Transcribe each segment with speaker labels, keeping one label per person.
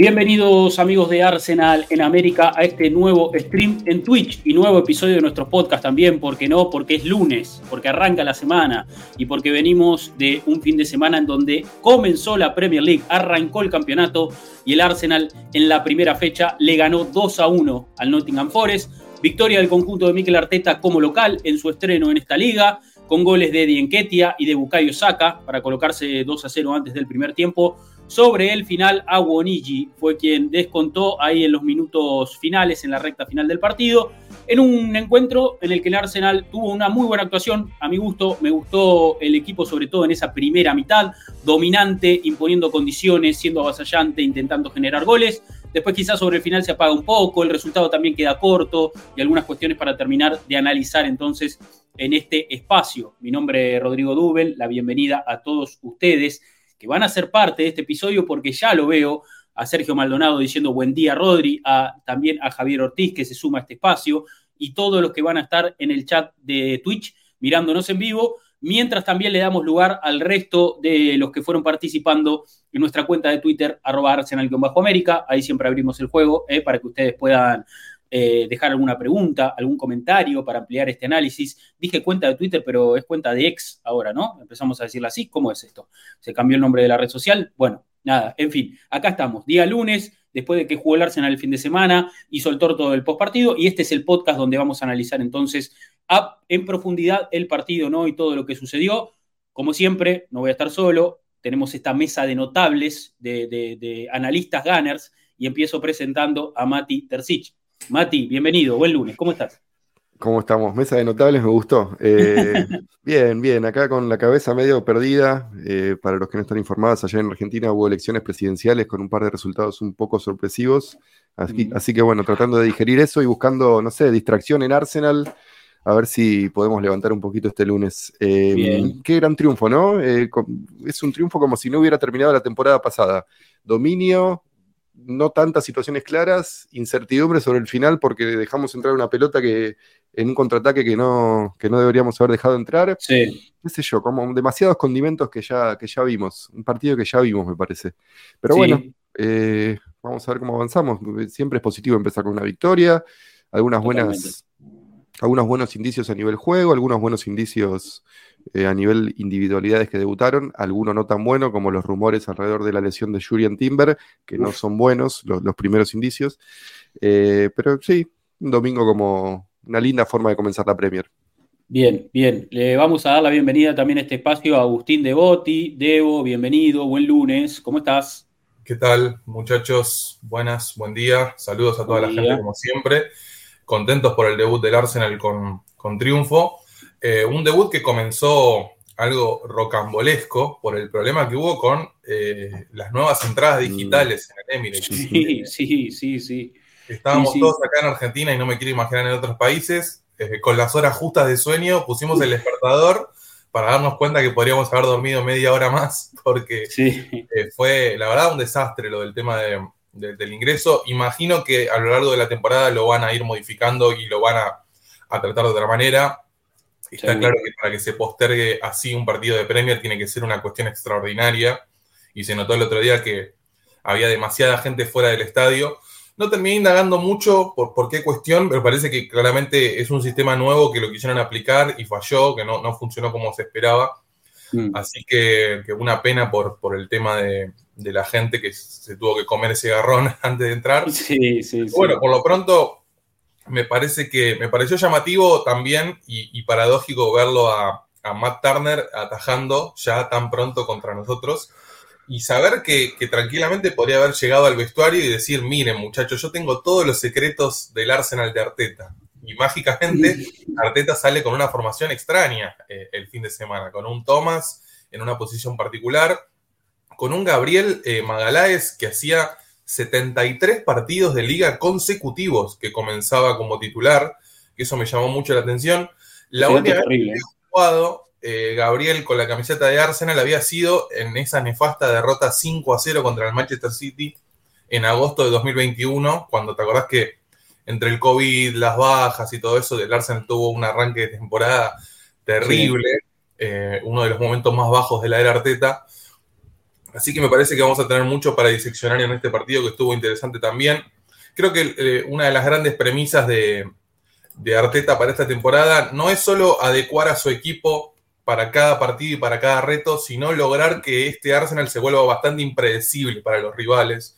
Speaker 1: Bienvenidos amigos de Arsenal en América a este nuevo stream en Twitch y nuevo episodio de nuestro podcast también, porque no, porque es lunes, porque arranca la semana y porque venimos de un fin de semana en donde comenzó la Premier League, arrancó el campeonato y el Arsenal en la primera fecha le ganó 2 a 1 al Nottingham Forest. Victoria del conjunto de Mikel Arteta como local en su estreno en esta liga, con goles de Eddie Nketiah y de Bukayo Saka para colocarse 2 a 0 antes del primer tiempo sobre el final, Awoniji fue quien descontó ahí en los minutos finales, en la recta final del partido, en un encuentro en el que el Arsenal tuvo una muy buena actuación. A mi gusto, me gustó el equipo, sobre todo en esa primera mitad, dominante, imponiendo condiciones, siendo avasallante, intentando generar goles. Después quizás sobre el final se apaga un poco, el resultado también queda corto y algunas cuestiones para terminar de analizar entonces en este espacio. Mi nombre es Rodrigo Dubel, la bienvenida a todos ustedes que van a ser parte de este episodio porque ya lo veo a Sergio Maldonado diciendo buen día Rodri, a, también a Javier Ortiz que se suma a este espacio y todos los que van a estar en el chat de Twitch mirándonos en vivo, mientras también le damos lugar al resto de los que fueron participando en nuestra cuenta de Twitter, arroba arsenal-américa, ahí siempre abrimos el juego eh, para que ustedes puedan eh, dejar alguna pregunta, algún comentario para ampliar este análisis. Dije cuenta de Twitter, pero es cuenta de ex ahora, ¿no? Empezamos a decirla así. ¿Cómo es esto? ¿Se cambió el nombre de la red social? Bueno, nada, en fin, acá estamos, día lunes, después de que jugó el Arsenal el fin de semana, y soltó todo el postpartido, y este es el podcast donde vamos a analizar entonces en profundidad el partido, ¿no? Y todo lo que sucedió. Como siempre, no voy a estar solo, tenemos esta mesa de notables, de, de analistas gunners, y empiezo presentando a Mati Tercich. Mati, bienvenido, buen lunes, ¿cómo estás?
Speaker 2: ¿Cómo estamos? Mesa de notables, me gustó. Eh, bien, bien, acá con la cabeza medio perdida. Eh, para los que no están informados, allá en Argentina hubo elecciones presidenciales con un par de resultados un poco sorpresivos. Así, así, que bueno, tratando de digerir eso y buscando, no sé, distracción en Arsenal, a ver si podemos levantar un poquito este lunes. Eh, qué gran triunfo, ¿no? es un triunfo como si no hubiera terminado la temporada pasada. Dominio, no tantas situaciones claras, incertidumbre sobre el final porque dejamos entrar una pelota que en un contraataque que no, que no deberíamos haber dejado entrar.
Speaker 1: Sí.
Speaker 2: Qué sé yo, como demasiados condimentos que ya, que ya vimos. Un partido que ya vimos, me parece. Pero bueno, eh, vamos a ver cómo avanzamos. Siempre es positivo empezar con una victoria, algunas buenas, algunos buenos indicios a nivel juego, algunos buenos indicios eh, a nivel individualidades que debutaron, algunos no tan buenos como los rumores alrededor de la lesión de Julian Timber, que no son buenos los, primeros indicios. Eh, pero sí, un domingo como una linda forma de comenzar la Premier.
Speaker 1: Bien, bien. Le vamos a dar la bienvenida también a este espacio a Agustín Devoti. Debo, bienvenido, buen lunes. ¿Cómo estás?
Speaker 3: ¿Qué tal, muchachos? Buenas, buen día. Saludos a toda la gente, como siempre. Contentos por el debut del Arsenal con, con triunfo. Eh, un debut que comenzó algo rocambolesco por el problema que hubo con eh, las nuevas entradas mm. digitales en el Emirates.
Speaker 1: Sí, sí, sí, sí.
Speaker 3: Estábamos todos acá en Argentina y no me quiero imaginar en otros países. Eh, con las horas justas de sueño pusimos el despertador para darnos cuenta que podríamos haber dormido media hora más, porque fue, la verdad, un desastre lo del tema del ingreso. Imagino que a lo largo de la temporada lo van a ir modificando y lo van a, a tratar de otra manera. Está claro que para que se postergue así un partido de Premier tiene que ser una cuestión extraordinaria. Y se notó el otro día que había demasiada gente fuera del estadio. No terminé indagando mucho por, por qué cuestión, pero parece que claramente es un sistema nuevo que lo quisieron aplicar y falló, que no, funcionó como se esperaba. Mm. Así que, una pena por, por el tema de, la gente que se tuvo que comer ese garrón antes de entrar.
Speaker 1: Sí, sí,
Speaker 3: Bueno, por lo pronto me parece que me pareció llamativo también y, paradójico verlo a, Matt Turner atajando ya tan pronto contra nosotros y saber que, tranquilamente podría haber llegado al vestuario y decir, miren muchachos, yo tengo todos los secretos del Arsenal de Arteta. Y mágicamente Arteta sale con una formación extraña eh, el fin de semana, con un Thomas en una posición particular, con un Gabriel eh, Magaláes que hacía 73 partidos de liga consecutivos que comenzaba como titular, que eso me llamó mucho la atención. La última vez que había jugado eh, Gabriel con la camiseta de Arsenal había sido en esa nefasta derrota 5 a 0 contra el Manchester City en agosto de 2021, cuando te acordás que entre el COVID, las bajas y todo eso, el Arsenal tuvo un arranque de temporada terrible, eh, uno de los momentos más bajos de la era Arteta. Así que me parece que vamos a tener mucho para diseccionar en este partido que estuvo interesante también. Creo que eh, una de las grandes premisas de, Arteta para esta temporada no es solo adecuar a su equipo para cada partido y para cada reto, sino lograr que este Arsenal se vuelva bastante impredecible para los rivales.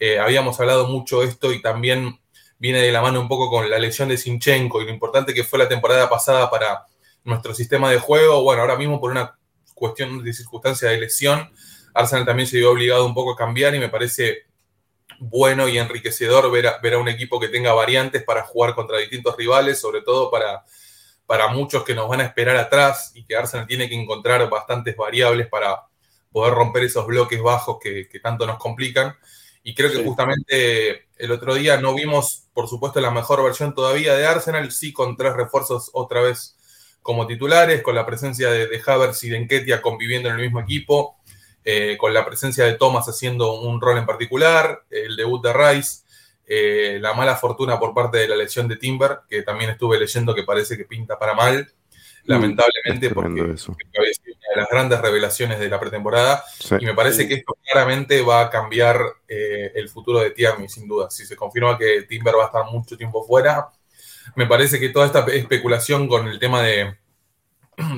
Speaker 3: Eh, habíamos hablado mucho esto y también viene de la mano un poco con la lesión de Sinchenko y lo importante que fue la temporada pasada para nuestro sistema de juego. Bueno, ahora mismo por una cuestión de circunstancia de lesión, Arsenal también se vio obligado un poco a cambiar y me parece bueno y enriquecedor ver a, ver a un equipo que tenga variantes para jugar contra distintos rivales, sobre todo para, para muchos que nos van a esperar atrás y que Arsenal tiene que encontrar bastantes variables para poder romper esos bloques bajos que, tanto nos complican. Y creo que justamente el otro día no vimos, por supuesto, la mejor versión todavía de Arsenal, sí con tres refuerzos otra vez como titulares, con la presencia de, de Havertz y de Enketia conviviendo en el mismo equipo, eh, con la presencia de Thomas haciendo un rol en particular, el debut de Rice, eh, la mala fortuna por parte de la lesión de Timber, que también estuve leyendo que parece que pinta para mal, mm, lamentablemente, porque, había sido una de las grandes revelaciones de la pretemporada, y me parece que esto claramente va a cambiar eh, el futuro de Tierney, sin duda. Si se confirma que Timber va a estar mucho tiempo fuera, me parece que toda esta especulación con el tema de,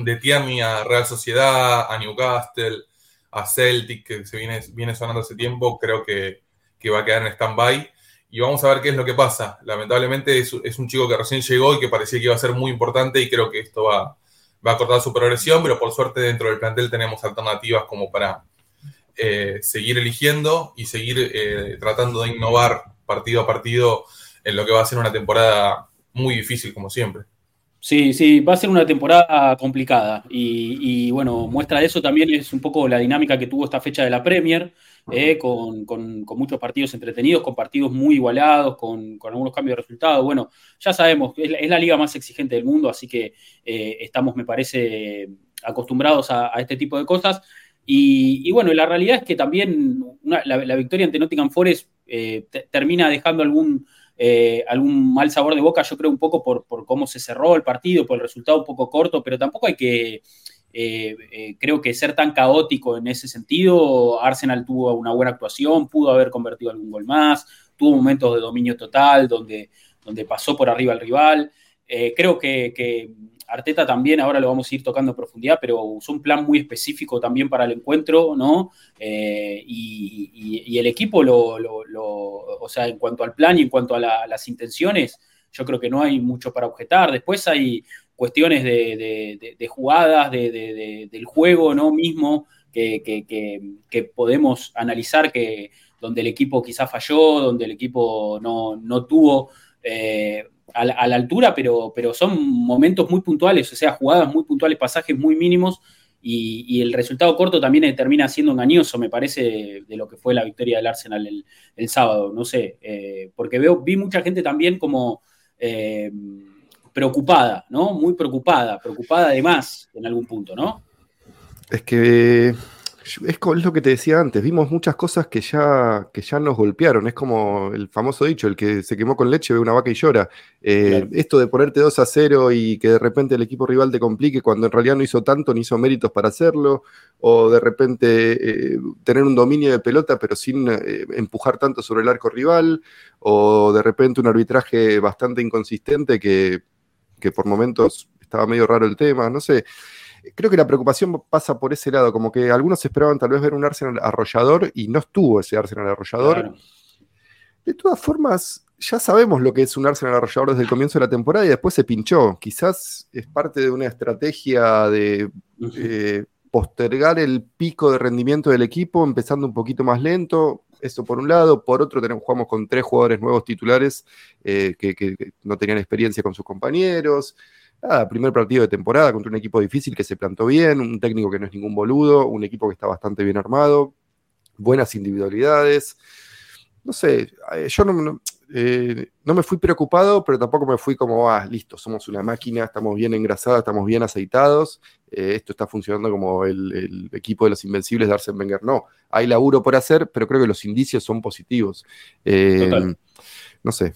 Speaker 3: de Tierney a Real Sociedad, a Newcastle, a Celtic, que se viene, viene sonando hace tiempo, creo que, va a quedar en stand-by. Y vamos a ver qué es lo que pasa. Lamentablemente es, un chico que recién llegó y que parecía que iba a ser muy importante y creo que esto va, va a cortar su progresión, pero por suerte dentro del plantel tenemos alternativas como para eh, seguir eligiendo y seguir eh, tratando de innovar partido a partido en lo que va a ser una temporada muy difícil como siempre.
Speaker 1: Sí, sí, va a ser una temporada complicada y, bueno, muestra de eso también es un poco la dinámica que tuvo esta fecha de la Premier, eh, con, muchos partidos entretenidos, con partidos muy igualados, con, algunos cambios de resultados. Bueno, ya sabemos, es la, es la liga más exigente del mundo, así que eh, estamos, me parece, acostumbrados a, este tipo de cosas. Y, bueno, la realidad es que también la, victoria ante Nottingham Forest eh, termina dejando algún eh, algún mal sabor de boca, yo creo un poco por, cómo se cerró el partido, por el resultado un poco corto, pero tampoco hay que, eh, eh, creo que ser tan caótico en ese sentido. Arsenal tuvo una buena actuación, pudo haber convertido algún gol más, tuvo momentos de dominio total donde, donde pasó por arriba al rival. creo que, que Arteta también, ahora lo vamos a ir tocando en profundidad, pero usó un plan muy específico también para el encuentro, ¿no? Eh, y, el equipo, lo, o sea, en cuanto al plan y en cuanto a, las intenciones, yo creo que no hay mucho para objetar. Después hay cuestiones de, jugadas, del juego, ¿no? Mismo, que, podemos analizar que donde el equipo quizás falló, donde el equipo no, tuvo... Eh, a la, altura, pero, pero son momentos muy puntuales, o sea, jugadas muy puntuales, pasajes muy mínimos, y, el resultado corto también termina siendo engañoso, me parece, de lo que fue la victoria del Arsenal el, sábado, no sé, eh, porque veo, vi mucha gente también como eh, preocupada, ¿no? Muy preocupada, preocupada además en algún punto, ¿no?
Speaker 2: Es que es, lo que te decía antes, vimos muchas cosas que ya, que ya nos golpearon. Es como el famoso dicho, el que se quemó con leche ve una vaca y llora. Eh, esto de ponerte 2 a 0 y que de repente el equipo rival te complique cuando en realidad no hizo tanto ni hizo méritos para hacerlo, o de repente eh, tener un dominio de pelota pero sin eh, empujar tanto sobre el arco rival, o de repente un arbitraje bastante inconsistente que, que por momentos estaba medio raro el tema, no sé creo que la preocupación pasa por ese lado, como que algunos esperaban tal vez ver un Arsenal arrollador y no estuvo ese Arsenal arrollador. De todas formas, ya sabemos lo que es un Arsenal arrollador desde el comienzo de la temporada y después se pinchó. Quizás es parte de una estrategia de eh, postergar el pico de rendimiento del equipo, empezando un poquito más lento. Eso por un lado. Por otro, tenemos, jugamos con tres jugadores nuevos titulares eh, que no tenían experiencia con sus compañeros primer partido de temporada contra un equipo difícil que se plantó bien, un técnico que no es ningún boludo, un equipo que está bastante bien armado. buenas individualidades. No sé, eh, yo no, eh, no, me fui preocupado, pero tampoco me fui como, ah, listo, somos una máquina, estamos bien engrasados, estamos bien aceitados, eh, esto está funcionando como el, equipo de los invencibles de Arsene Wenger. No, hay laburo por hacer, pero creo que los indicios son positivos. no sé,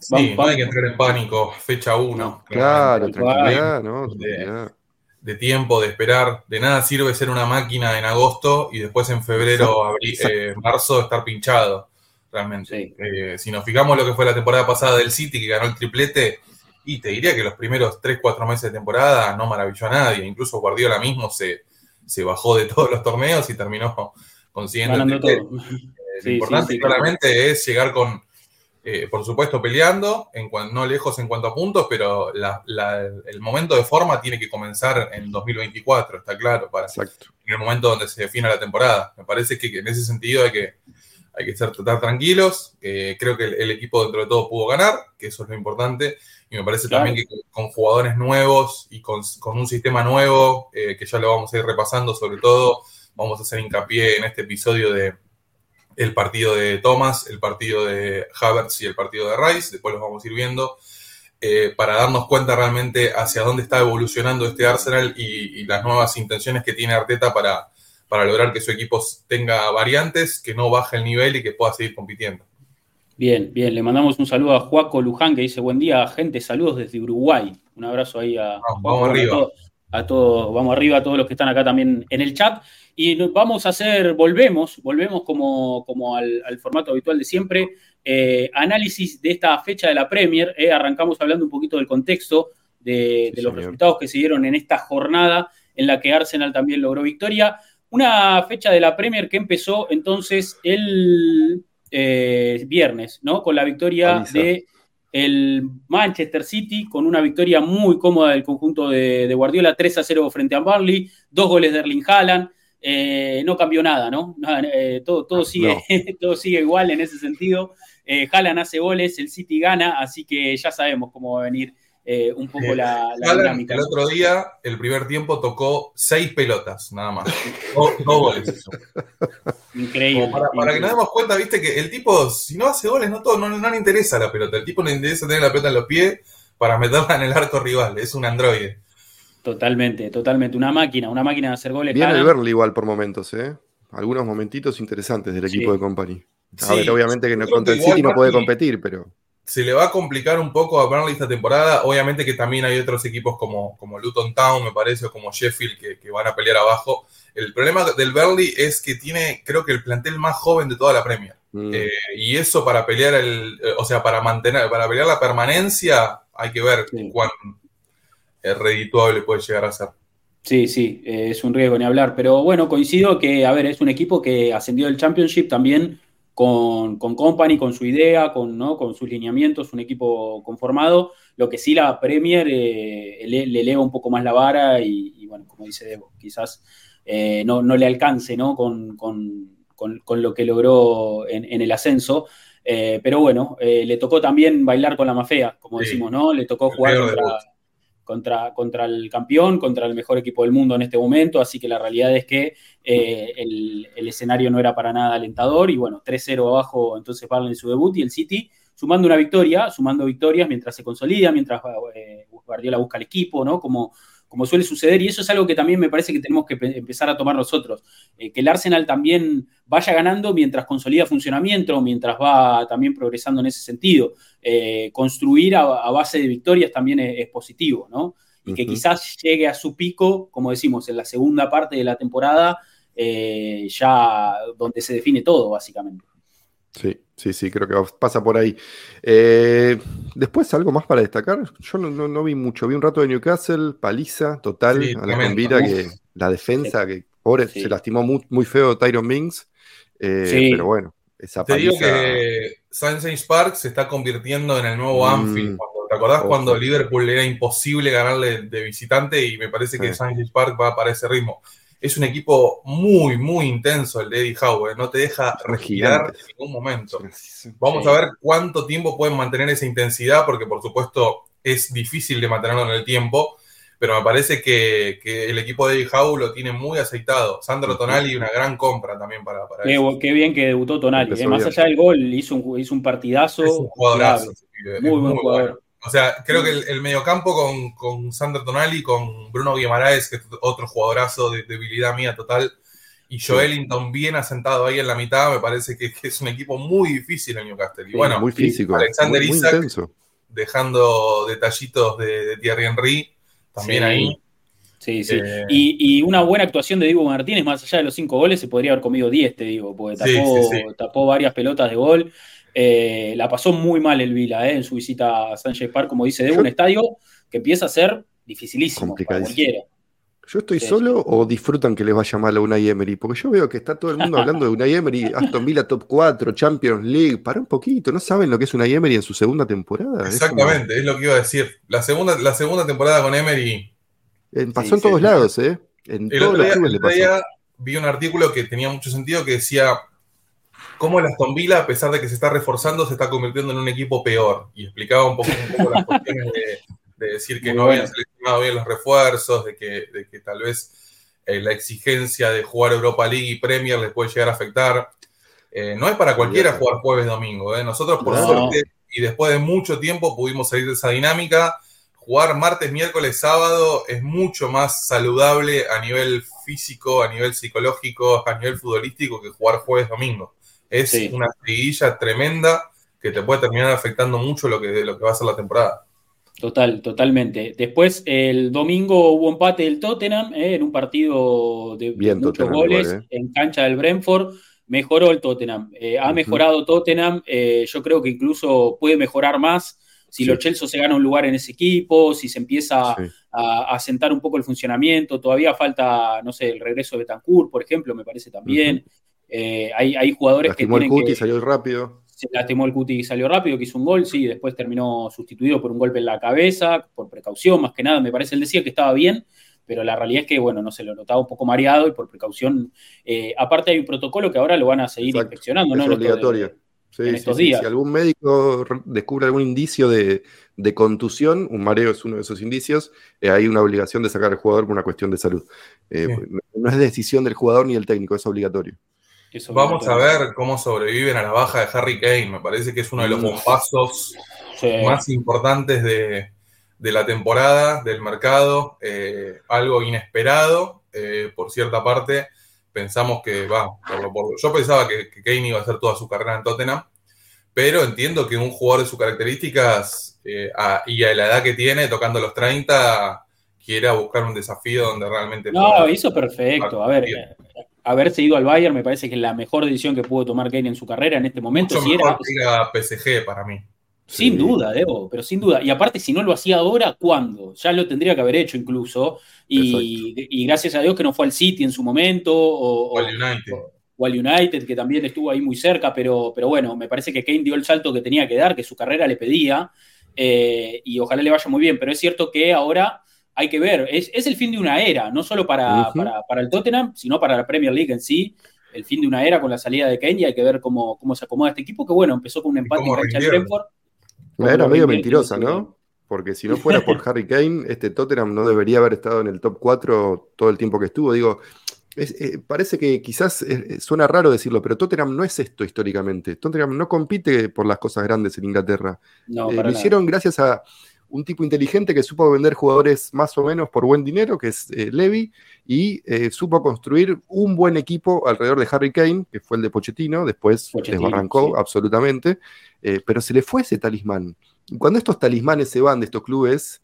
Speaker 3: Sí, no hay que entrar en pánico, fecha 1.
Speaker 2: Claro, tranquilidad, ¿no? Tranquilidad
Speaker 3: de tiempo, de esperar. De nada sirve ser una máquina en agosto y después en febrero, abril, eh, marzo estar pinchado, realmente. Eh, si nos fijamos lo que fue la temporada pasada del City, que ganó el triplete, y te diría que los primeros 3-4 meses de temporada no maravilló a nadie. Incluso Guardiola mismo se, se bajó de todos los torneos y terminó consiguiendo el triplete. Eh, lo importante claramente es llegar con eh, por supuesto peleando, en no lejos en cuanto a puntos, pero el momento de forma tiene que comenzar en 2024, está claro, para en el momento donde se defina la temporada. Me parece que, en ese sentido hay que, hay que estar, tranquilos. creo que el, equipo dentro de todo pudo ganar, que eso es lo importante. Y me parece también que con, jugadores nuevos y con, un sistema nuevo, eh, que ya lo vamos a ir repasando, sobre todo, vamos a hacer hincapié en este episodio de, el partido de Thomas, el partido de Havertz y el partido de Rice, después los vamos a ir viendo, eh, para darnos cuenta realmente hacia dónde está evolucionando este Arsenal y, las nuevas intenciones que tiene Arteta para, para lograr que su equipo tenga variantes, que no baje el nivel y que pueda seguir compitiendo.
Speaker 1: Bien, bien, le mandamos un saludo a Juaco Luján que dice buen día, gente, saludos desde Uruguay. Un abrazo ahí a,
Speaker 3: vamos, arriba.
Speaker 1: a todos, vamos arriba a todos los que están acá también en el chat. Y vamos a hacer, volvemos, volvemos como, como al, formato habitual de siempre, eh, análisis de esta fecha de la Premier. Eh, arrancamos hablando un poquito del contexto de, los resultados que se dieron en esta jornada en la que Arsenal también logró victoria. Una fecha de la Premier que empezó entonces el eh, viernes, ¿no? Con la victoria de el Manchester City, con una victoria muy cómoda del conjunto de, de Guardiola, 3 a 0 frente a Barley, dos goles de Erling Haaland. Eh, no cambió nada, ¿no? Eh, todo, todo, sigue, todo sigue igual en ese sentido. Eh, hace goles, el City gana, así que ya sabemos cómo va a venir eh, un poco la,
Speaker 3: dinámica. El otro día, el primer tiempo, tocó seis pelotas, nada más. dos, goles.
Speaker 1: Increíble.
Speaker 3: para, que nos demos cuenta, viste, que el tipo, si no hace goles, no, todo, no, no le interesa la pelota. El tipo le interesa tener la pelota en los pies para meterla en el arco rival. Es un androide.
Speaker 1: Totalmente, totalmente. Una máquina, una máquina de hacer goles.
Speaker 2: Viene el Burnley igual por momentos, ¿eh? Algunos momentitos interesantes del equipo de Company. A ver, obviamente que no, contra el City no puede competir, pero.
Speaker 3: Se le va a complicar un poco a Burnley esta temporada. Obviamente que también hay otros equipos como, como Luton Town, me parece, o como Sheffield, que, van a pelear abajo. El problema del Burnley es que tiene, creo que el plantel más joven de toda la Premier. Mm. Eh, y eso para pelear el, eh, o sea, para mantener, para pelear la permanencia, hay que ver cuán, redituable puede llegar a ser.
Speaker 1: Sí, sí, eh, es un riesgo ni hablar. Pero bueno, coincido que, a ver, es un equipo que ascendió del Championship también con, con Company, con su idea, con, ¿no? con sus lineamientos, un equipo conformado. Lo que sí la Premier eh, le, eleva un poco más la vara y, bueno, como dice Debo, quizás eh, no, le alcance ¿no? Con, lo que logró en, el ascenso. pero bueno, le tocó también bailar con la mafia, como decimos, ¿no? Le tocó jugar contra, contra, contra el campeón, contra el mejor equipo del mundo en este momento, así que la realidad es que eh, el, escenario no era para nada alentador y bueno, 3-0 abajo entonces en su debut y el City sumando una victoria, sumando victorias mientras se consolida, mientras eh, Guardiola busca el equipo, ¿no? Como como suele suceder, y eso es algo que también me parece que tenemos que empezar a tomar nosotros, eh, que el Arsenal también vaya ganando mientras consolida funcionamiento, mientras va también progresando en ese sentido. Eh, construir a, base de victorias también es, positivo, ¿no? Y que quizás llegue a su pico, como decimos, en la segunda parte de la temporada, eh, ya donde se define todo, básicamente.
Speaker 2: Sí, sí, sí, creo que pasa por ahí. Eh, después, algo más para destacar. Yo no, vi mucho. Vi un rato de Newcastle, paliza total a la convida, que la defensa, que pobre, se lastimó muy, muy feo Tyron Minks. Eh, pero bueno, esa paliza.
Speaker 3: Te digo que Sunshine Park se está convirtiendo en el nuevo mm. Anfield. ¿Te acordás cuando Liverpool era imposible ganarle de visitante? Y me parece que Sunshine Park va para ese ritmo es un equipo muy, muy intenso el de Eddie Howe, ¿eh? no te deja respirar en ningún momento. Vamos a ver cuánto tiempo pueden mantener esa intensidad, porque por supuesto es difícil de mantenerlo en el tiempo, pero me parece que, el equipo de Howe lo tiene muy aceitado. Sandro Tonali, una gran compra también para, para
Speaker 1: qué, bien que debutó Tonali. Eh, más allá del gol, hizo un, hizo un partidazo. Es un
Speaker 3: jugadorazo. muy, buen jugador. O sea, creo que el, mediocampo con, con Sandro Tonali, con Bruno Guimaraes, que es otro jugadorazo de debilidad mía total, y Joelinton bien asentado ahí en la mitad, me parece que, es un equipo muy difícil en Newcastle. Y bueno,
Speaker 2: muy físico,
Speaker 3: Alexander Isaac, dejando detallitos de, de Thierry Henry, también ahí.
Speaker 1: Sí, sí. Eh, y, una buena actuación de Diego Martínez, más allá de los cinco goles, se podría haber comido 10, te digo, porque tapó, varias pelotas de gol. Eh, la pasó muy mal el Vila eh, en su visita a Sánchez Park, como dice, de un estadio que empieza a ser dificilísimo para cualquiera.
Speaker 2: ¿Yo estoy solo o disfrutan que les vaya mal a Unai Emery? Porque yo veo que está todo el mundo hablando de Unai Emery, Aston Villa top 4, Champions League. Para un poquito, ¿no saben lo que es Unai Emery en su segunda temporada?
Speaker 3: Exactamente, es, lo que iba a decir. La segunda, la segunda temporada con Emery.
Speaker 2: pasó en todos lados, ¿eh? En todos los clubes le pasó.
Speaker 3: vi un artículo que tenía mucho sentido que decía cómo el Aston Villa, a pesar de que se está reforzando, se está convirtiendo en un equipo peor. Y explicaba un poco, un poco las cuestiones de de decir que no habían seleccionado bien los refuerzos, de que, de que tal vez eh, la exigencia de jugar Europa League y Premier les puede llegar a afectar. Eh, no es para cualquiera jugar jueves domingo. ¿eh? Nosotros, por suerte, y después de mucho tiempo pudimos salir de esa dinámica. Jugar martes, miércoles, sábado es mucho más saludable a nivel físico, a nivel psicológico, a nivel futbolístico que jugar jueves domingo. Es una seguilla tremenda que te puede terminar afectando mucho lo que, lo que va a ser la temporada.
Speaker 1: Total, totalmente. Después, el domingo hubo empate del Tottenham eh, en un partido de muchos goles eh. en cancha del Brentford. Mejoró el Tottenham. Eh, ha mejorado Tottenham. yo creo que incluso puede mejorar más si los Chelsea se gana un lugar en ese equipo, si se empieza a, sentar un poco el funcionamiento. Todavía falta, no sé, el regreso de Betancourt, por ejemplo, me parece también. Hay, hay, jugadores que tienen
Speaker 2: el que... salió rápido
Speaker 1: se lastimó el Cuti y salió rápido, que hizo un gol, sí, después terminó sustituido por un golpe en la cabeza, por precaución, más que nada, me parece, él decía que estaba bien, pero la realidad es que, bueno, no se lo notaba un poco mareado y por precaución, eh, aparte hay un protocolo que ahora lo van a seguir inspeccionando,
Speaker 2: ¿no? Es obligatorio. en estos días. Si algún médico descubre algún indicio de, contusión, un mareo es uno de esos indicios, eh, hay una obligación de sacar al jugador por una cuestión de salud. Eh, no es decisión del jugador ni del técnico, es obligatorio.
Speaker 3: Vamos a ver cómo sobreviven a la baja de Harry Kane. Me parece que es uno de los bombazos más importantes de, la temporada, del mercado. Eh, algo inesperado, eh, por cierta parte. Pensamos que, va, yo pensaba que, Kane iba a hacer toda su carrera en Tottenham, pero entiendo que un jugador de sus características eh, y a la edad que tiene, tocando los 30, quiera buscar un desafío donde realmente...
Speaker 1: No, hizo perfecto. A ver, haberse ido al Bayern me parece que es la mejor decisión que pudo tomar Kane en su carrera en este momento.
Speaker 3: Mucho mejor era, PSG para mí.
Speaker 1: Sin duda, Debo, pero sin duda. Y aparte, si no lo hacía ahora, ¿cuándo? Ya lo tendría que haber hecho incluso. Y, gracias a Dios que no fue al City en su momento. O,
Speaker 3: al United.
Speaker 1: O, al United, que también estuvo ahí muy cerca. Pero, pero bueno, me parece que Kane dio el salto que tenía que dar, que su carrera le pedía. Eh, y ojalá le vaya muy bien. Pero es cierto que ahora hay que ver, es, el fin de una era, no solo para, para, el Tottenham, sino para la Premier League en sí, el fin de una era con la salida de Kane y hay que ver cómo, cómo se acomoda este equipo, que bueno, empezó con un empate en cancha Brentford.
Speaker 2: Una era medio mentirosa, ¿no? Porque si no fuera por Harry Kane, este Tottenham no debería haber estado en el top 4 todo el tiempo que estuvo. Digo, eh, parece que quizás eh, suena raro decirlo, pero Tottenham no es esto históricamente. Tottenham no compite por las cosas grandes en Inglaterra. No, eh, lo hicieron gracias a un tipo inteligente que supo vender jugadores más o menos por buen dinero, que es eh, Levy, y eh, supo construir un buen equipo alrededor de Harry Kane, que fue el de Pochettino, después desbarrancó absolutamente, eh, pero se le fue ese talismán. Cuando estos talismanes se van de estos clubes,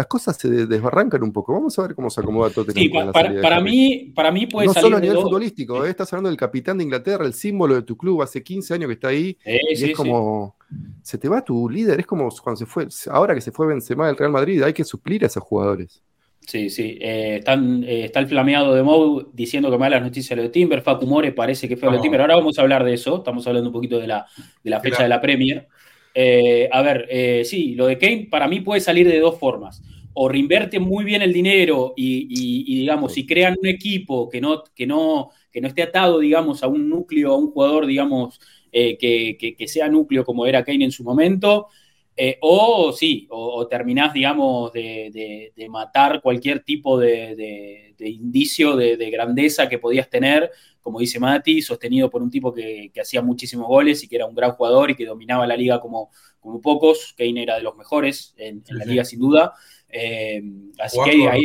Speaker 2: las cosas se desbarrancan un poco. Vamos a ver cómo se acomoda todo
Speaker 1: sí, para, mí, para mí puede
Speaker 2: No solo a nivel futbolístico, ¿eh? estás hablando del capitán de Inglaterra, el símbolo de tu club, hace 15 años que está ahí, y es como, se te va tu líder, es como cuando se fue, ahora que se fue Benzema del Real Madrid, hay que suplir a esos jugadores.
Speaker 1: Sí, sí. Eh, están, eh, está el flameado de Mou diciendo que malas noticias lo de Timber. Facu More parece que fue lo de Timber. Ahora vamos a hablar de eso. Estamos hablando un poquito de la, de la fecha de la Premier. A ver, sí, lo de Kane para mí puede salir de dos formas. O reinvierte muy bien el dinero y, digamos, si crean un equipo que no, que, no, que no esté atado, digamos, a un núcleo, a un jugador, digamos, eh, que, sea núcleo como era Kane en su momento, Eh, o sí, o, terminás, digamos, de, matar cualquier tipo de, indicio de, grandeza que podías tener, como dice Mati, sostenido por un tipo que, hacía muchísimos goles y que era un gran jugador y que dominaba la liga como, como pocos. Kane era de los mejores en, la liga, sin duda. Eh, así que hay,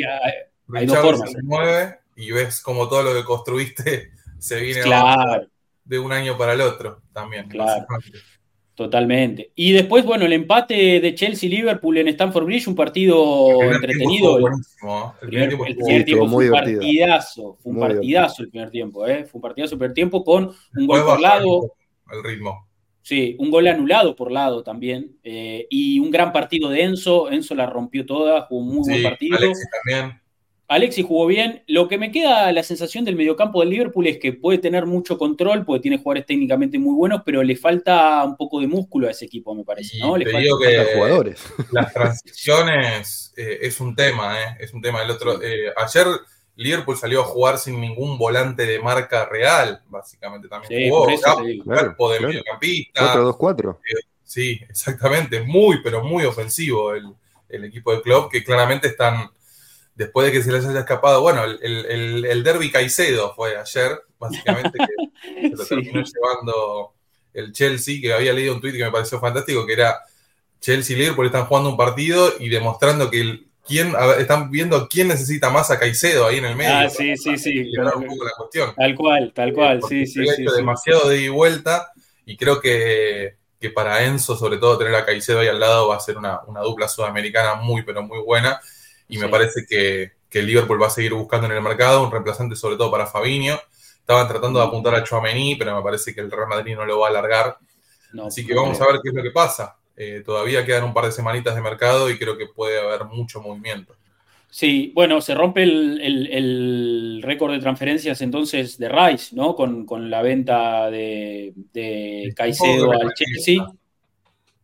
Speaker 1: hay, dos formas.
Speaker 3: y ves como todo lo que construiste se viene de un año para el otro también.
Speaker 1: Claro. Totalmente. Y después, bueno, el empate de Chelsea-Liverpool en Stamford Bridge, un partido entretenido. El primer, tiempo fue un partidazo, fue un partidazo el primer tiempo, ¿eh? fue un partidazo el primer tiempo con un gol por lado.
Speaker 3: El ritmo.
Speaker 1: Sí, un gol anulado por lado también. Eh, y un gran partido de Enzo. Enzo la rompió toda, jugó un muy buen partido.
Speaker 3: Alexis también.
Speaker 1: Alexis jugó bien. Lo que me queda la sensación del mediocampo del Liverpool es que puede tener mucho control, porque tiene jugadores técnicamente muy buenos, pero le falta un poco de músculo a ese equipo, me parece. ¿no? Le
Speaker 3: digo que jugadores. Las transiciones eh, es un tema, eh, es un tema. El otro, eh, ayer Liverpool salió a jugar sin ningún volante de marca real, básicamente también jugó. cuerpo de mediocampista.
Speaker 2: 4-2-4.
Speaker 3: sí, exactamente. Muy, pero muy ofensivo el, el equipo de club, que claramente están después de que se les haya escapado, bueno, el, el, derby Caicedo fue ayer, básicamente, que se lo terminó llevando el Chelsea, que había leído un tweet que me pareció fantástico, que era Chelsea y Liverpool están jugando un partido y demostrando que el, quién, están viendo quién necesita más a Caicedo ahí en el medio.
Speaker 1: Ah, sí, sí, sí.
Speaker 3: Un poco la cuestión.
Speaker 1: Tal cual, tal cual, sí, sí.
Speaker 3: sí, demasiado de ida y vuelta y creo que, que, para Enzo, sobre todo, tener a Caicedo ahí al lado va a ser una, una dupla sudamericana muy, pero muy buena y me parece que, que, el Liverpool va a seguir buscando en el mercado un reemplazante sobre todo para Fabinho. Estaban tratando de apuntar a Chouameni, pero me parece que el Real Madrid no lo va a alargar. Así que vamos a ver qué es lo que pasa. Eh, todavía quedan un par de semanitas de mercado y creo que puede haber mucho movimiento.
Speaker 1: Sí, bueno, se rompe el, récord de transferencias entonces de Rice, ¿no? Con, la venta de, de Caicedo al Chelsea.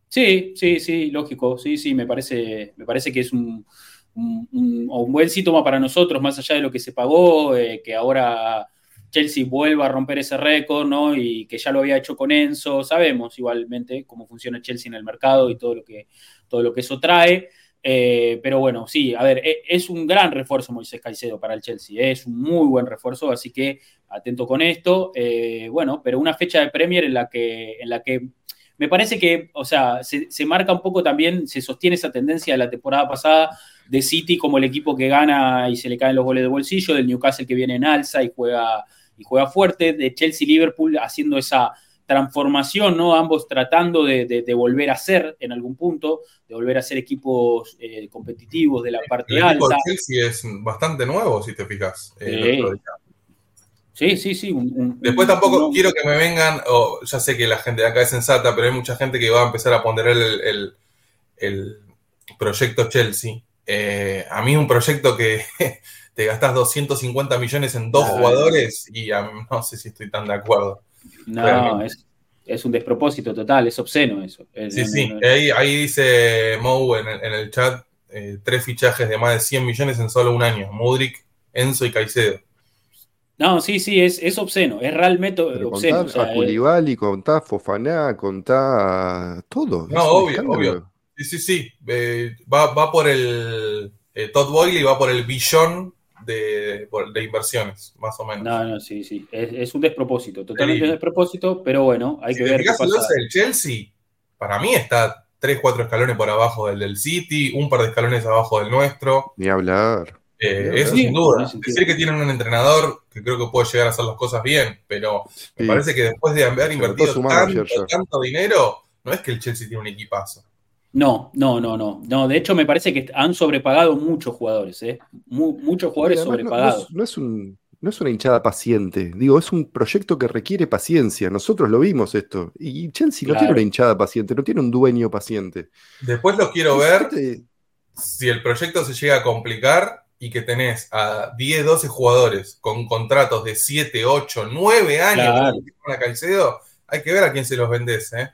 Speaker 1: Sí, sí, sí, lógico. Sí, sí, me parece, me parece que es un, un, buen síntoma para nosotros, más allá de lo que se pagó, eh, que ahora Chelsea vuelva a romper ese récord, ¿no? Y que ya lo había hecho con Enzo. Sabemos igualmente cómo funciona Chelsea en el mercado y todo lo que, todo lo que eso trae. Eh, pero bueno, sí, a ver, e, es un gran refuerzo Moisés Caicedo para el Chelsea, ¿eh? es un muy buen refuerzo, así que atento con esto. bueno, pero una fecha de Premier en la que, en la que me parece que, o sea, se, se, marca un poco también, se sostiene esa tendencia de la temporada pasada de City como el equipo que gana y se le caen los goles de bolsillo, del Newcastle que viene en alza y juega, y juega fuerte, de Chelsea Liverpool haciendo esa transformación, ¿no? Ambos tratando de, volver a ser en algún punto, de volver a ser equipos eh, competitivos de la parte el alta.
Speaker 3: De Chelsea es bastante nuevo, si te fijas.
Speaker 1: Sí, sí, sí.
Speaker 3: Después tampoco quiero que me vengan, ya sé que la gente de acá es sensata, pero hay mucha gente que va a empezar a poner el, el proyecto Chelsea eh, a mí un proyecto que te gastas 250 millones en dos jugadores y no sé si estoy tan de acuerdo.
Speaker 1: No, es, un despropósito total, es obsceno eso.
Speaker 3: sí, sí, ahí, dice Mou en el, chat eh, tres fichajes de más de 100 millones en solo un año, Mudrik, Enzo y Caicedo.
Speaker 1: No, sí, sí, es, es obsceno, es realmente obsceno.
Speaker 2: Contá a Culibali, contá a Fofaná, contá todo.
Speaker 3: No, obvio, obvio. Sí, sí, sí. Eh, va, por el. Eh, Todd Boyle va por el billón de, inversiones, más o menos.
Speaker 1: No, no, sí, sí. Es, un despropósito, totalmente un despropósito, pero bueno, hay que ver.
Speaker 3: qué pasa. el Chelsea, para mí está 3, 4 escalones por abajo del del City, un par de escalones abajo del nuestro.
Speaker 2: Ni hablar.
Speaker 3: Eh, eso sin duda. Decir que tienen un entrenador que creo que puede llegar a hacer las cosas bien, pero me parece que después de haber invertido tanto, tanto dinero, no es que el Chelsea tiene un equipazo.
Speaker 1: No, no, no, no. No, de hecho me parece que han sobrepagado muchos jugadores, ¿eh? muchos jugadores sobrepagados.
Speaker 2: No, es, un, no es una hinchada paciente, digo, es un proyecto que requiere paciencia. Nosotros lo vimos esto. Y Chelsea no tiene una hinchada paciente, no tiene un dueño paciente.
Speaker 3: Después lo quiero ver si el proyecto se llega a complicar y que tenés a 10, 12 jugadores con contratos de 7, 8, 9 años con Caicedo, hay que ver a quién se los vendés, ¿eh?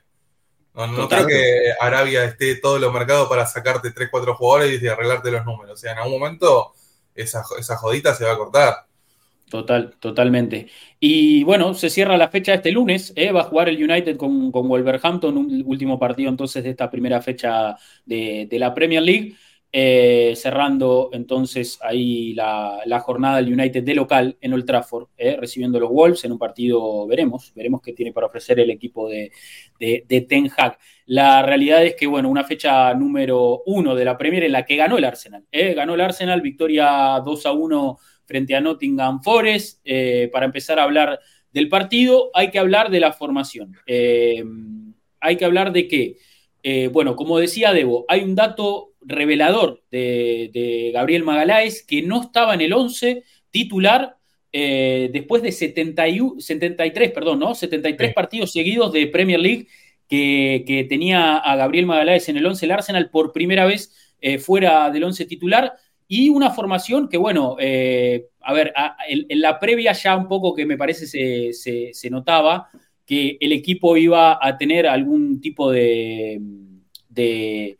Speaker 3: No, creo que Arabia esté todo lo mercado para sacarte 3, 4 jugadores y arreglarte los números. O sea, en algún momento esa, esa jodita se va a cortar.
Speaker 1: Total, totalmente. Y bueno, se cierra la fecha este lunes, ¿eh? va a jugar el United con, Wolverhampton, un último partido entonces de esta primera fecha de, la Premier League, eh, cerrando entonces ahí la, jornada del United de local en Old Trafford, ¿eh? recibiendo los Wolves en un partido, veremos, veremos qué tiene para ofrecer el equipo de, de, Ten Hag. La realidad es que, bueno, una fecha número uno de la Premier en la que ganó el Arsenal, ganó el Arsenal, victoria 2 a 1 frente a Nottingham Forest. Eh, para empezar a hablar del partido, hay que hablar de la formación. Eh, hay que hablar de que, eh, bueno, como decía Debo, hay un dato revelador de, Gabriel Magaláes que no estaba en el 11 titular después de 73, perdón, ¿no? 73 partidos seguidos de Premier League que, tenía a Gabriel Magaláes en el 11 el Arsenal por primera vez fuera del 11 titular y una formación que, bueno, eh, a ver, en, la previa ya un poco que me parece se, notaba que el equipo iba a tener algún tipo de, de,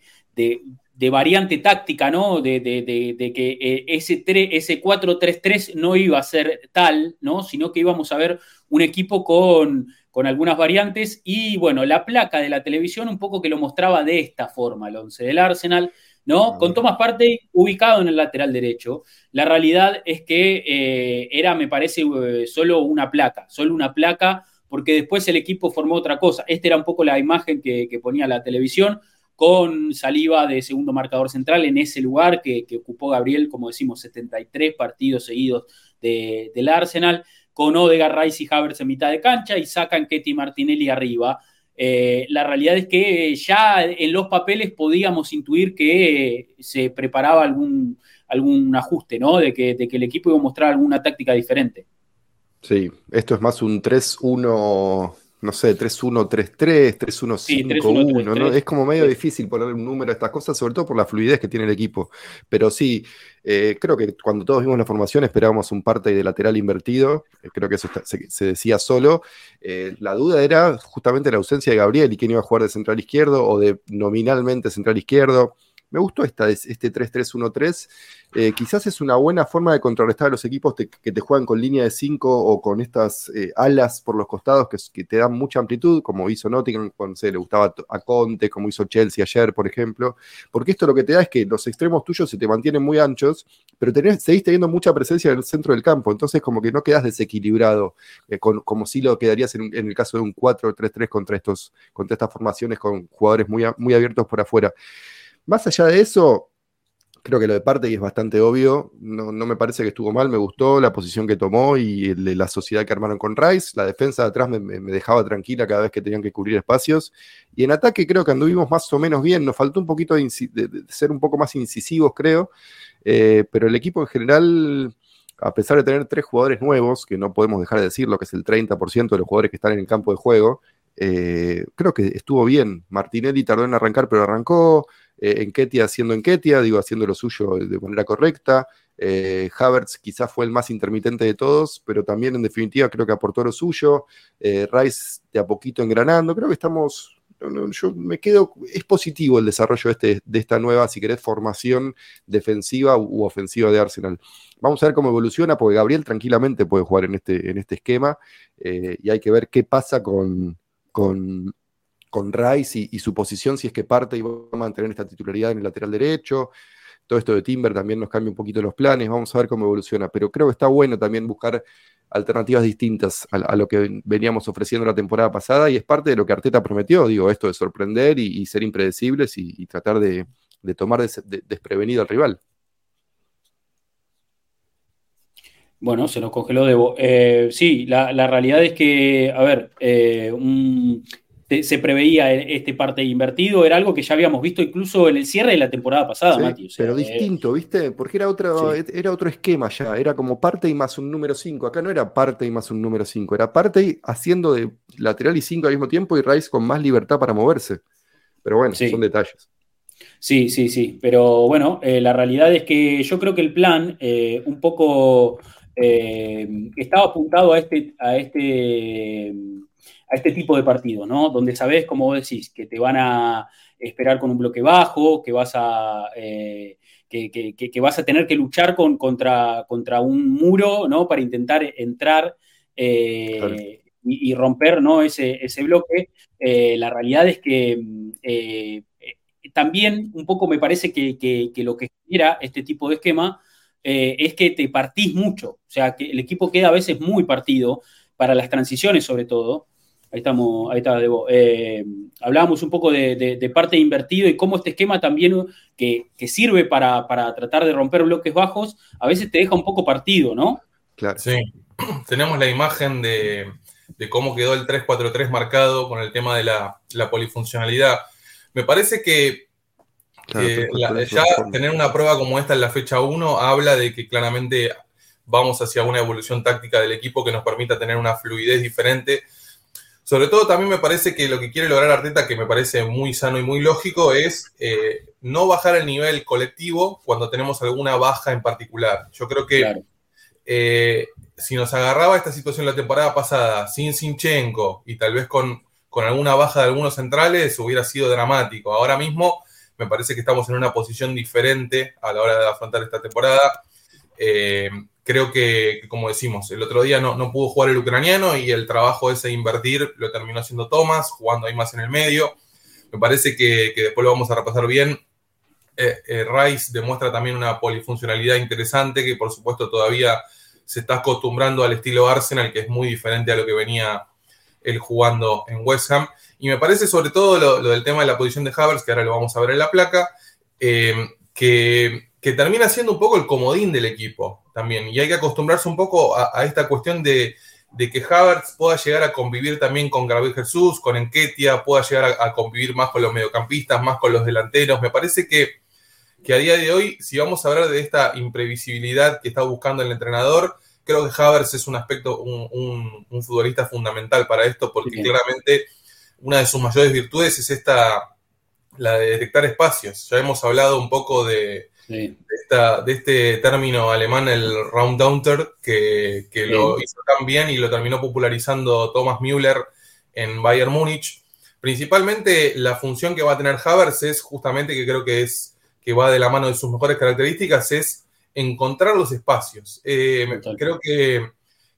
Speaker 1: variante táctica, ¿no? De, que eh, ese, ese 4-3-3 no iba a ser tal, ¿no? Sino que íbamos a ver un equipo con, con algunas variantes y, bueno, la placa de la televisión un poco que lo mostraba de esta forma, el 11 del Arsenal ¿no? Con Thomas Partey ubicado en el lateral derecho. La realidad es que eh, era, me parece, eh, solo una placa, solo una placa, porque después el equipo formó otra cosa. Esta era un poco la imagen que, ponía la televisión, con saliva de segundo marcador central en ese lugar que, ocupó Gabriel, como decimos, 73 partidos seguidos del Arsenal, con Odegaard, Rice y Havertz en mitad de cancha y sacan Ketty Martinelli arriba. Eh, la realidad es que ya en los papeles podíamos intuir que se preparaba algún, algún ajuste, ¿no? De que, de que el equipo iba a mostrar alguna táctica diferente.
Speaker 2: Sí, esto es más un 3-1 no sé, 3-1-3-3, 3-1-5-1, ¿no? Es como medio difícil poner un número a estas cosas, sobre todo por la fluidez que tiene el equipo. Pero sí, eh, creo que cuando todos vimos la formación esperábamos un parte de lateral invertido, eh, creo que eso se, decía solo. Eh, la duda era justamente la ausencia de Gabriel y quién iba a jugar de central izquierdo o de nominalmente central izquierdo. Me gustó esta, este 3-3-1-3. Eh, quizás es una buena forma de contrarrestar a los equipos que te juegan con línea de 5 o con estas eh, alas por los costados que, te dan mucha amplitud, como hizo Nottingham cuando se le gustaba a Conte, como hizo Chelsea ayer, por ejemplo. Porque esto lo que te da es que los extremos tuyos se te mantienen muy anchos, pero tenés, seguís teniendo mucha presencia en el centro del campo. Entonces, como que no quedas desequilibrado, eh, como si lo quedarías en, el caso de un 4-3-3 contra, estos, contra estas formaciones con jugadores muy, muy abiertos por afuera. Más allá de eso, creo que lo de parte es bastante obvio. No, me parece que estuvo mal, me gustó la posición que tomó y la sociedad que armaron con Rice. La defensa de atrás me, dejaba tranquila cada vez que tenían que cubrir espacios. Y en ataque creo que anduvimos más o menos bien. Nos faltó un poquito de, ser un poco más incisivos, creo. Eh, pero el equipo en general, a pesar de tener tres jugadores nuevos, que no podemos dejar de decirlo, que es el 30% de los jugadores que están en el campo de juego, eh, creo que estuvo bien. Martinelli tardó en arrancar, pero arrancó. Eh, haciendo en Ketia, digo, haciendo lo suyo de manera correcta. Eh, Havertz quizás fue el más intermitente de todos, pero también en definitiva creo que aportó lo suyo. Eh, Rice de a poquito engranando. Creo que estamos. yo me quedo. Es positivo el desarrollo este, de esta nueva, si querés, formación defensiva u, ofensiva de Arsenal. Vamos a ver cómo evoluciona, porque Gabriel tranquilamente puede jugar en este, en este esquema y hay que ver qué pasa con, con con Rice y, su posición, si es que parte y va a mantener esta titularidad en el lateral derecho. Todo esto de Timber también nos cambia un poquito los planes, vamos a ver cómo evoluciona. Pero creo que está bueno también buscar alternativas distintas a, lo que veníamos ofreciendo la temporada pasada y es parte de lo que Arteta prometió, digo, esto de sorprender y, ser impredecibles y, tratar de, tomar desprevenido al rival.
Speaker 1: Bueno, se nos congeló Debo. Eh, sí, la, realidad es que, a ver, eh, un, se preveía este parte invertido, era algo que ya habíamos visto incluso en el cierre de la temporada pasada, Mati.
Speaker 2: pero eh, distinto, ¿viste? Porque era otro, era otro esquema ya, era como parte y más un número 5. Acá no era parte y más un número 5, era parte haciendo de lateral y 5 al mismo tiempo y Rice con más libertad para moverse. Pero bueno, son detalles.
Speaker 1: Sí, sí, sí. Pero bueno, eh, la realidad es que yo creo que el plan eh, un poco estaba apuntado a este, a este a este tipo de partido, ¿no? Donde sabes, como vos decís, que te van a esperar con un bloque bajo, que vas a, eh, que, vas a tener que luchar con, contra, contra un muro, ¿no? Para intentar entrar eh, y, romper, ¿no? Ese, ese bloque. Eh, la realidad es que eh, también un poco me parece que, lo que genera este tipo de esquema es que te partís mucho, o sea, que el equipo queda a veces muy partido para las transiciones sobre todo, Ahí estamos, ahí está, Debo. Eh, hablábamos un poco de, parte invertido y cómo este esquema también que, sirve para, tratar de romper bloques bajos, a veces te deja un poco partido, ¿no?
Speaker 3: Claro. Sí, tenemos la imagen de, cómo quedó el 3-4-3 marcado con el tema de la, polifuncionalidad. Me parece que ya tener una prueba como esta en la fecha 1 habla de que claramente vamos hacia una evolución táctica del equipo que nos permita tener una fluidez diferente sobre todo también me parece que lo que quiere lograr Arteta, que me parece muy sano y muy lógico, es eh, no bajar el nivel colectivo cuando tenemos alguna baja en particular. Yo creo que eh, si nos agarraba esta situación la temporada pasada sin Sinchenko y tal vez con, con alguna baja de algunos centrales, hubiera sido dramático. Ahora mismo me parece que estamos en una posición diferente a la hora de afrontar esta temporada. Eh, creo que, como decimos, el otro día no, no, pudo jugar el ucraniano y el trabajo ese de invertir lo terminó haciendo Thomas, jugando ahí más en el medio. Me parece que, después lo vamos a repasar bien. Eh, eh, Rice demuestra también una polifuncionalidad interesante que por supuesto todavía se está acostumbrando al estilo Arsenal, que es muy diferente a lo que venía él jugando en West Ham. Y me parece sobre todo lo, del tema de la posición de Havers, que ahora lo vamos a ver en la placa, eh, que que termina siendo un poco el comodín del equipo también. Y hay que acostumbrarse un poco a, esta cuestión de, que Havertz pueda llegar a convivir también con Gabriel Jesús, con Enquetia, pueda llegar a, convivir más con los mediocampistas, más con los delanteros. Me parece que, que, a día de hoy, si vamos a hablar de esta imprevisibilidad que está buscando el entrenador, creo que Havertz es un aspecto, un, futbolista fundamental para esto, porque claramente una de sus mayores virtudes es esta, la de detectar espacios. Ya hemos hablado un poco de de, este término alemán, el Roundounter, que, que lo hizo tan bien y lo terminó popularizando Thomas Müller en Bayern Múnich. Principalmente la función que va a tener Havers es justamente, que creo que es que va de la mano de sus mejores características, es encontrar los espacios. Eh, creo que,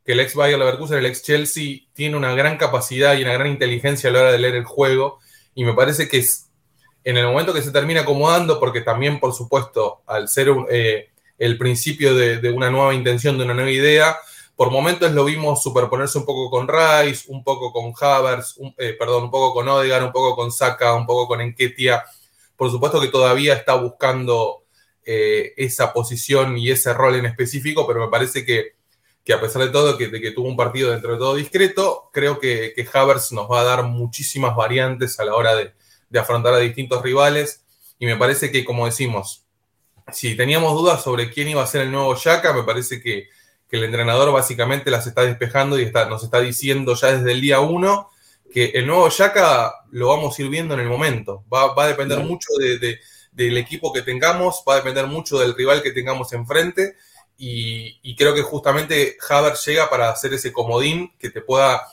Speaker 3: que, el ex Bayern Leverkusen, el ex Chelsea, tiene una gran capacidad y una gran inteligencia a la hora de leer el juego y me parece que es en el momento que se termina acomodando, porque también, por supuesto, al ser eh, el principio de, una nueva intención, de una nueva idea, por momentos lo vimos superponerse un poco con Rice, un poco con Havers, eh, perdón, un poco con Odegaard, un poco con Saka, un poco con Enketia. Por supuesto que todavía está buscando eh, esa posición y ese rol en específico, pero me parece que, a pesar de todo, que, de que tuvo un partido dentro de todo discreto, creo que, que Havers nos va a dar muchísimas variantes a la hora de, de afrontar a distintos rivales. Y me parece que, como decimos, si teníamos dudas sobre quién iba a ser el nuevo Yaka, me parece que, el entrenador básicamente las está despejando y está, nos está diciendo ya desde el día uno que el nuevo Yaka lo vamos a ir viendo en el momento. Va, a depender mucho del equipo que tengamos, va a depender mucho del rival que tengamos enfrente. Y, creo que justamente Haber llega para hacer ese comodín que te pueda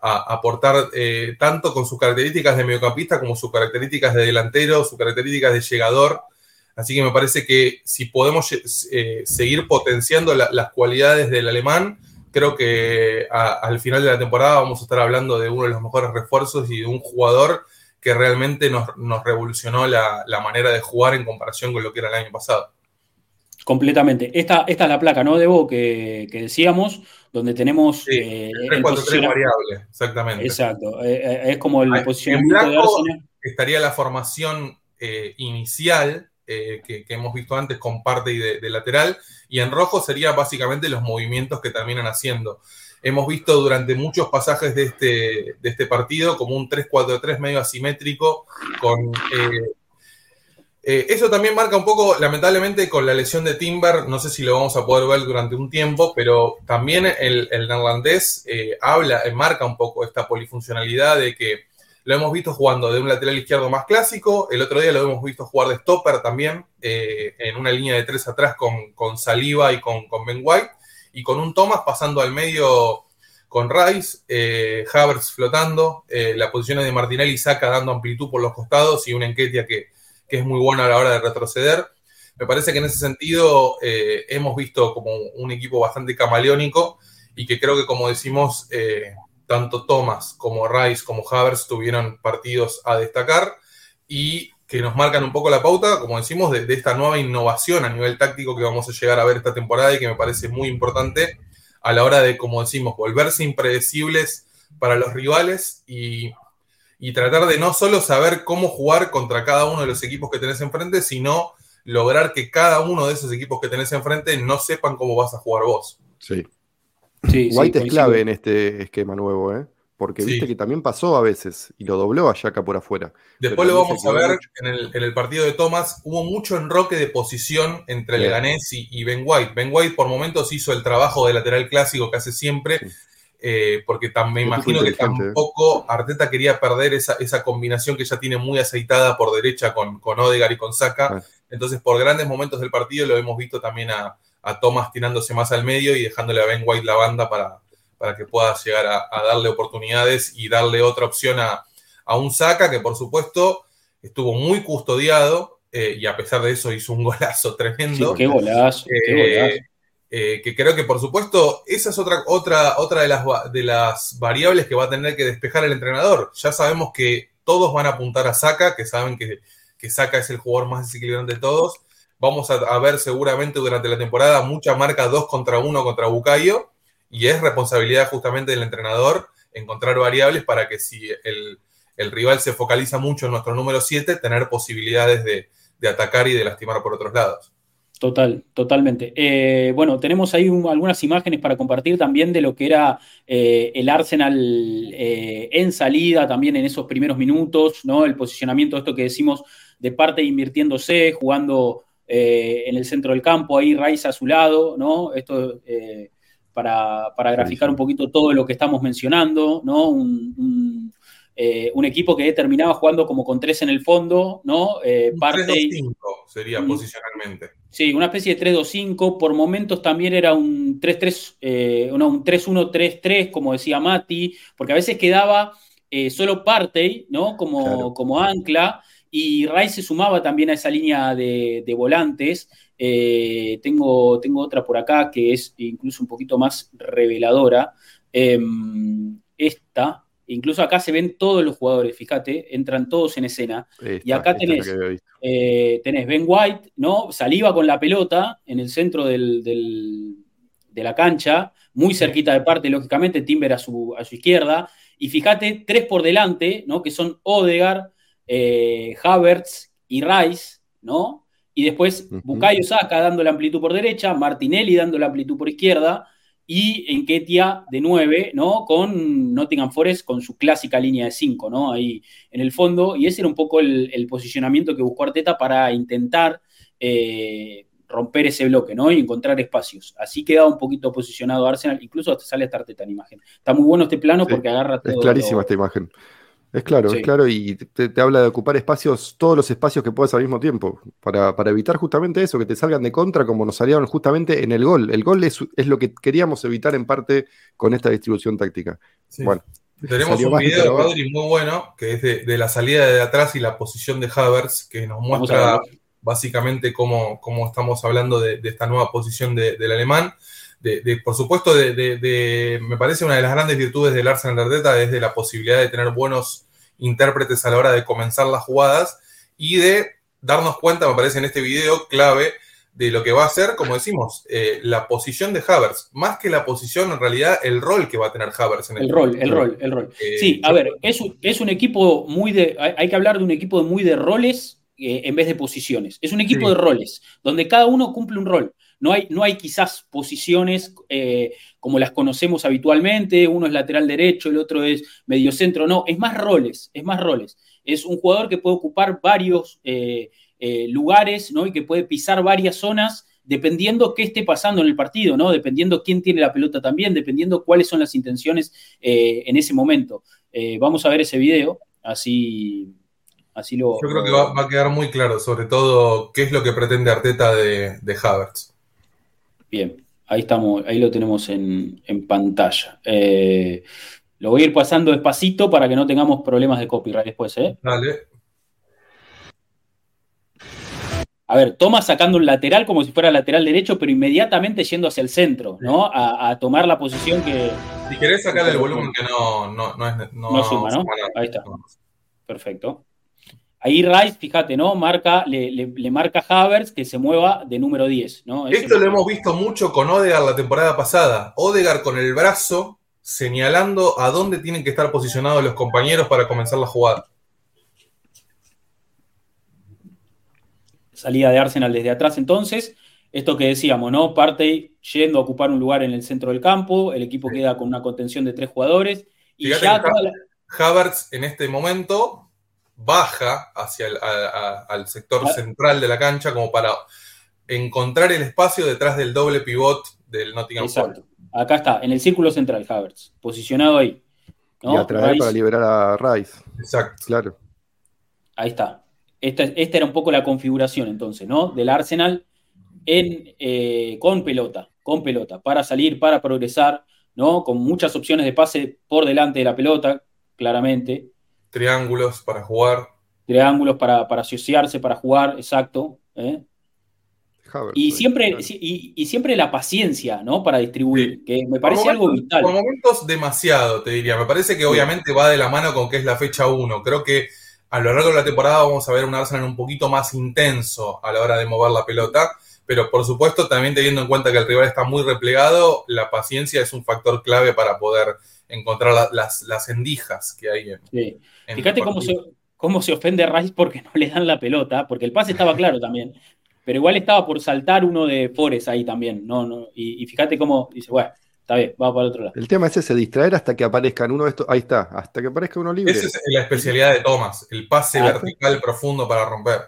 Speaker 3: aportar eh, tanto con sus características de mediocampista como sus características de delantero, sus características de llegador. Así que me parece que si podemos eh, seguir potenciando las cualidades del alemán, creo que al final de la temporada vamos a estar hablando de uno de los mejores refuerzos y de un jugador que realmente nos, revolucionó la, manera de jugar en comparación con lo que era el año pasado.
Speaker 1: Completamente. Esta, esta es la placa, ¿no, Debo? Que, que decíamos donde tenemos...
Speaker 3: Sí, eh, el 3 variable, exactamente.
Speaker 1: Exacto, eh, eh, es como el
Speaker 3: posicionamiento de Arsenal. Estaría la formación inicial que, hemos visto antes con parte de, de, lateral, y en rojo sería básicamente los movimientos que terminan haciendo. Hemos visto durante muchos pasajes de este, de este partido como un 3-4-3 medio asimétrico con eh, eso también marca un poco, lamentablemente, con la lesión de Timber, no sé si lo vamos a poder ver durante un tiempo, pero también el, neerlandés eh, habla, eh, marca un poco esta polifuncionalidad de que lo hemos visto jugando de un lateral izquierdo más clásico, el otro día lo hemos visto jugar de stopper también, en una línea de tres atrás con, con Saliba y con, con, Ben White, y con un Thomas pasando al medio con Rice, Havertz flotando, la posición de Martinelli saca dando amplitud por los costados y una Enquetia que que es muy bueno a la hora de retroceder. me parece que en ese sentido eh, hemos visto como un equipo bastante camaleónico y que creo que, como decimos, eh, tanto Thomas como Rice como Havers tuvieron partidos a destacar y que nos marcan un poco la pauta, como decimos, de, esta nueva innovación a nivel táctico que vamos a llegar a ver esta temporada y que me parece muy importante a la hora de, como decimos, volverse impredecibles para los rivales y, y tratar de no solo saber cómo jugar contra cada uno de los equipos que tenés enfrente, sino lograr que cada uno de esos equipos que tenés enfrente no sepan cómo vas a jugar vos.
Speaker 2: Sí. White es clave en este esquema nuevo, ¿eh? Porque viste que también pasó a veces y lo dobló a acá por afuera.
Speaker 3: Después lo vamos a ver en el, partido de Thomas. Hubo mucho enroque de posición entre Leganés y, Ben White. Ben White por momentos hizo el trabajo de lateral clásico que hace siempre. Eh, porque me imagino que ¿eh? tampoco Arteta quería perder esa, combinación que ya tiene muy aceitada por derecha con, con Odegar y con Saka. Entonces, por grandes momentos del partido lo hemos visto también a, a Thomas tirándose más al medio y dejándole a Ben White la banda para, para que pueda llegar a, darle oportunidades y darle otra opción a, un Saka que por supuesto estuvo muy custodiado eh, y a pesar de eso hizo un golazo tremendo.
Speaker 1: qué golazo,
Speaker 3: eh, eh, que creo que por supuesto esa es otra, otra, otra de, las, de las variables que va a tener que despejar el entrenador. Ya sabemos que todos van a apuntar a Saka, que saben que, que Saka es el jugador más desequilibrante de todos Vamos a, ver seguramente durante la temporada mucha marca 2 contra 1 contra Bucayo y es responsabilidad justamente del entrenador encontrar variables para que si el, rival se focaliza mucho en nuestro número 7, tener posibilidades de, atacar y de lastimar por otros lados.
Speaker 1: Total, totalmente. Eh, bueno, tenemos ahí algunas imágenes para compartir también de lo que era eh, el Arsenal eh, en salida, también en esos primeros minutos, ¿no? El posicionamiento, esto que decimos, de parte invirtiéndose, jugando eh, en el centro del campo, ahí Rice a su lado, ¿no? Esto eh, para, graficar un poquito todo lo que estamos mencionando, ¿no? Un, eh, equipo que terminaba jugando como con tres en el fondo, ¿no?
Speaker 3: parte 3-2-5 sería posicionalmente.
Speaker 1: Sí, una especie de 3-2-5, por momentos también era un 3-3, un 3-1-3-3, como decía Mati, porque a veces quedaba solo parte, ¿no? Como, como ancla, y Rice se sumaba también a esa línea de, volantes. Eh, tengo, tengo otra por acá que es incluso un poquito más reveladora. Em, esta, incluso acá se ven todos los jugadores, fíjate, entran todos en escena. y acá tenés, eh, tenés Ben White, ¿no? Saliva con la pelota en el centro de la cancha, muy cerquita de parte, lógicamente, Timber a su, a su izquierda. Y fíjate, tres por delante, ¿no? Que son Odegar, eh, Havertz y Rice, ¿no? Y después Bukayo Saka dando la amplitud por derecha, Martinelli dando la amplitud por izquierda, y Enketia de 9, ¿no? Con Nottingham Forest con su clásica línea de 5, ¿no? Ahí en el fondo, y ese era un poco el, posicionamiento que buscó Arteta para intentar eh, romper ese bloque, ¿no? Y encontrar espacios. Así queda un poquito posicionado Arsenal, incluso hasta sale esta Arteta en imagen. Está muy bueno este plano porque agarra
Speaker 2: todo. Es clarísima esta imagen. Es claro, es claro, y te, habla de ocupar espacios, todos los espacios que puedas al mismo tiempo, para, evitar justamente eso, que te salgan de contra como nos salieron justamente en el gol. El gol es, lo que queríamos evitar en parte con esta distribución táctica. Bueno.
Speaker 3: Tenemos un video, Rodri, muy bueno, que es de, la salida de atrás y la posición de Havertz, que nos muestra básicamente cómo, cómo, estamos hablando de, esta nueva posición del alemán. De, por supuesto, de, me parece una de las grandes virtudes del Arsenal de Arteta es de la posibilidad de tener buenos intérpretes a la hora de comenzar las jugadas y de darnos cuenta, me parece en este video clave, de lo que va a ser, como decimos, eh, la posición de Havers. Más que la posición, en realidad, el rol que va a tener Havers en
Speaker 1: el, el rol, el rol, el rol. Eh, sí, a ver, es un, es un equipo muy de. Hay, que hablar de un equipo muy de roles eh, en vez de posiciones. Es un equipo de roles, donde cada uno cumple un rol. No hay, no hay quizás posiciones como las conocemos habitualmente, uno es lateral derecho, el otro es mediocentro, no, es más roles, es más roles. Es un jugador que puede ocupar varios eh, eh, lugares, ¿no? Y que puede pisar varias zonas dependiendo qué esté pasando en el partido, ¿no? Dependiendo quién tiene la pelota también, dependiendo cuáles son las intenciones eh, en ese momento. vamos a ver ese video, así, así lo...
Speaker 3: Yo creo que va, a quedar muy claro, sobre todo, qué es lo que pretende Arteta de, de Havertz.
Speaker 1: Bien. Ahí estamos, ahí lo tenemos en, pantalla. Eh, lo voy a ir pasando despacito para que no tengamos problemas de copyright después, ¿eh?
Speaker 3: Dale.
Speaker 1: a ver, toma sacando un lateral como si fuera lateral derecho, pero inmediatamente yendo hacia el centro, ¿no? A, tomar la posición que.
Speaker 3: Si querés sacar el volumen que no, no, no, es, no,
Speaker 1: suma, ¿no? Ahí está. Perfecto. Ahí Rice, fíjate, ¿no? Marca, le, le, marca Havers que se mueva de número 10, ¿no?
Speaker 3: Esto lo hemos visto mucho con Odegar la temporada pasada. Odegar con el brazo señalando a dónde tienen que estar posicionados los compañeros para comenzar la jugada.
Speaker 1: salida de Arsenal desde atrás entonces. Esto que decíamos, ¿no? Parte yendo a ocupar un lugar en el centro del campo, el equipo queda con una contención de tres jugadores. Y ya
Speaker 3: Havertz en este momento baja hacia el al sector central de la cancha como para encontrar el espacio detrás del doble pivot del Nottingham Forest.
Speaker 1: Acá está, en el círculo central, Havertz, posicionado ahí.
Speaker 2: Y atraer para liberar a Rice.
Speaker 3: Exacto.
Speaker 2: Claro.
Speaker 1: Ahí está. Esta, era un poco la configuración entonces, ¿no? Del Arsenal en, eh, con pelota, con pelota, para salir, para progresar, ¿no? Con muchas opciones de pase por delante de la pelota, claramente.
Speaker 3: Triángulos para jugar.
Speaker 1: Triángulos para, para asociarse, para jugar, exacto. ¿eh? y, siempre, y, siempre la paciencia, ¿no? Para distribuir, que me parece algo vital.
Speaker 3: Por momentos demasiado, te diría. Me parece que obviamente va de la mano con que es la fecha 1. Creo que a lo largo de la temporada vamos a ver un Arsenal un poquito más intenso a la hora de mover la pelota, pero por supuesto también teniendo en cuenta que el rival está muy replegado, la paciencia es un factor clave para poder encontrar las, las endijas que hay en,
Speaker 1: sí. Fíjate cómo se, cómo se ofende Rice porque no le dan la pelota, porque el pase estaba claro también, pero igual estaba por saltar uno de Forest ahí también, no, no, y, y fíjate cómo dice, bueno, Está bien, va para el otro lado.
Speaker 2: El tema es ese, distraer hasta que aparezcan uno de estos. Ahí está, hasta que aparezca uno libre.
Speaker 3: Esa es la especialidad de Thomas, el pase ah, vertical profundo para romper.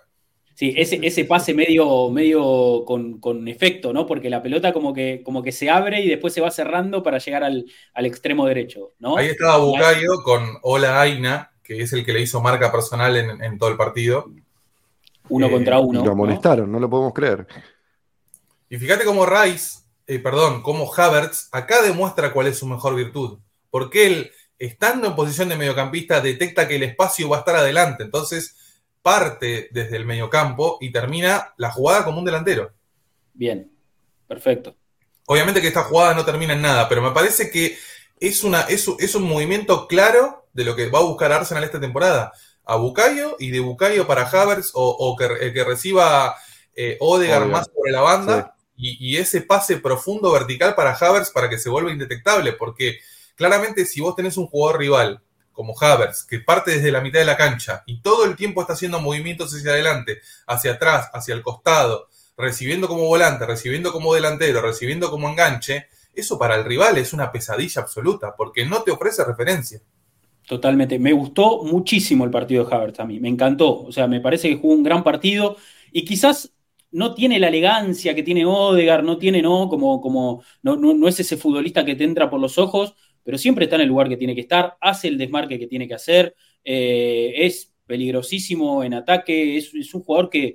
Speaker 1: Sí, ese, ese pase medio, medio con, efecto, ¿no? Porque la pelota como que, como que se abre y después se va cerrando para llegar al, extremo derecho, ¿no?
Speaker 3: Ahí estaba Bucayo con Ola Aina, que es el que le hizo marca personal en, todo el partido.
Speaker 1: Uno contra uno.
Speaker 2: lo amonestaron, ¿no? lo podemos creer.
Speaker 3: Y fíjate cómo Rice eh, perdón, como Havertz, acá demuestra cuál es su mejor virtud. Porque él, estando en posición de mediocampista, detecta que el espacio va a estar adelante. Entonces, parte desde el mediocampo y termina la jugada como un delantero.
Speaker 1: Bien, perfecto.
Speaker 3: Obviamente que esta jugada no termina en nada, pero me parece que es, una, es, un movimiento claro de lo que va a buscar Arsenal esta temporada. A Bucayo y de Bucayo para Havertz o, que, que, reciba eh, Odegaard más por la banda y, ese pase profundo vertical para Havers para que se vuelva indetectable, porque claramente si vos tenés un jugador rival como Havers, que parte desde la mitad de la cancha y todo el tiempo está haciendo movimientos hacia adelante, hacia atrás, hacia el costado, recibiendo como volante, recibiendo como delantero, recibiendo como enganche, eso para el rival es una pesadilla absoluta, porque no te ofrece referencia.
Speaker 1: Totalmente. Me gustó muchísimo el partido de Havertz a mí. Me encantó. O sea, me parece que jugó un gran partido. Y quizás no tiene la elegancia que tiene Odegar, no tiene, no, como, como, no, no, es ese futbolista que te entra por los ojos, pero siempre está en el lugar que tiene que estar, hace el desmarque que tiene que hacer, eh, es peligrosísimo en ataque, es, un jugador que,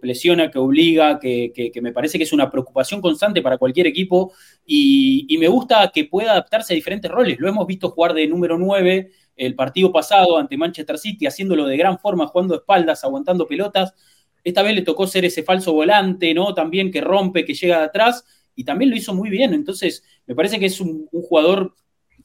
Speaker 1: presiona, que obliga, que, me parece que es una preocupación constante para cualquier equipo y, y, me gusta que pueda adaptarse a diferentes roles. Lo hemos visto jugar de número 9 el partido pasado ante Manchester City, haciéndolo de gran forma, jugando espaldas, aguantando pelotas. Esta vez le tocó ser ese falso volante, ¿no? También que rompe, que llega de atrás, y también lo hizo muy bien. Entonces, me parece que es un, jugador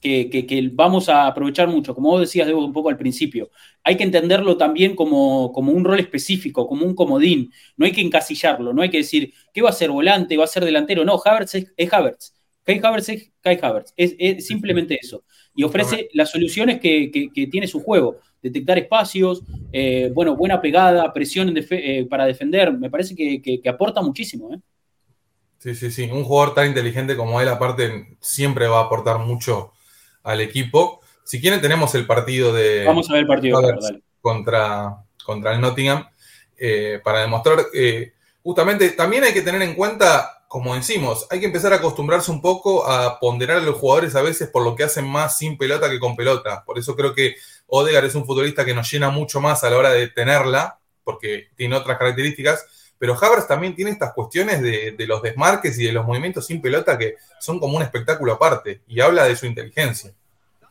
Speaker 1: que, vamos a aprovechar mucho. Como vos decías, Debo, un poco al principio. Hay que entenderlo también como, como, un rol específico, como un comodín. No hay que encasillarlo, no hay que decir, ¿qué va a ser volante? ¿Va a ser delantero? No, Havertz es, Havertz. Kai Havertz es Kai Havertz. Es, simplemente eso. Y ofrece las soluciones que, que tiene su juego detectar espacios, eh, bueno, buena pegada, presión eh, para defender, me parece que, aporta muchísimo. ¿eh?
Speaker 3: Sí, sí, sí, un jugador tan inteligente como él aparte siempre va a aportar mucho al equipo. Si quieren tenemos el partido de...
Speaker 1: Vamos a ver el partido.
Speaker 3: contra, contra el Nottingham para demostrar... justamente también hay que tener en cuenta como decimos, hay que empezar a acostumbrarse un poco a ponderar a los jugadores a veces por lo que hacen más sin pelota que con pelota. Por eso creo que Odegaard es un futbolista que nos llena mucho más a la hora de tenerla, porque tiene otras características. Pero Havertz también tiene estas cuestiones de, los desmarques y de los movimientos sin pelota que son como un espectáculo aparte y habla de su inteligencia.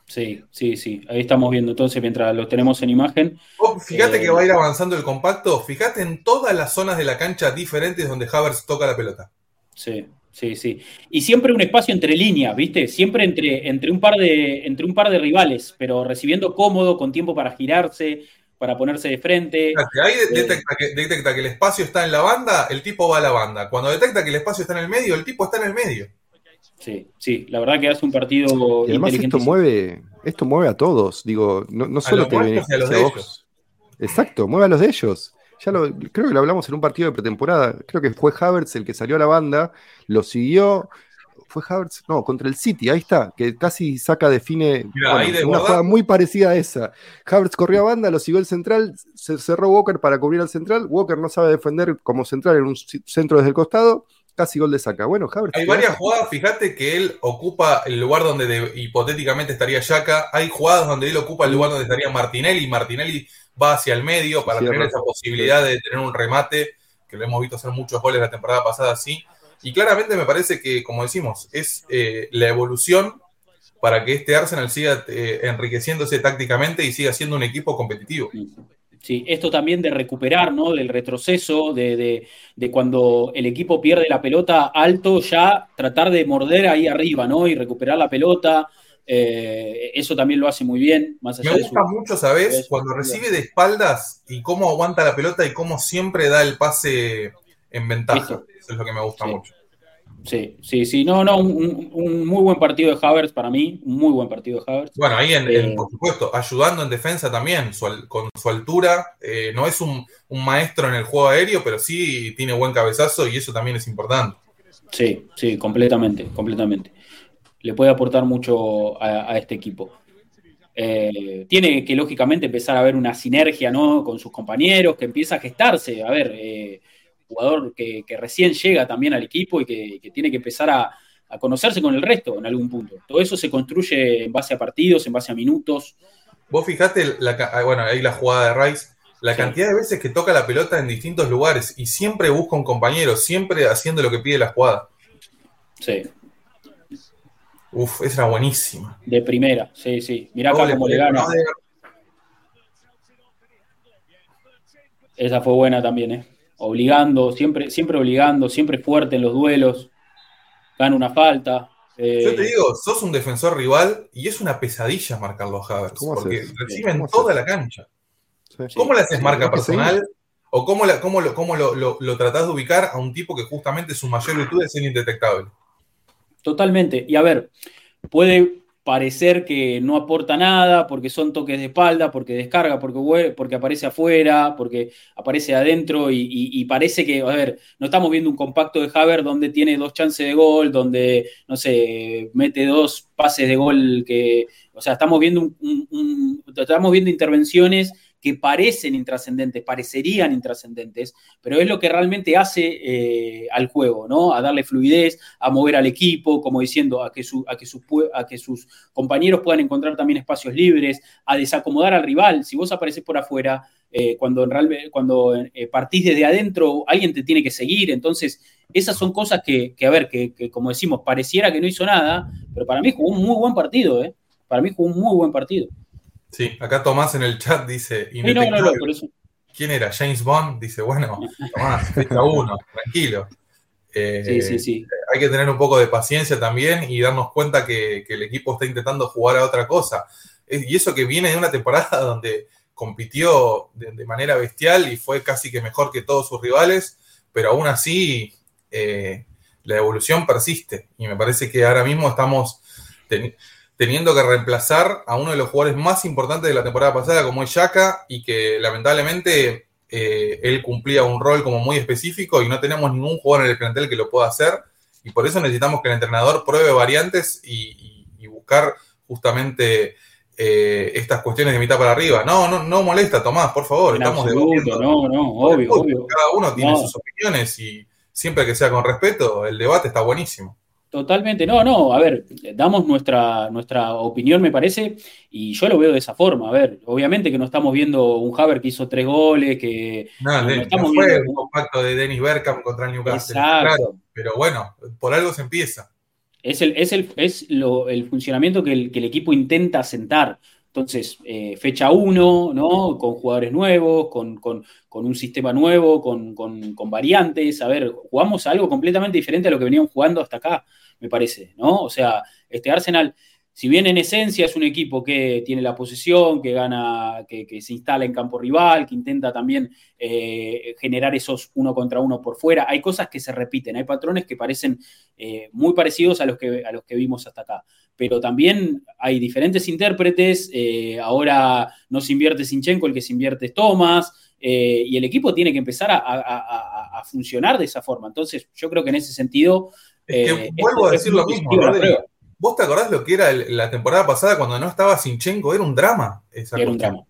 Speaker 1: Sí, sí, sí. Ahí estamos viendo entonces mientras lo tenemos en imagen.
Speaker 3: Oh, fíjate que va a ir avanzando el compacto. Fíjate en todas las zonas de la cancha diferentes donde Havertz toca la pelota.
Speaker 1: Sí, sí, sí. Y siempre un espacio entre líneas, ¿viste? Siempre entre, entre, un, par de, entre un par de rivales, pero recibiendo cómodo, con tiempo para girarse, para ponerse de frente.
Speaker 3: Ahí eh, detecta, que, detecta que el espacio está en la banda, el tipo va a la banda. Cuando detecta que el espacio está en el medio, el tipo está en el medio.
Speaker 1: Sí, sí, la verdad que hace un partido.
Speaker 2: Y además esto mueve, esto mueve a todos. Digo, no, solo te beneficia a, vos. Exacto, mueve a los de ellos. Ya lo, creo que lo hablamos en un partido de pretemporada. Creo que fue Havertz el que salió a la banda, lo siguió. Fue Havertz, no, contra el City, ahí está, que casi saca, define una jugada muy parecida a esa. Havertz corrió a banda, lo siguió el central, se cerró Walker para cubrir al central. Walker no sabe defender como central en un centro desde el costado casi gol de saca. Bueno,
Speaker 3: Hay varias jugadas, fíjate que él ocupa el lugar donde hipotéticamente estaría Yaka. Hay jugadas donde él ocupa el lugar donde estaría Martinelli. Martinelli va hacia el medio para tener esa posibilidad de tener un remate, que lo hemos visto hacer muchos goles la temporada pasada así. Y claramente me parece que, como decimos, es eh, la evolución para que este Arsenal siga eh, enriqueciéndose tácticamente y siga siendo un equipo competitivo.
Speaker 1: Sí, esto también de recuperar, ¿no? Del retroceso, de, cuando el equipo pierde la pelota alto, ya tratar de morder ahí arriba, ¿no? Y recuperar la pelota. Eh, eso también lo hace muy bien.
Speaker 3: Me gusta mucho, ¿sabes? Cuando recibe de espaldas y cómo aguanta la pelota y cómo siempre da el pase en ventaja. Eso es lo que me gusta mucho.
Speaker 1: Sí, sí, sí. No, no, un, muy buen partido de Havertz para mí. Un muy buen partido de Havertz.
Speaker 3: Bueno, ahí, en, eh, por supuesto, ayudando en defensa también, con su altura. Eh, no es un, maestro en el juego aéreo, pero sí tiene buen cabezazo y eso también es importante.
Speaker 1: Sí, sí, completamente, completamente. Le puede aportar mucho a, este equipo. Eh, tiene que, lógicamente, empezar a ver una sinergia ¿no? con sus compañeros, que empieza a gestarse. A ver, jugador que, recién llega también al equipo y que, tiene que empezar a, conocerse con el resto en algún punto. Todo eso se construye en base a partidos, en base a minutos.
Speaker 3: Vos fijate, la, ah, bueno, ahí la jugada de Rice, la cantidad de veces que toca la pelota en distintos lugares y siempre busca un compañero, siempre haciendo lo que pide la jugada.
Speaker 1: Sí.
Speaker 3: Uf, esa era buenísima.
Speaker 1: De primera, sí, sí. Mirá acá cómo le gana. Esa fue buena también, ¿eh? Obligando, siempre, siempre obligando, siempre fuerte en los duelos, gana una falta.
Speaker 3: Eh, Yo te digo, sos un defensor rival y es una pesadilla marcar los Havertz, porque reciben toda la cancha. ¿Cómo le haces marca personal? ¿O cómo, la, cómo, lo, cómo lo, lo, tratás de ubicar a un tipo que justamente su mayor virtud es ser indetectable?
Speaker 1: Totalmente. Y a ver, puede parecer que no aporta nada, porque son toques de espalda, porque descarga, porque, porque aparece afuera, porque aparece adentro y, parece que, a ver, no estamos viendo un compacto de Haver donde tiene dos chances de gol, donde, no sé, mete dos pases de gol que, o sea, estamos viendo, estamos viendo intervenciones que parecen intrascendentes, parecerían intrascendentes, pero es lo que realmente hace eh, al juego, ¿no? A darle fluidez, a mover al equipo, como diciendo, a que, a, que sus, que compañeros puedan encontrar también espacios libres, a desacomodar al rival. Si vos apareces por afuera, eh, cuando, en cuando eh, partís desde adentro, alguien te tiene que seguir. Entonces, esas son cosas que, a ver, que, que, como decimos, pareciera que no hizo nada, pero para mí jugó un muy buen partido, ¿eh? Para mí jugó un muy buen partido.
Speaker 3: Sí, acá Tomás en el chat dice. ¿Quién era? James Bond. Dice, bueno, Tomás, fecha uno, tranquilo. Eh, sí, sí, sí. Hay que tener un poco de paciencia también y darnos cuenta que, el equipo está intentando jugar a otra cosa. Y eso que viene de una temporada donde compitió de, manera bestial y fue casi que mejor que todos sus rivales, pero aún así eh, la evolución persiste. Y me parece que ahora mismo estamos teniendo que reemplazar a uno de los jugadores más importantes de la temporada pasada, como es Shaka, y que lamentablemente eh, él cumplía un rol como muy específico y no tenemos ningún jugador en el plantel que lo pueda hacer. Y por eso necesitamos que el entrenador pruebe variantes y, buscar justamente eh, estas cuestiones de mitad para arriba. No, no, no molesta, Tomás, por favor. estamos
Speaker 1: debatiendo. No, no, obvio, obvio.
Speaker 3: Cada uno tiene sus opiniones y siempre que sea con respeto, el debate está buenísimo.
Speaker 1: Totalmente, no, no, a ver, damos nuestra, nuestra opinión, me parece, y yo lo veo de esa forma. A ver, obviamente que no estamos viendo un Haber que hizo tres goles, que.
Speaker 3: No, no, estamos fue viendo... un compacto de Dennis Bergkamp contra el Newcastle. Claro, pero bueno, por algo se empieza.
Speaker 1: Es el, es el, es lo, el funcionamiento que el, que el, equipo intenta sentar. Entonces, eh, fecha 1, ¿no? Con jugadores nuevos, con, con, con un sistema nuevo, con, con, variantes. A ver, jugamos algo completamente diferente a lo que venían jugando hasta acá, me parece, ¿no? O sea, este Arsenal si bien en esencia es un equipo que tiene la posesión, que gana, que, se instala en campo rival, que intenta también eh, generar esos uno contra uno por fuera, hay cosas que se repiten, hay patrones que parecen eh, muy parecidos a los que, a los que vimos hasta acá. Pero también hay diferentes intérpretes, eh, ahora no se invierte Sinchenko, el que se invierte es Thomas, y el equipo tiene que empezar a, funcionar de esa forma. Entonces, yo creo que en ese sentido...
Speaker 3: Es que vuelvo a decir lo mismo, ¿Vos te acordás lo que era la temporada pasada cuando no estaba Sinchenko? Era un drama. Esa
Speaker 1: era un drama.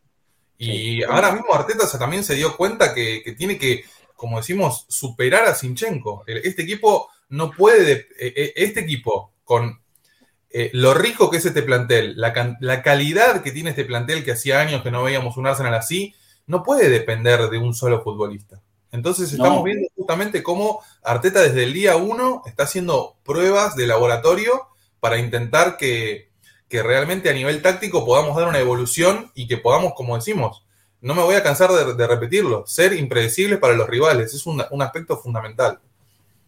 Speaker 3: Y ahora mismo Arteta también se dio cuenta que, tiene que, como decimos, superar a Sinchenko. Este equipo no puede, e, e, este equipo con eh, lo rico que es este plantel, la, calidad que tiene este plantel que hacía años que no veíamos un Arsenal así, no puede depender de un solo futbolista. Entonces estamos viendo justamente cómo Arteta desde el día uno está haciendo pruebas de laboratorio para intentar que, realmente a nivel táctico podamos dar una evolución y que podamos, como decimos, no me voy a cansar de, repetirlo, ser impredecibles para los rivales, es un, aspecto fundamental.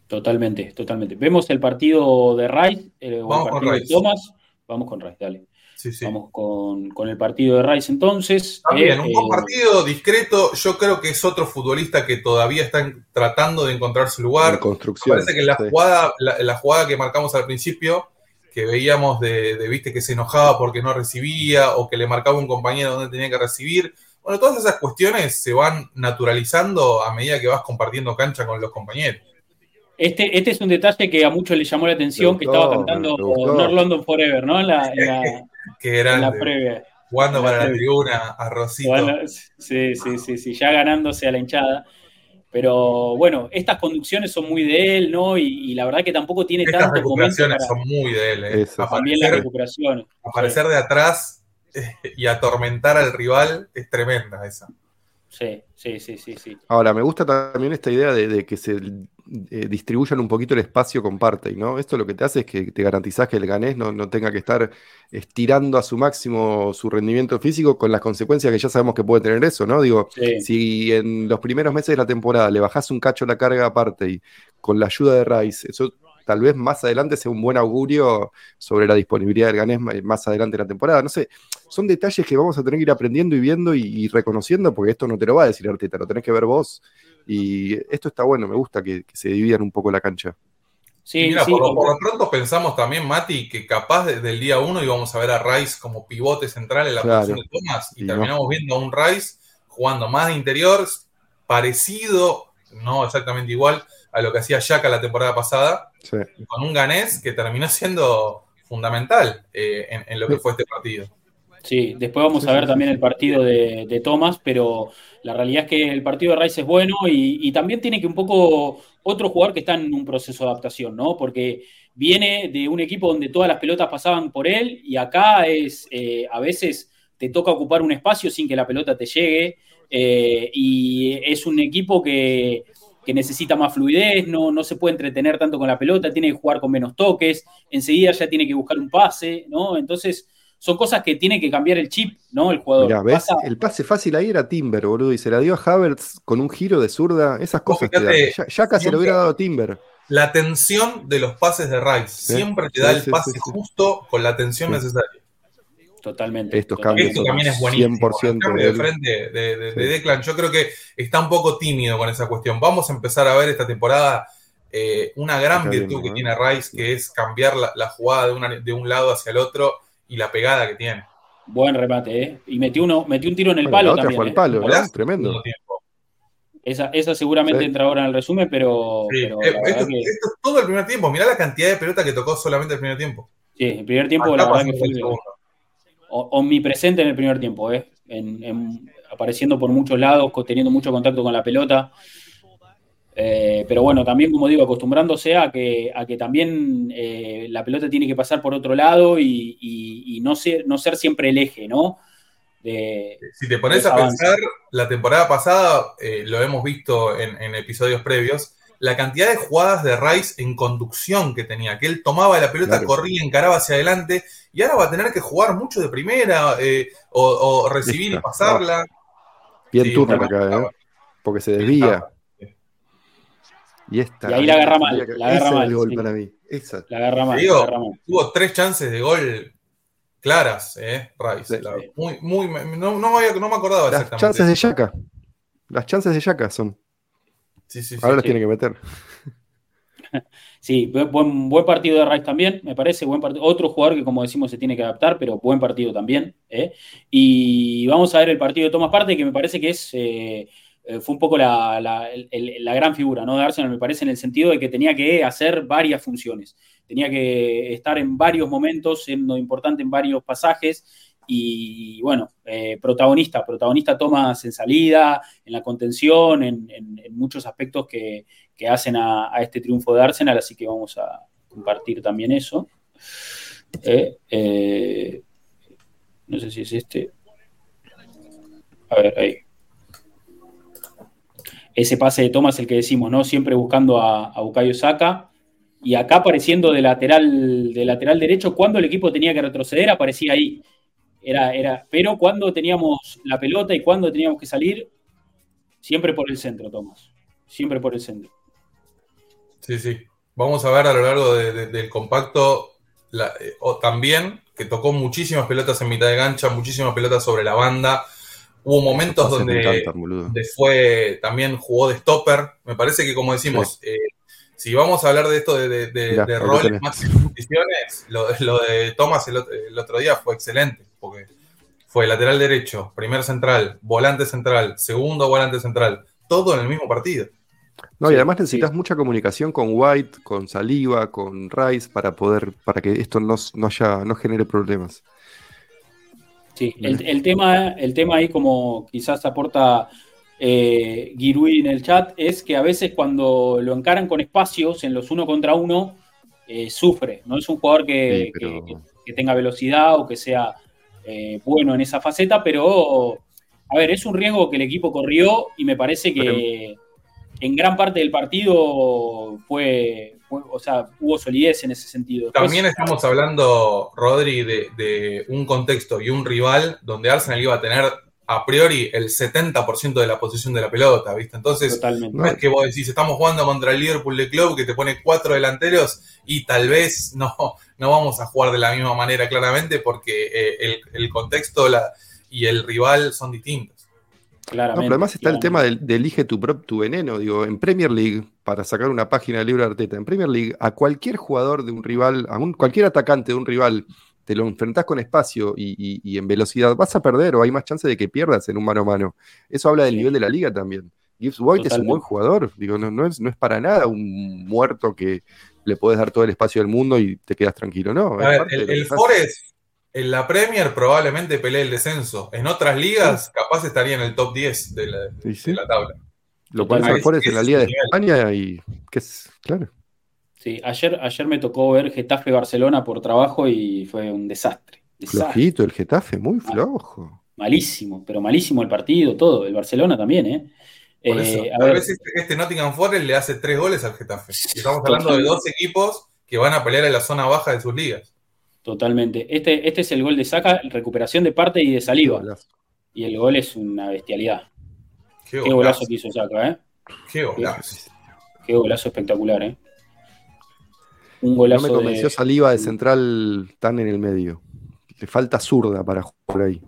Speaker 1: Totalmente, totalmente. Vemos el partido de Rice, eh, el partido de Thomas. Vamos con Rice, dale. Vamos con, el partido de Rice entonces.
Speaker 3: También, un buen eh, partido discreto. Yo creo que es otro futbolista que todavía está tratando de encontrar su lugar.
Speaker 2: construcción.
Speaker 3: Parece que la, jugada, la, jugada que marcamos al principio que veíamos de, viste que se enojaba porque no recibía o que le marcaba un compañero donde tenía que recibir. Bueno, todas esas cuestiones se van naturalizando a medida que vas compartiendo cancha con los compañeros.
Speaker 1: Este, este es un detalle que a muchos le llamó la atención, que estaba cantando North London Forever, ¿no? En la,
Speaker 3: la previa. Jugando para la tribuna a Rosito.
Speaker 1: sí, sí, sí, sí, ya ganándose a la hinchada. Pero bueno, estas conducciones son muy de él, ¿no? Y, la verdad que tampoco tiene
Speaker 3: estas tanto recuperaciones son muy de él. ¿eh?
Speaker 1: También las recuperaciones.
Speaker 3: Aparecer de atrás eh, y atormentar al rival es tremenda esa.
Speaker 1: Sí, sí, sí, sí, sí.
Speaker 2: Ahora, me gusta también esta idea de, que se eh, distribuyan un poquito el espacio con parte, ¿no? Esto lo que te hace es que te garantizás que el ganés no, no, tenga que estar estirando a su máximo su rendimiento físico con las consecuencias que ya sabemos que puede tener eso, ¿no? Digo, si en los primeros meses de la temporada le bajás un cacho la carga aparte y con la ayuda de Rice, eso tal vez más adelante sea un buen augurio sobre la disponibilidad del ganés más adelante de la temporada. No sé, son detalles que vamos a tener que ir aprendiendo y viendo y, reconociendo, porque esto no te lo va a decir Arteta, lo tenés que ver vos. Y esto está bueno, me gusta que, se dividan un poco la cancha.
Speaker 3: Sí, Mira, por, lo, pronto pensamos también, Mati, que capaz desde el día uno íbamos a ver a Rice como pivote central en la posición de Thomas y, terminamos viendo a un Rice jugando más de interior, parecido, no exactamente igual, a lo que hacía Yaka la temporada pasada, con un ganés que terminó siendo fundamental eh, en, lo que fue este partido.
Speaker 1: Sí, después vamos a ver también el partido de, Thomas, pero la realidad es que el partido de Rice es bueno y, también tiene que un poco otro jugador que está en un proceso de adaptación, ¿no? Porque viene de un equipo donde todas las pelotas pasaban por él y acá es eh, a veces te toca ocupar un espacio sin que la pelota te llegue eh, y es un equipo que que necesita más fluidez, no, no se puede entretener tanto con la pelota, tiene que jugar con menos toques, enseguida ya tiene que buscar un pase, ¿no? Entonces, son cosas que tiene que cambiar el chip, ¿no? El jugador.
Speaker 2: ¿ves? El pase fácil ahí era Timber, boludo, y se la dio a Havertz con un giro de zurda, esas cosas Ya, casi lo hubiera dado Timber.
Speaker 3: La tensión de los pases de Rice, siempre te da el pase justo con la tensión necesaria.
Speaker 1: Totalmente.
Speaker 3: Estos cambios Esto también es buenísimo. 100% el cambio de, frente de, Declan, yo creo que está un poco tímido con esa cuestión. Vamos a empezar a ver esta temporada eh, una gran virtud que ¿eh? tiene Rice, que es cambiar la, jugada de, un lado hacia el otro y la pegada que tiene.
Speaker 1: Buen remate, ¿eh? Y metió, uno, metió un tiro en el palo también. Fue
Speaker 2: el ¿eh? palo, Tremendo.
Speaker 1: Esa, esa, seguramente entra ahora en el resumen, pero.
Speaker 3: esto, es todo el primer tiempo. Mirá la cantidad de pelota que tocó solamente el primer tiempo.
Speaker 1: Sí, el primer tiempo, la verdad que fue omnipresente en el primer tiempo, ¿eh? apareciendo por muchos lados, teniendo mucho contacto con la pelota. Eh, pero bueno, también, como digo, acostumbrándose a que, a que también eh, la pelota tiene que pasar por otro lado y, no, ser, no ser siempre el eje, ¿no?
Speaker 3: si te pones a pensar, la temporada pasada, lo hemos visto en, episodios previos, la cantidad de jugadas de Rice en conducción que tenía, que él tomaba la pelota, corría, encaraba hacia adelante, y ahora va a tener que jugar mucho de primera, eh, o, recibir y pasarla.
Speaker 2: Bien turno acá, ¿eh? porque se desvía.
Speaker 1: Y, esta, y ahí la agarra mal. La agarra mal.
Speaker 2: El gol para mí.
Speaker 1: La agarra mal,
Speaker 3: Tuvo tres chances de gol claras, ¿eh? Rice. Muy, muy, no, no, me, no me acordaba
Speaker 2: Las chances de Yaka. Las chances de Yaka son. Sí, sí, Ahora las tiene que meter.
Speaker 1: Sí, buen, buen partido de Rice también, me parece. Buen partido. Otro jugador que, como decimos, se tiene que adaptar, pero buen partido también. ¿eh? Y vamos a ver el partido de Tomás Parte, que me parece que es. Eh, eh, fue un poco la, gran figura ¿no? de Arsenal, me parece, en el sentido de que tenía que hacer varias funciones. Tenía que estar en varios momentos, siendo importante en varios pasajes. Y bueno, protagonista, protagonista Tomás en salida, en la contención, en muchos aspectos que, que hacen a, este triunfo de Arsenal, así que vamos a compartir también eso. Eh, eh, no sé si es este. A ver, ahí. Ese pase de Thomas, el que decimos, ¿no? Siempre buscando a, a Bukayo Saka. Y acá apareciendo de lateral, de lateral derecho, cuando el equipo tenía que retroceder, aparecía ahí. Era, era, pero cuando teníamos la pelota y cuando teníamos que salir, siempre por el centro, Thomas. Siempre por el centro.
Speaker 3: Sí, sí. Vamos a ver a lo largo del compacto eh, también que tocó muchísimas pelotas en mitad de gancha, muchísimas pelotas sobre la banda. Hubo momentos donde, fue también jugó de stopper. Me parece que, como decimos, eh, si vamos a hablar de esto de, de, roles más posiciones, lo, lo, de Thomas el, el, otro día fue excelente, porque fue lateral derecho, primer central, volante central, segundo volante central, todo en el mismo partido.
Speaker 2: No, y además necesitas mucha comunicación con White, con Saliva, con Rice para poder, para que esto no, no, haya, no genere problemas.
Speaker 1: Sí, el, tema, el tema ahí, como quizás aporta eh, Girui en el chat, es que a veces cuando lo encaran con espacios en los uno contra uno, eh, sufre. No es un jugador que, tenga velocidad o que sea eh, bueno en esa faceta, pero a ver, es un riesgo que el equipo corrió y me parece que en gran parte del partido fue, o sea, hubo solidez en ese sentido.
Speaker 3: También estamos hablando, Rodri, de, un contexto y un rival donde Arsenal iba a tener a priori el 70% de la posición de la pelota, ¿viste? Entonces, no es que vos decís, estamos jugando contra el Liverpool de Club que te pone cuatro delanteros y tal vez no, no vamos a jugar de la misma manera claramente porque eh, el, contexto y el rival son distintos.
Speaker 2: Claramente, no, pero además está el tema de, elige tu, tu veneno. Digo, en Premier League, para sacar una página del libro de Arteta, en Premier League, a cualquier jugador de un rival, a un, cualquier atacante de un rival, te lo enfrentás con espacio y, en velocidad, vas a perder o hay más chance de que pierdas en un mano a mano. Eso habla del nivel de la liga también. Gibbs White es un buen jugador, digo, no, no, es, no es para nada un muerto que le puedes dar todo el espacio del mundo y te quedas tranquilo, ¿no?
Speaker 3: A ver, el, el Forest en la Premier probablemente pelee el descenso. En otras ligas, capaz estaría en el top 10 de la, tabla.
Speaker 2: Lo cual mejor es en la Liga de España y que es, claro.
Speaker 1: Sí, ayer, ayer me tocó ver Getafe Barcelona por trabajo y fue un desastre.
Speaker 2: Flojito el Getafe, muy flojo.
Speaker 1: Malísimo, pero malísimo el partido, todo. El Barcelona también, ¿eh?
Speaker 3: eh a, veces este, este, Nottingham Forest le hace tres goles al Getafe. estamos hablando de dos equipos que van a pelear en la zona baja de sus ligas.
Speaker 1: Totalmente. Este, este es el gol de Saca, recuperación de parte y de saliva. Y el gol es una bestialidad. Qué, golazo que hizo Saca, ¿eh?
Speaker 3: Qué golazo.
Speaker 1: Qué golazo espectacular, ¿eh?
Speaker 2: Un golazo. No me convenció saliva de central tan en el medio. Le falta zurda para jugar ahí.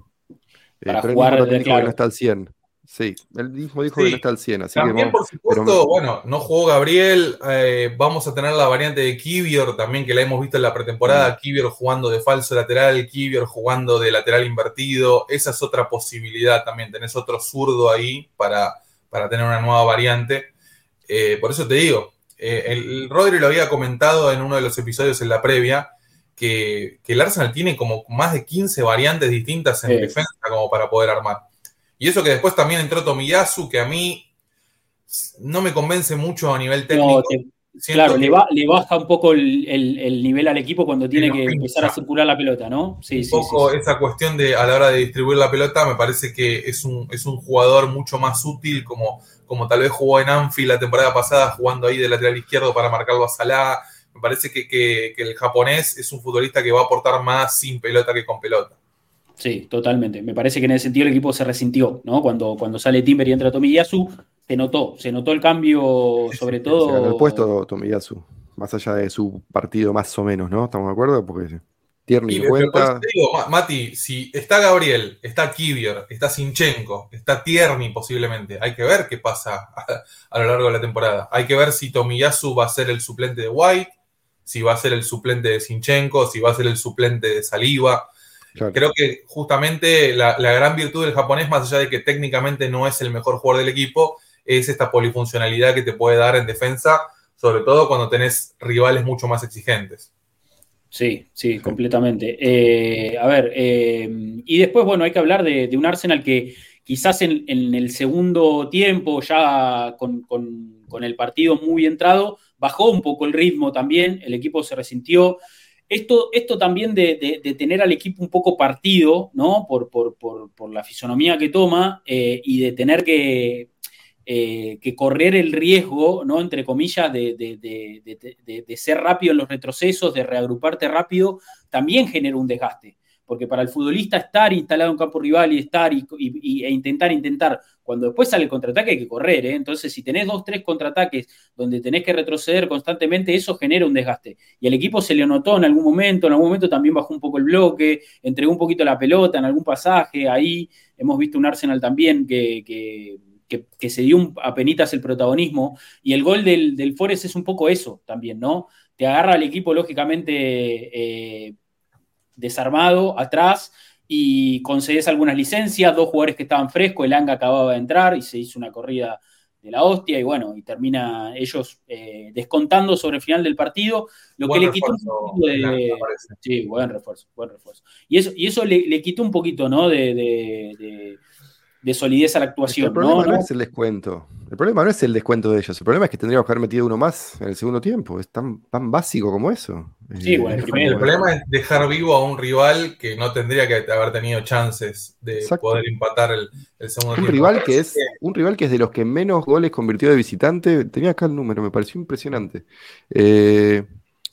Speaker 1: Para eh, jugar
Speaker 2: de, claro. no está al 100. Sí, él mismo dijo que no está al 100. Así
Speaker 3: también, por supuesto, bueno, no jugó Gabriel. Eh, vamos a tener la variante de Kivior también, que la hemos visto en la pretemporada. Mm. Kivior jugando de falso lateral, Kivior jugando de lateral invertido. Esa es otra posibilidad también. Tenés otro zurdo ahí para, para tener una nueva variante. Eh, por eso te digo, eh, el, Rodri lo había comentado en uno de los episodios en la previa. Que, el Arsenal tiene como más de 15 variantes distintas en defensa como para poder armar. Y eso que después también entró Tomiyasu, que a mí no me convence mucho a nivel técnico.
Speaker 1: claro, le, le, baja un poco el, nivel al equipo cuando tiene que empezar a circular la pelota, ¿no?
Speaker 3: Sí, un poco esa cuestión de a la hora de distribuir la pelota, me parece que es un, es un jugador mucho más útil, como, como tal vez jugó en Anfield la temporada pasada, jugando ahí de lateral izquierdo para marcarlo a Salah. Me parece que, que el japonés es un futbolista que va a aportar más sin pelota que con pelota.
Speaker 1: Sí, totalmente. Me parece que en ese sentido el equipo se resintió, ¿no? Cuando, cuando sale Timber y entra Tomiyasu, se notó, se notó el cambio, sobre todo.
Speaker 2: Se el puesto Tomiyasu, más allá de su partido más o menos, ¿no? ¿Estamos de acuerdo? Porque Tierney cuenta.
Speaker 3: digo, Mati, si está Gabriel, está Kivier, está Sinchenko, está Tierney posiblemente, hay que ver qué pasa a, lo largo de la temporada. Hay que ver si Tomiyasu va a ser el suplente de White, si va a ser el suplente de Sinchenko, si va a ser el suplente de Saliva Creo que justamente la, gran virtud del japonés, más allá de que técnicamente no es el mejor jugador del equipo, es esta polifuncionalidad que te puede dar en defensa, sobre todo cuando tenés rivales mucho más exigentes.
Speaker 1: Sí, sí, completamente. Eh, a ver, eh, y después, bueno, hay que hablar de, un Arsenal que quizás en, el segundo tiempo, ya con, el partido muy entrado, bajó un poco el ritmo también, el equipo se resintió. Esto, esto también de, tener al equipo un poco partido, ¿no? Por, la fisonomía que toma eh, y de tener que, eh, que, correr el riesgo, ¿no? Entre comillas, de, ser rápido en los retrocesos, de reagruparte rápido, también genera un desgaste porque para el futbolista estar instalado en campo rival y estar y, e intentar, intentar, cuando después sale el contraataque hay que correr, ¿eh? entonces si tenés dos, tres contraataques donde tenés que retroceder constantemente, eso genera un desgaste. Y el equipo se le notó en algún momento, en algún momento también bajó un poco el bloque, entregó un poquito la pelota en algún pasaje, ahí hemos visto un Arsenal también que se dio un, penitas el protagonismo. Y el gol del, del Forest es un poco eso también, ¿no? Te agarra al equipo, lógicamente, eh, desarmado atrás y concedes algunas licencias, dos jugadores que estaban frescos, el Anga acababa de entrar y se hizo una corrida de la hostia y bueno, y termina ellos eh, descontando sobre el final del partido, lo que le quitó un poquito de... Sí, buen refuerzo, buen refuerzo. Y eso, y eso le, quitó un poquito, ¿no? de de solidez a la actuación.
Speaker 2: El problema ¿no? es el descuento. El problema no es el descuento de ellos. El problema es que tendríamos que haber metido uno más en el segundo tiempo. Es tan, tan básico como eso.
Speaker 3: Sí, eh, bueno, el, problema es dejar vivo a un rival que no tendría que haber tenido chances de poder empatar el, segundo
Speaker 2: un
Speaker 3: tiempo.
Speaker 2: Rival que es, un rival que es de los que menos goles convirtió de visitante. Tenía acá el número, me pareció impresionante. Eh,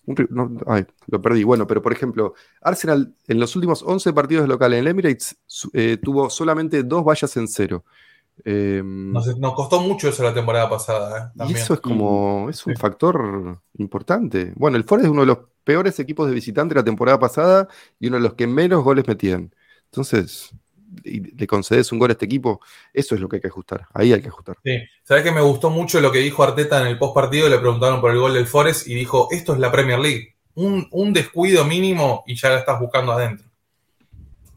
Speaker 2: lo perdí. Bueno, pero por ejemplo, Arsenal en los últimos 11 partidos locales en el Emirates eh, tuvo solamente dos vallas en cero.
Speaker 3: Em, nos, costó mucho eso la temporada pasada.
Speaker 2: ¿eh? Y eso es como, es un factor importante. Bueno, el Forest es uno de los peores equipos de visitante de la temporada pasada y uno de los que menos goles metían. Entonces, y le concedes un gol a este equipo, eso es lo que hay que ajustar. Ahí hay que ajustar.
Speaker 3: Sí. ¿Sabes que me gustó mucho lo que dijo Arteta en el post partido? Le preguntaron por el gol del Forest y dijo: Esto es la Premier League. Un, descuido mínimo y ya la estás buscando adentro.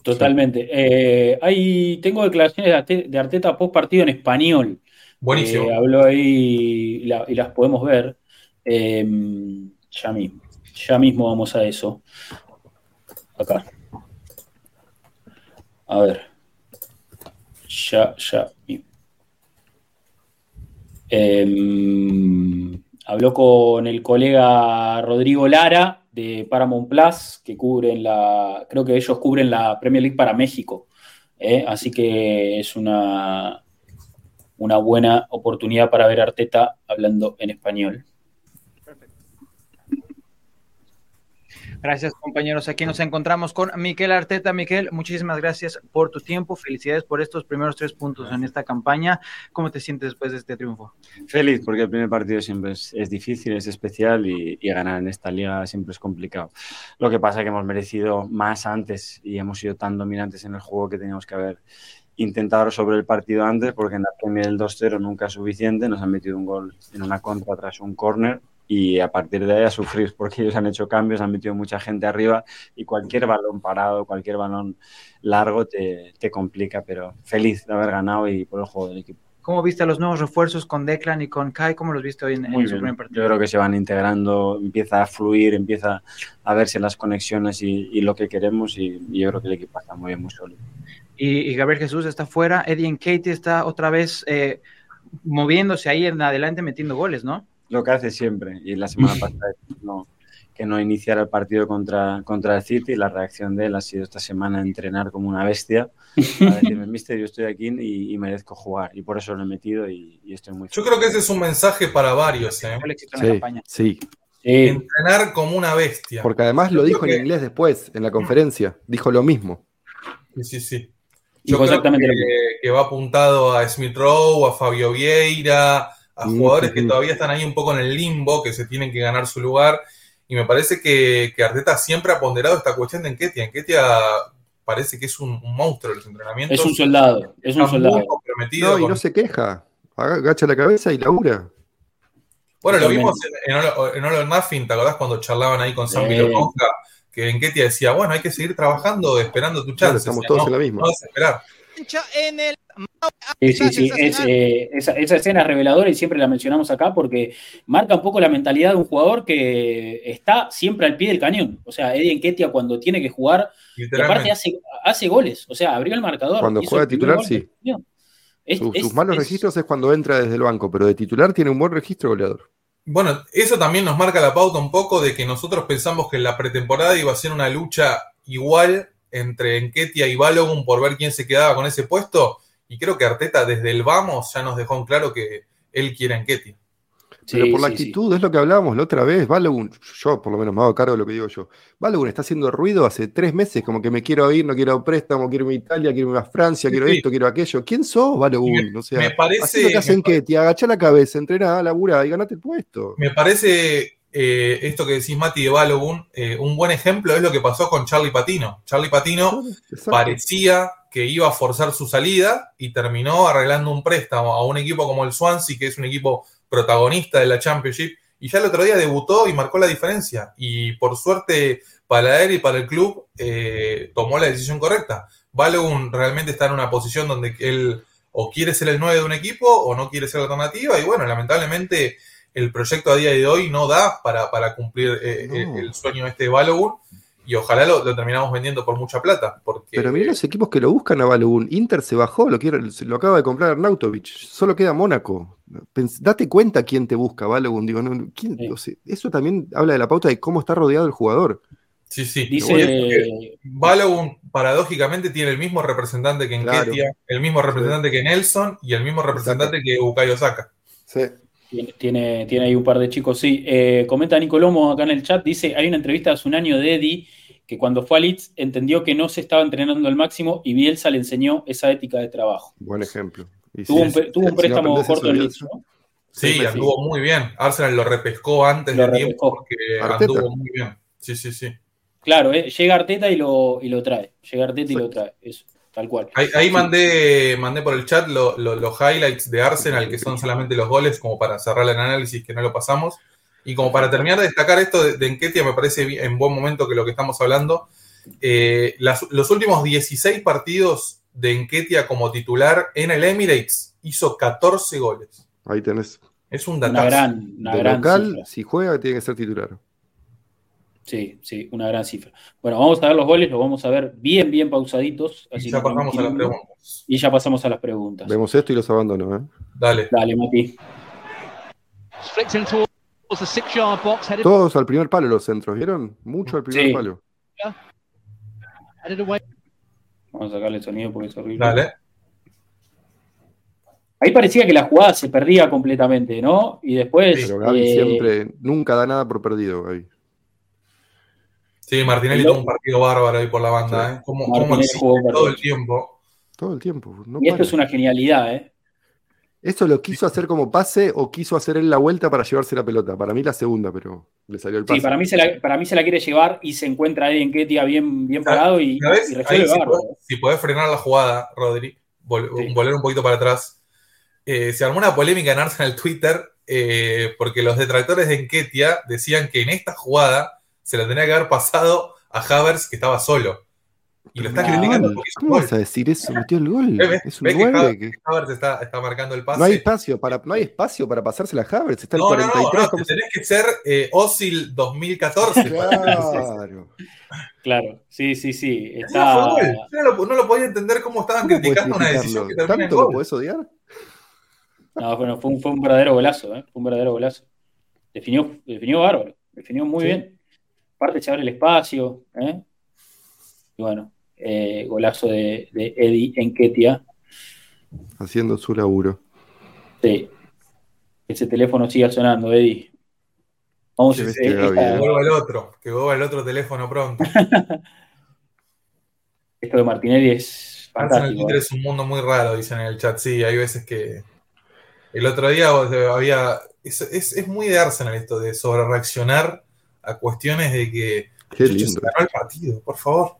Speaker 1: Totalmente. Eh, ahí tengo declaraciones de Arteta post partido en español.
Speaker 3: Buenísimo.
Speaker 1: Eh, habló ahí y, las podemos ver. Em, ya mismo. Ya mismo vamos a eso. Acá. A ver. Ya, ya. Em, habló con el colega Rodrigo Lara de Paramount Plus, que cubren la, creo que ellos cubren la Premier League para México. ¿eh? Así que es una, una buena oportunidad para ver a Arteta hablando en español.
Speaker 4: Gracias, compañeros. Aquí nos encontramos con Miquel Arteta. Miquel, muchísimas gracias por tu tiempo. Felicidades por estos primeros tres puntos en esta campaña. ¿Cómo te sientes después de este triunfo?
Speaker 5: Feliz, porque el primer partido siempre es, difícil, es especial y, ganar en esta liga siempre es complicado. Lo que pasa es que hemos merecido más antes y hemos sido tan dominantes en el juego que teníamos que haber intentado sobre el partido antes, porque en la Premier el 2-0 nunca es suficiente. Nos han metido un gol en una contra tras un córner y a partir de ahí a sufrir porque ellos han hecho cambios, han metido mucha gente arriba y cualquier balón parado, cualquier balón largo te, te complica, pero feliz de haber ganado y por el juego del equipo.
Speaker 4: ¿Cómo viste los nuevos refuerzos con Declan y con Kai? ¿Cómo los viste hoy en, en su primer partido?
Speaker 5: Yo creo que se van integrando, empieza a fluir, empieza a verse las conexiones y, y lo que queremos y, yo creo que el equipo está muy bien, muy sólido.
Speaker 4: Y, Gabriel Jesús está fuera, Eddie Katie está otra vez eh, moviéndose ahí en adelante metiendo goles, ¿no?
Speaker 5: Lo que hace siempre. Y la semana pasada no, que no iniciara el partido contra, contra el City. La reacción de él ha sido esta semana entrenar como una bestia. A decirme, mister, yo estoy aquí y, merezco jugar. Y por eso lo he metido y, estoy muy
Speaker 3: Yo creo que ese es un mensaje para varios. ¿eh?
Speaker 2: Sí, sí.
Speaker 3: Entrenar como una bestia.
Speaker 2: Porque además lo dijo en inglés después, en la conferencia. Dijo lo mismo.
Speaker 3: Sí, sí, sí. Yo creo que, va apuntado a Smith Rowe, a Fabio Vieira, a jugadores que todavía están ahí un poco en el limbo, que se tienen que ganar su lugar. Y me parece que, Arteta siempre ha ponderado esta cuestión de Enketia. Enketia parece que es un, monstruo de los entrenamientos.
Speaker 1: Es un soldado, es un soldado.
Speaker 2: No, y no se queja. Agacha la cabeza y labura.
Speaker 3: Bueno, lo vimos en, en, All, or Nothing, ¿te acordás cuando charlaban ahí con Sam eh. Que Enketia decía, bueno, hay que seguir trabajando, esperando tu chance.
Speaker 2: estamos todos en la misma.
Speaker 3: No vas a esperar.
Speaker 1: En el Sí, sí, sí. Eh, esa, escena es reveladora y siempre la mencionamos acá porque marca un poco la mentalidad de un jugador que está siempre al pie del cañón. O sea, Eddie Enketia cuando tiene que jugar, aparte hace, goles. O sea, abrió el marcador.
Speaker 2: Cuando juega titular, sí. sus, malos registros es cuando entra desde el banco, pero de titular tiene un buen registro goleador.
Speaker 3: Bueno, eso también nos marca la pauta un poco de que nosotros pensamos que en la pretemporada iba a ser una lucha igual entre Enketia y Balogun por ver quién se quedaba con ese puesto y creo que Arteta desde el vamos ya nos dejó en claro que él quiere a Enquetia.
Speaker 2: Pero por la actitud, es lo que hablábamos la otra vez. Balogun, yo por lo menos me hago cargo de lo que digo yo. Balogun está haciendo ruido hace tres meses, como que me quiero ir, no quiero préstamo, quiero irme a Italia, quiero irme a Francia, quiero esto, quiero aquello. ¿Quién sos, Balogun?
Speaker 3: Me, o sea, me parece.
Speaker 2: lo que hacen que te agacha la cabeza, entrena, labura y ganate el puesto.
Speaker 3: Me parece eh, esto que decís, Mati, de Balogun, eh, un buen ejemplo es lo que pasó con Charlie Patino. Charlie Patino parecía que iba a forzar su salida y terminó arreglando un préstamo a un equipo como el Swansea, que es un equipo protagonista de la Championship, y ya el otro día debutó y marcó la diferencia. Y por suerte para él y para el club eh, tomó la decisión correcta. Balogun realmente está en una posición donde él o quiere ser el 9 de un equipo o no quiere ser la alternativa, y bueno, lamentablemente el proyecto a día de hoy no da para, cumplir eh, el, sueño este de Balogun y ojalá lo, terminamos vendiendo por mucha plata. Porque...
Speaker 2: Pero mirá los equipos que lo buscan a Balogun. Inter se bajó, lo, quiere, lo acaba de comprar Arnautovic. Solo queda Mónaco. date cuenta quién te busca, Balogun. Digo, eso también habla de la pauta de cómo está rodeado el jugador.
Speaker 3: Sí, sí. Dice... Balogun, paradójicamente, tiene el mismo representante que en el mismo representante que Nelson y el mismo representante que Bukayo Saka.
Speaker 2: Sí.
Speaker 1: Tiene, tiene ahí un par de chicos, sí. Eh, comenta Nicolomo acá en el chat, dice, hay una entrevista hace un año de Eddie que cuando fue a Leeds entendió que no se estaba entrenando al máximo y Bielsa le enseñó esa ética de trabajo.
Speaker 2: Buen ejemplo.
Speaker 1: tuvo, un, préstamo corto en Leeds, ¿no?
Speaker 3: Sí, anduvo muy bien. Arsenal lo repescó antes de tiempo porque anduvo muy bien. Sí, sí, sí.
Speaker 1: Claro, eh, llega Arteta y lo, y lo trae. Llega Arteta y lo trae. Eso tal cual.
Speaker 3: Ahí, mandé, mandé por el chat los highlights de Arsenal, que son solamente los goles, como para cerrar el análisis que no lo pasamos. Y como para terminar de destacar esto de, Enquetia, me parece en buen momento que lo que estamos hablando. Eh, los últimos 16 partidos de Enquetia como titular en el Emirates hizo 14 goles.
Speaker 2: Ahí tenés.
Speaker 3: Es un datazo.
Speaker 1: Una gran, una
Speaker 2: de local, si juega, tiene que ser titular.
Speaker 1: Sí, sí, una gran cifra. Bueno, vamos a ver los goles, los vamos a ver bien, bien pausaditos.
Speaker 3: y ya pasamos a las preguntas.
Speaker 1: Y ya pasamos a las preguntas.
Speaker 2: Vemos esto y los abandono, ¿eh?
Speaker 3: Dale.
Speaker 1: Dale, Mati.
Speaker 2: Todos al primer palo los centros, ¿vieron? Mucho al primer palo.
Speaker 1: Vamos a sacarle el sonido porque es horrible.
Speaker 3: Dale.
Speaker 1: Ahí parecía que la jugada se perdía completamente, ¿no? Y después.
Speaker 2: Pero Gaby eh, siempre, nunca da nada por perdido, Gaby.
Speaker 3: Sí, Martinelli tuvo un partido bárbaro ahí por la banda, ¿eh? Como, todo el tiempo.
Speaker 2: Todo el tiempo.
Speaker 1: y esto es una genialidad, ¿eh?
Speaker 2: ¿Esto lo quiso hacer como pase o quiso hacer él la vuelta para llevarse la pelota? Para mí la segunda, pero le salió el pase.
Speaker 1: Sí, para mí se la, para mí se la quiere llevar y se encuentra ahí en Ketia bien, bien parado y, y
Speaker 3: resuelve si, podés, frenar la jugada, Rodri, volver un poquito para atrás. Eh, se armó una polémica en Arsenal Twitter eh, porque los detractores de Enketia decían que en esta jugada se la tenía que haber pasado a Havers que estaba solo. Y lo está criticando porque
Speaker 2: ¿Cómo vas a decir eso? Metió el gol.
Speaker 3: es un gol. que, Havers está, está, marcando el pase.
Speaker 2: No hay espacio para, no hay espacio para pasársela a Havers. Está el no, 43.
Speaker 3: No, no, tenés que ser eh, Osil 2014.
Speaker 1: Claro. claro, sí, sí, sí. Está...
Speaker 3: Yo no lo, no lo podía entender cómo estaban criticando una decisión que termina
Speaker 2: ¿Tanto lo podés odiar?
Speaker 1: No, bueno, fue un, fue un verdadero golazo, ¿eh? Fue un verdadero golazo. definió, definió bárbaro, definió muy bien. Aparte se abre el espacio, ¿eh? y bueno, eh, golazo de, de Eddie Enquetia.
Speaker 2: Haciendo su laburo.
Speaker 1: Sí. Ese teléfono siga sonando, Eddie.
Speaker 3: Vamos a ver. Que vuelva el otro, que vuelva el otro teléfono pronto.
Speaker 1: Esto de Martinelli es
Speaker 3: fantástico. ¿eh? es un mundo muy raro, dicen en el chat. Sí, hay veces que. El otro día había. Es, es, muy de Arsenal esto de sobre reaccionar a cuestiones de que.
Speaker 2: Qué lindo.
Speaker 3: Se el partido, por favor.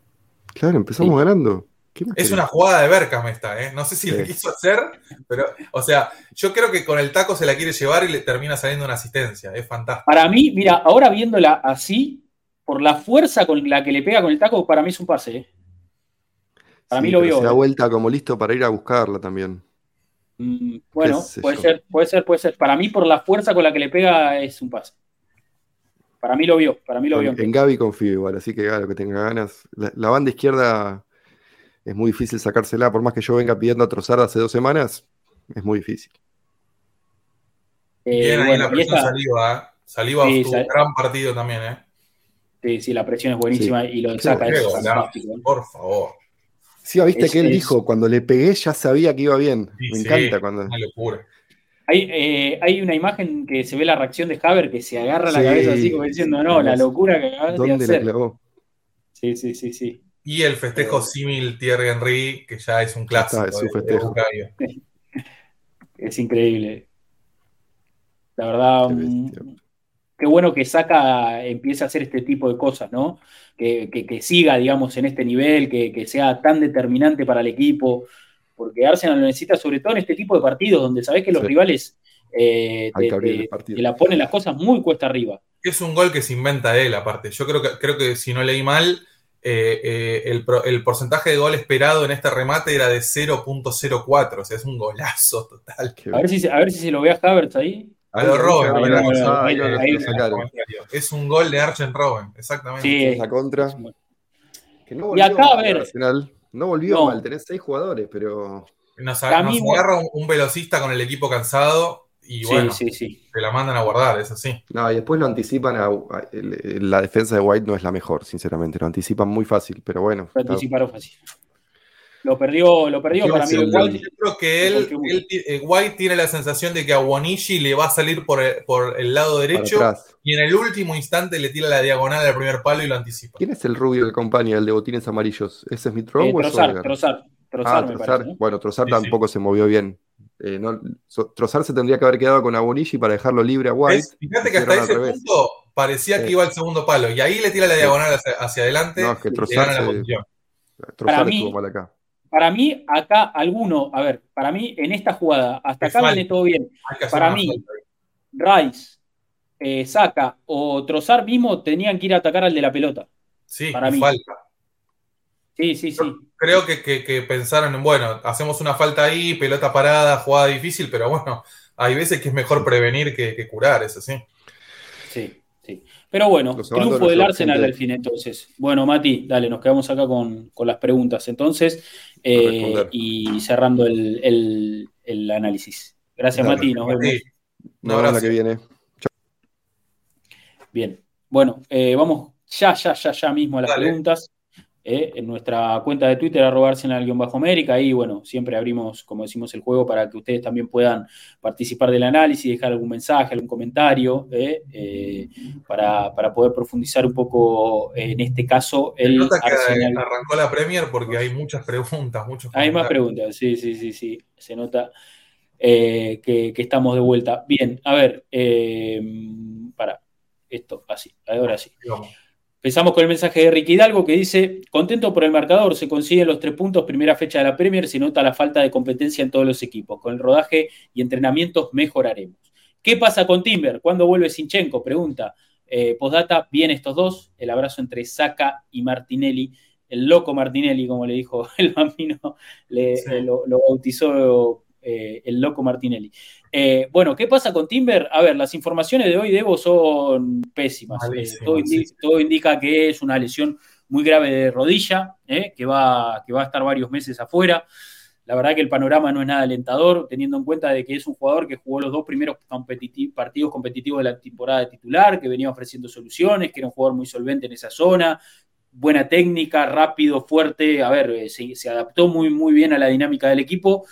Speaker 2: Claro, empezamos ganando.
Speaker 3: Es una jugada de Berkham esta, ¿eh? No sé si le quiso hacer, pero, o sea, yo creo que con el taco se la quiere llevar y le termina saliendo una asistencia. Es fantástico.
Speaker 1: Para mí, mira, ahora viéndola así, por la fuerza con la que le pega con el taco, para mí es un pase. ¿eh?
Speaker 2: Para mí lo vio. Se da ¿eh? vuelta como listo para ir a buscarla también.
Speaker 1: Mm, bueno, puede ser, puede ser, puede ser. Para mí, por la fuerza con la que le pega, es un pase. Para mí lo vio, para mí lo vio.
Speaker 2: En Gaby confío igual, así que claro, que tenga ganas. la banda izquierda es muy difícil sacársela, por más que yo venga pidiendo a Trozar hace dos semanas, es muy difícil.
Speaker 3: Eh, Bien, ahí la presión Saliva, Saliva sí, tuvo un gran partido también, ¿eh?
Speaker 1: Sí, sí, la presión es buenísima y lo saca es fantástico.
Speaker 3: ¿eh? Por favor.
Speaker 2: Sí, viste que él dijo, cuando le pegué ya sabía que iba bien. Me encanta cuando. Una locura.
Speaker 1: Hay, eh, hay, una imagen que se ve la reacción de Haber que se agarra la cabeza así como diciendo, no, la locura que acabas de hacer. La clavó? Sí, sí, sí, sí.
Speaker 3: Y el festejo símil Thierry Henry, que ya es un clásico. es, su festejo.
Speaker 1: es increíble. La verdad, qué, bueno que Saca empiece a hacer este tipo de cosas, ¿no? Que, siga, digamos, en este nivel, que, sea tan determinante para el equipo, porque Arsenal lo necesita sobre todo en este tipo de partidos, donde sabes que los rivales eh, te, la ponen las cosas muy cuesta arriba.
Speaker 3: Es un gol que se inventa él, aparte. Yo creo que, creo que si no leí mal, eh, eh, el, porcentaje de gol esperado en este remate era de 0.04, o sea, es un golazo total.
Speaker 1: A ver si, a ver si se lo ve a Havertz ahí.
Speaker 3: A lo Robben, es un gol de Archen Robben, exactamente.
Speaker 2: Sí, esa contra.
Speaker 1: y acá, a ver.
Speaker 2: No volvió mal, tenés seis jugadores, pero.
Speaker 3: Nos, agarra un velocista con el equipo cansado y bueno, sí, sí, te la mandan a guardar, es así.
Speaker 2: No, y después lo anticipan. A, la defensa de White no es la mejor, sinceramente. Lo anticipan muy fácil, pero bueno.
Speaker 1: Lo anticiparon fácil. Lo perdió, lo perdió para mí.
Speaker 3: White. Yo creo que él, eh, White tiene la sensación de que a Wanishi le va a salir por el, por el lado derecho y en el último instante le tira la diagonal al primer palo y lo anticipa.
Speaker 2: ¿Quién es el rubio de compañía, el de botines amarillos? ¿Ese es Rowe
Speaker 1: eh, Trozar, Trozar,
Speaker 2: Trozar, ah, Trozar. Bueno, Trozar tampoco se movió bien. Eh, no, Trozar se tendría que haber quedado con Abonishi para dejarlo libre a White.
Speaker 3: fíjate que hasta ese punto parecía que iba al segundo palo y ahí le tira la diagonal hacia, adelante.
Speaker 2: No, es que Trozar,
Speaker 1: para mí, acá. Para mí, acá alguno, a ver, para mí en esta jugada, hasta acá viene todo bien. Para mí, Rice, eh, Saca o Trozar mismo tenían que ir a atacar al de la pelota.
Speaker 3: Sí, para mí. falta.
Speaker 1: Sí, sí, sí.
Speaker 3: Creo que, pensaron en, bueno, hacemos una falta ahí, pelota parada, jugada difícil, pero bueno, hay veces que es mejor prevenir que, curar, eso sí.
Speaker 1: Sí, sí. Pero bueno, triunfo del Arsenal al fin entonces. Bueno, Mati, dale, nos quedamos acá con, las preguntas entonces eh, y cerrando el, análisis. Gracias, Mati, nos vemos.
Speaker 2: Una que viene.
Speaker 1: Bien, bueno, eh, vamos ya, ya, ya, ya mismo a las preguntas. ¿Eh? en nuestra cuenta de Twitter, arroba Arsenal-América. Ahí, bueno, siempre abrimos, como decimos, el juego para que ustedes también puedan participar del análisis, dejar algún mensaje, algún comentario, ¿eh? Eh, para, poder profundizar un poco en este caso.
Speaker 3: El nota que arrancó la Premier porque hay muchas preguntas, muchos
Speaker 1: Hay más preguntas, sí, sí, sí, sí. Se nota que, estamos de vuelta. Bien, a ver, para esto, así, ahora sí. Empezamos con el mensaje de Ricky Hidalgo que dice, contento por el marcador, se consiguen los tres puntos, primera fecha de la Premier, se nota la falta de competencia en todos los equipos. Con el rodaje y entrenamientos mejoraremos. ¿Qué pasa con Timber? ¿Cuándo vuelve Sinchenko? Pregunta. Eh, postdata, bien estos dos, el abrazo entre Saca y Martinelli. El loco Martinelli, como le dijo el bambino, le, lo, lo, bautizó eh, el loco Martinelli. Eh, bueno, ¿qué pasa con Timber? A ver, las informaciones de hoy de Evo son pésimas. Eh, todo, indica, que es una lesión muy grave de rodilla, que, va, que va a estar varios meses afuera. la verdad que el panorama no es nada alentador, teniendo en cuenta de que es un jugador que jugó los dos primeros partidos competitivos de la temporada de titular, que venía ofreciendo soluciones, que era un jugador muy solvente en esa zona, buena técnica, rápido, fuerte, a ver, eh, se, adaptó muy, muy bien a la dinámica del equipo.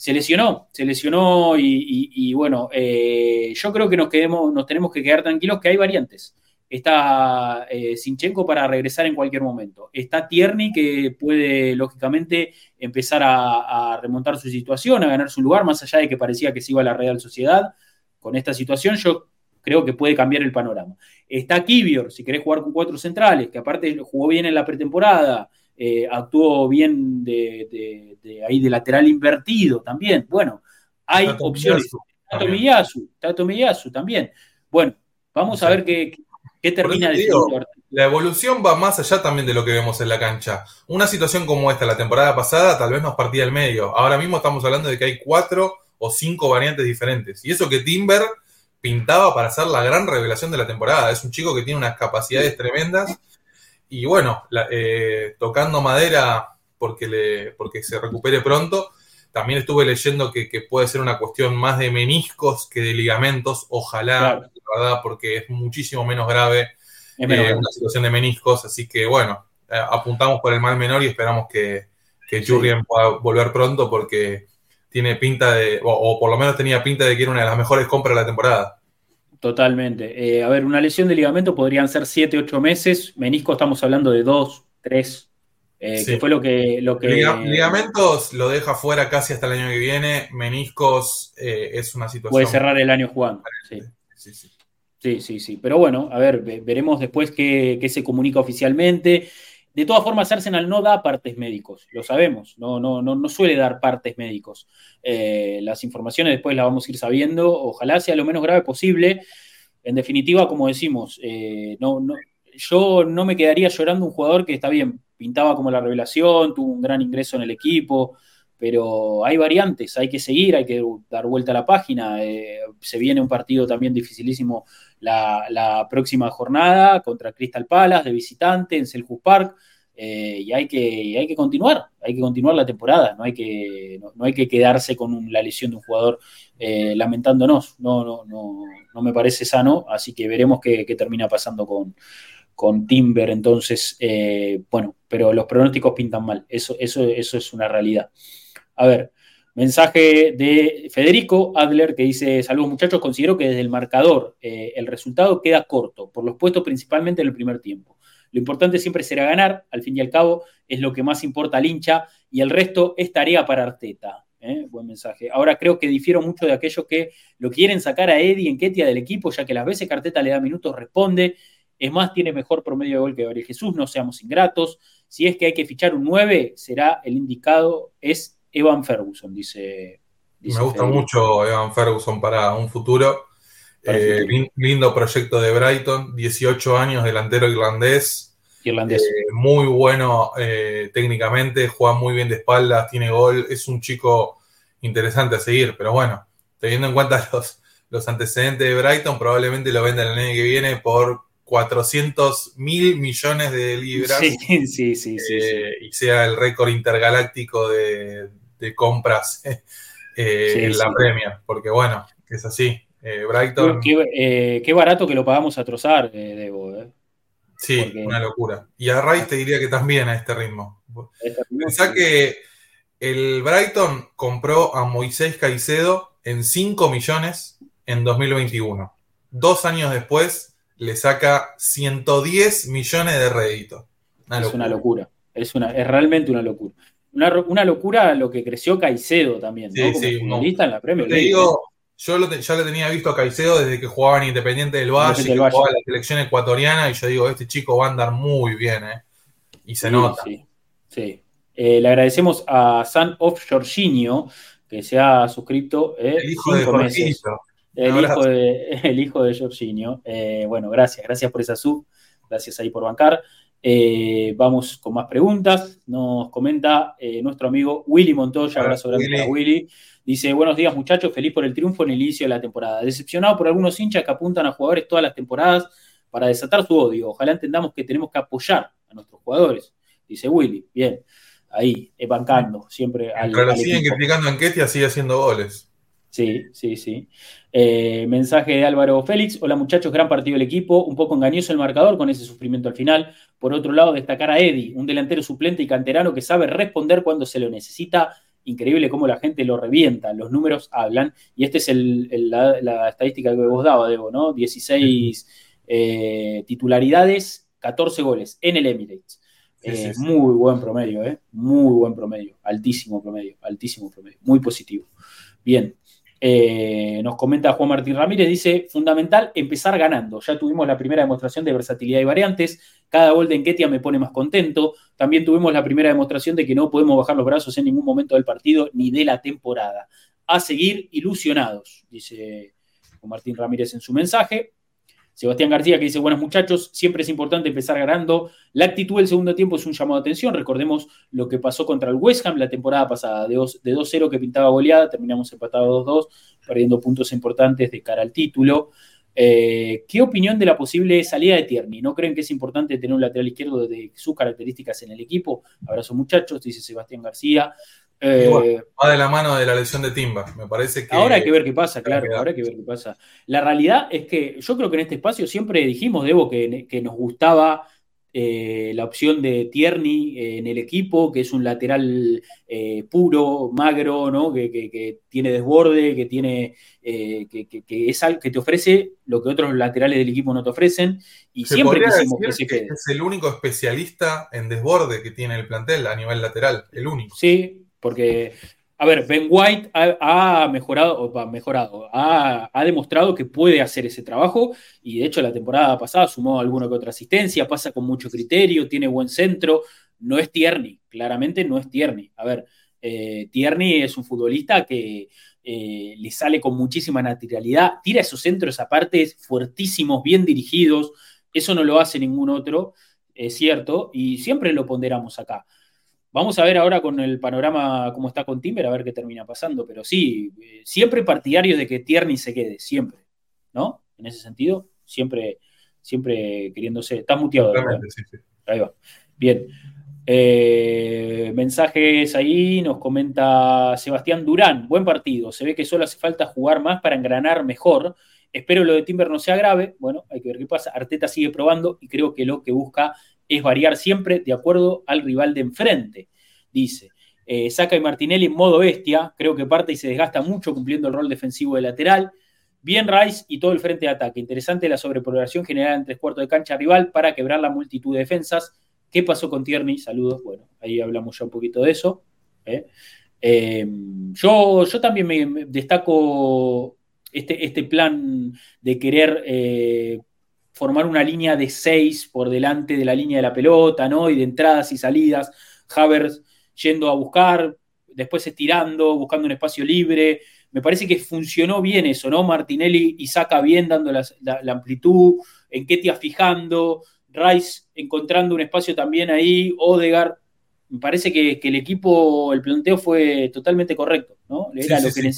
Speaker 1: Se lesionó, se lesionó y, bueno, eh, yo creo que nos, quedemos, nos tenemos que quedar tranquilos que hay variantes. Está eh, Sinchenko para regresar en cualquier momento. Está Tierney que puede, lógicamente, empezar a, remontar su situación, a ganar su lugar, más allá de que parecía que se iba a la Real Sociedad. Con esta situación, yo creo que puede cambiar el panorama. Está Kivior, si querés jugar con cuatro centrales, que aparte jugó bien en la pretemporada, eh, actuó bien de, ahí de lateral invertido también. Bueno, hay opciones. Tato Miyasu, Tato Miyasu también. Bueno, vamos a ver qué, termina de
Speaker 3: La evolución va más allá también de lo que vemos en la cancha. Una situación como esta, la temporada pasada, tal vez nos partía el medio. Ahora mismo estamos hablando de que hay cuatro o cinco variantes diferentes. Y eso que Timber pintaba para ser la gran revelación de la temporada. Es un chico que tiene unas capacidades tremendas y bueno, eh, tocando madera porque, le, porque se recupere pronto. También estuve leyendo que, puede ser una cuestión más de meniscos que de ligamentos, ojalá, verdad, porque es muchísimo menos grave eh, una situación de meniscos, así que bueno, eh, apuntamos por el mal menor y esperamos que, que Jurgen pueda volver pronto porque tiene pinta de, o, por lo menos tenía pinta de que era una de las mejores compras de la temporada.
Speaker 1: Totalmente. Eh, a ver, una lesión de ligamento podrían ser 7, 8 meses. Menisco estamos hablando de 2, 3. Eh, que fue lo que, lo que...
Speaker 3: ligamentos lo deja fuera casi hasta el año que viene. Meniscos eh, es una situación.
Speaker 1: Puede cerrar el año jugando. Sí. Sí, sí. sí, sí, sí. Pero bueno, a ver, veremos después qué, qué se comunica oficialmente. De todas formas, Arsenal no da partes médicos, lo sabemos, no, no, no, no suele dar partes médicos. Eh, las informaciones después las vamos a ir sabiendo, ojalá sea lo menos grave posible. En definitiva, como decimos, eh, no, no, yo no me quedaría llorando un jugador que está bien, pintaba como la revelación, tuvo un gran ingreso en el equipo, pero hay variantes, hay que seguir, hay que dar vuelta a la página. Eh, se viene un partido también dificilísimo la, próxima jornada contra Crystal Palace de visitante en Selhurst Park. Eh, y hay que, hay que continuar, hay que continuar la temporada, no hay que, no, hay que quedarse con la lesión de un jugador eh, lamentándonos, no, no, no, no me parece sano, así que veremos qué, termina pasando con, con Timber, entonces, eh, bueno, pero los pronósticos pintan mal, eso, eso, eso es una realidad. A ver, Mensaje de Federico Adler que dice, saludos muchachos, considero que desde el marcador eh, el resultado queda corto, por los puestos principalmente en el primer tiempo. Lo importante siempre será ganar, al fin y al cabo es lo que más importa al hincha y el resto es tarea para Arteta. ¿eh? Buen mensaje. Ahora creo que difiero mucho de aquellos que lo quieren sacar a Eddie en Ketia del equipo, ya que las veces que Arteta le da minutos responde. Es más, tiene mejor promedio de gol que Gabriel Jesús, no seamos ingratos. Si es que hay que fichar un 9, será el indicado, es Evan Ferguson, dice.
Speaker 3: Me gusta mucho Evan Ferguson para un futuro. Eh, lindo proyecto de Brighton, 18 años, delantero irlandés.
Speaker 1: Irlandés.
Speaker 3: Eh, muy bueno eh, técnicamente, juega muy bien de espaldas, tiene gol, es un chico interesante a seguir, pero bueno, teniendo en cuenta los, los antecedentes de Brighton, probablemente lo vendan el año que viene por 400 mil millones de libras.
Speaker 1: Sí, sí, sí. sí,
Speaker 3: Y sea el récord intergaláctico de, de compras eh, en la premia, porque bueno, es así. Eh, Brighton.
Speaker 1: Eh, qué, barato que lo pagamos a trozar, Debo.
Speaker 3: Sí, una locura. Y a Rice te diría que también a este ritmo. Este Pensá que el Brighton compró a Moisés Caicedo en 5 millones en 2021. Dos años después le saca 110 millones de rédito.
Speaker 1: es una locura. Es, una, es realmente una locura. Una, locura lo que creció Caicedo también, ¿no?
Speaker 3: Sí, Como sí, en la Premier Te digo, yo ya lo tenía visto a Caicedo desde que jugaba en Independiente del Valle, que jugaba en la selección ecuatoriana, y yo digo, este chico va a andar muy bien, ¿eh? Y se nota.
Speaker 1: Sí, sí. Eh, le agradecemos a San of Jorginho, que se ha suscrito eh, el hijo cinco de meses. El hijo de, el hijo de Jorginho. Eh, bueno, gracias, gracias por esa sub, gracias ahí por bancar. Eh, vamos con más preguntas. Nos comenta eh, nuestro amigo Willy Montoya. Abrazo grande para Willy. Dice: Buenos días, muchachos. Feliz por el triunfo en el inicio de la temporada. Decepcionado por algunos hinchas que apuntan a jugadores todas las temporadas para desatar su odio. Ojalá entendamos que tenemos que apoyar a nuestros jugadores. Dice Willy. Bien. ahí, bancando siempre
Speaker 3: al. Pero siguen criticando a Enquetia, sigue haciendo goles.
Speaker 1: Sí, sí, sí. Eh, mensaje de Álvaro Félix. Hola muchachos, gran partido del equipo. Un poco engañoso el marcador con ese sufrimiento al final. Por otro lado, destacar a Eddie, un delantero suplente y canterano que sabe responder cuando se lo necesita. Increíble cómo la gente lo revienta. Los números hablan. Y esta es la, estadística que vos daba, Debo, ¿no? 16 eh, titularidades, 14 goles en el Emirates. Eh, muy buen promedio, ¿eh? Muy buen promedio. Altísimo promedio, altísimo promedio. Muy positivo. Bien, eh, nos comenta Juan Martín Ramírez, dice, fundamental empezar ganando. Ya tuvimos la primera demostración de versatilidad y variantes. Cada gol de Enquetia me pone más contento. También tuvimos la primera demostración de que no podemos bajar los brazos en ningún momento del partido ni de la temporada. A seguir ilusionados, dice Juan Martín Ramírez en su mensaje. Sebastián García que dice, buenos muchachos, siempre es importante empezar ganando. La actitud del segundo tiempo es un llamado de atención. Recordemos lo que pasó contra el West Ham la temporada pasada, de 2-0 que pintaba goleada, terminamos empatados 2-2, perdiendo puntos importantes de cara al título. Eh, ¿Qué opinión de la posible salida de Tierney? ¿No creen que es importante tener un lateral izquierdo de sus características en el equipo? Abrazo muchachos, dice Sebastián García.
Speaker 3: Eh, va de la mano de la lesión de Timba, me parece que.
Speaker 1: Ahora hay que ver qué pasa, claro, ahora hay que ver qué pasa. La realidad es que yo creo que en este espacio siempre dijimos, Debo, que, que nos gustaba eh, la opción de Tierney eh, en el equipo, que es un lateral puro, magro, ¿no? Que, tiene desborde, que tiene que, es que te ofrece lo que otros laterales del equipo no te ofrecen. Y siempre quisimos que se quede.
Speaker 3: Es el único especialista en desborde que tiene el plantel a nivel lateral, el único.
Speaker 1: Sí, porque, a ver, Ben White ha, mejorado, ha, mejorado ha, demostrado que puede hacer ese trabajo y de hecho la temporada pasada sumó alguna que otra asistencia, pasa con mucho criterio, tiene buen centro, no es Tierney, claramente no es Tierney. A ver, eh, Tierney es un futbolista que eh, le sale con muchísima naturalidad, tira esos centros aparte fuertísimos, bien dirigidos, eso no lo hace ningún otro, es cierto, y siempre lo ponderamos acá. Vamos a ver ahora con el panorama cómo está con Timber, a ver qué termina pasando. Pero sí, eh, siempre partidarios de que Tierney se quede, siempre. ¿No? En ese sentido, siempre, siempre queriéndose. Está muteado. Ahí va. Bien. Eh, mensajes ahí, nos comenta Sebastián Durán. Buen partido. Se ve que solo hace falta jugar más para engranar mejor. Espero lo de Timber no sea grave. Bueno, hay que ver qué pasa. Arteta sigue probando y creo que lo que busca es variar siempre de acuerdo al rival de enfrente, dice. Eh, Saca y Martinelli en modo bestia, creo que parte y se desgasta mucho cumpliendo el rol defensivo de lateral. Bien Rice y todo el frente de ataque. Interesante la sobrepoblación generada en tres cuartos de cancha rival para quebrar la multitud de defensas. ¿Qué pasó con Tierney? Saludos. Bueno, ahí hablamos ya un poquito de eso. ¿eh? Eh, yo, yo también me, destaco este, este, plan de querer formar una línea de seis por delante de la línea de la pelota, ¿no? Y de entradas y salidas, Havers yendo a buscar, después estirando, buscando un espacio libre. Me parece que funcionó bien eso, ¿no? Martinelli y saca bien dando la, amplitud, Enquetia fijando, Rice encontrando un espacio también ahí, Odegar. Me parece que, el equipo, el planteo fue totalmente correcto, ¿no? Era, lo que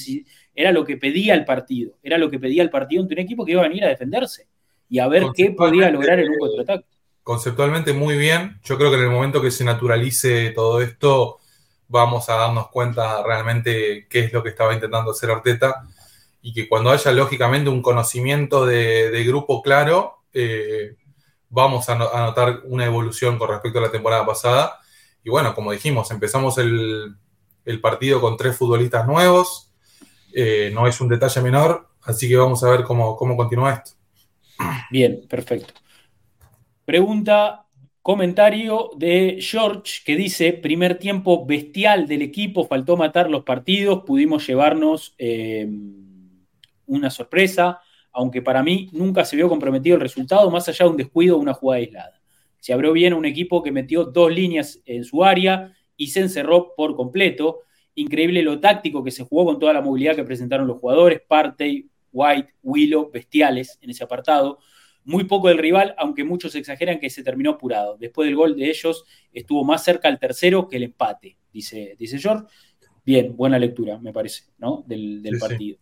Speaker 1: era lo que pedía el partido, era lo que pedía el partido ante un equipo que iba a venir a defenderse y a ver qué podía lograr en un contraataque.
Speaker 3: Conceptualmente muy bien. Yo creo que en el momento que se naturalice todo esto, vamos a darnos cuenta realmente qué es lo que estaba intentando hacer Arteta y que cuando haya lógicamente un conocimiento de, grupo claro, eh, vamos a, notar una evolución con respecto a la temporada pasada. Y bueno, como dijimos, empezamos el, partido con tres futbolistas nuevos. Eh, no es un detalle menor, así que vamos a ver cómo, cómo continúa esto.
Speaker 1: Bien, perfecto. Pregunta, comentario de George que dice, primer tiempo bestial del equipo, faltó matar los partidos, pudimos llevarnos eh, una sorpresa, aunque para mí nunca se vio comprometido el resultado, más allá de un descuido o una jugada aislada. Se abrió bien un equipo que metió dos líneas en su área y se encerró por completo. Increíble lo táctico que se jugó con toda la movilidad que presentaron los jugadores, Partey, White, Willow, bestiales en ese apartado. Muy poco del rival, aunque muchos exageran que se terminó apurado. Después del gol de ellos, estuvo más cerca el tercero que el empate, dice, dice George. Bien, buena lectura, me parece, ¿no? Del, partido.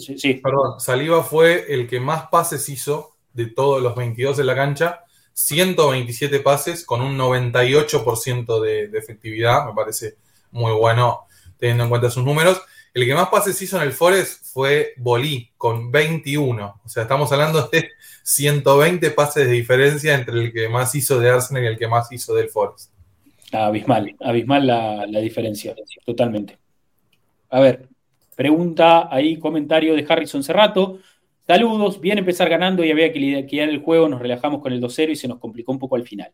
Speaker 3: sí. Perdón, Saliba fue el que más pases hizo de todos los 22 en la cancha. 127 pases con un 98% de, de efectividad. Me parece muy bueno teniendo en cuenta sus números. El que más pases hizo en el Forest fue Bolí, con 21. O sea, estamos hablando de 120 pases de diferencia entre el que más hizo de Arsenal y el que más hizo del Forest.
Speaker 1: Abismal, abismal la, diferencia, totalmente. A ver, pregunta ahí, comentario de Harrison Cerrato. Saludos, bien empezar ganando y había que liquidar el juego, nos relajamos con el 2-0 y se nos complicó un poco al final.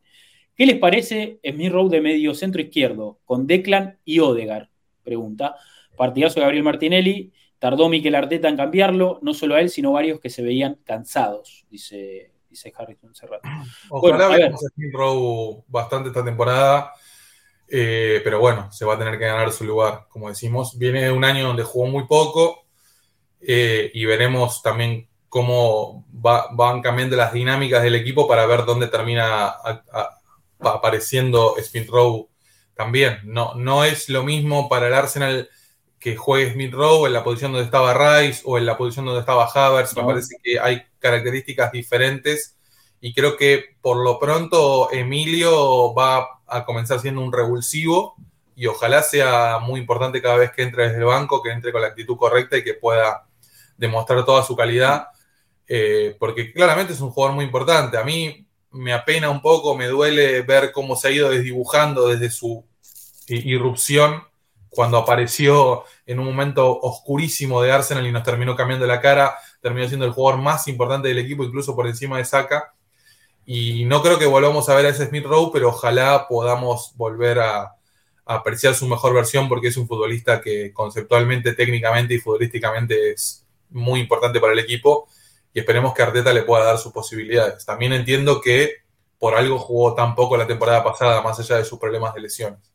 Speaker 1: ¿Qué les parece Smith Rowe de medio centro izquierdo con Declan y Odegar? Pregunta. Partidazo de Gabriel Martinelli. Tardó Miquel Arteta en cambiarlo, no solo a él, sino varios que se veían cansados, dice, dice Harrison Serrato.
Speaker 3: Ojalá veamos a Rowe bastante esta temporada. Eh, pero bueno, se va a tener que ganar su lugar, como decimos. Viene de un año donde jugó muy poco, eh, y veremos también cómo van cambiando las dinámicas del equipo para ver dónde termina apareciendo Smith Rowe también. No, no es lo mismo para el Arsenal que juegue Smith Rowe en la posición donde estaba Rice o en la posición donde estaba Havertz. Me parece que hay características diferentes y creo que por lo pronto Emilio va a comenzar siendo un revulsivo y ojalá sea muy importante cada vez que entre desde el banco, que entre con la actitud correcta y que pueda demostrar toda su calidad, eh, porque claramente es un jugador muy importante. A mí me apena un poco, me duele ver cómo se ha ido desdibujando desde su irrupción cuando apareció en un momento oscurísimo de Arsenal y nos terminó cambiando la cara, terminó siendo el jugador más importante del equipo, incluso por encima de Saka. Y no creo que volvamos a ver a ese Smith Rowe, pero ojalá podamos volver a, a, apreciar su mejor versión porque es un futbolista que conceptualmente, técnicamente y futbolísticamente es muy importante para el equipo y esperemos que Arteta le pueda dar sus posibilidades. También entiendo que por algo jugó tan poco la temporada pasada, más allá de sus problemas de lesiones.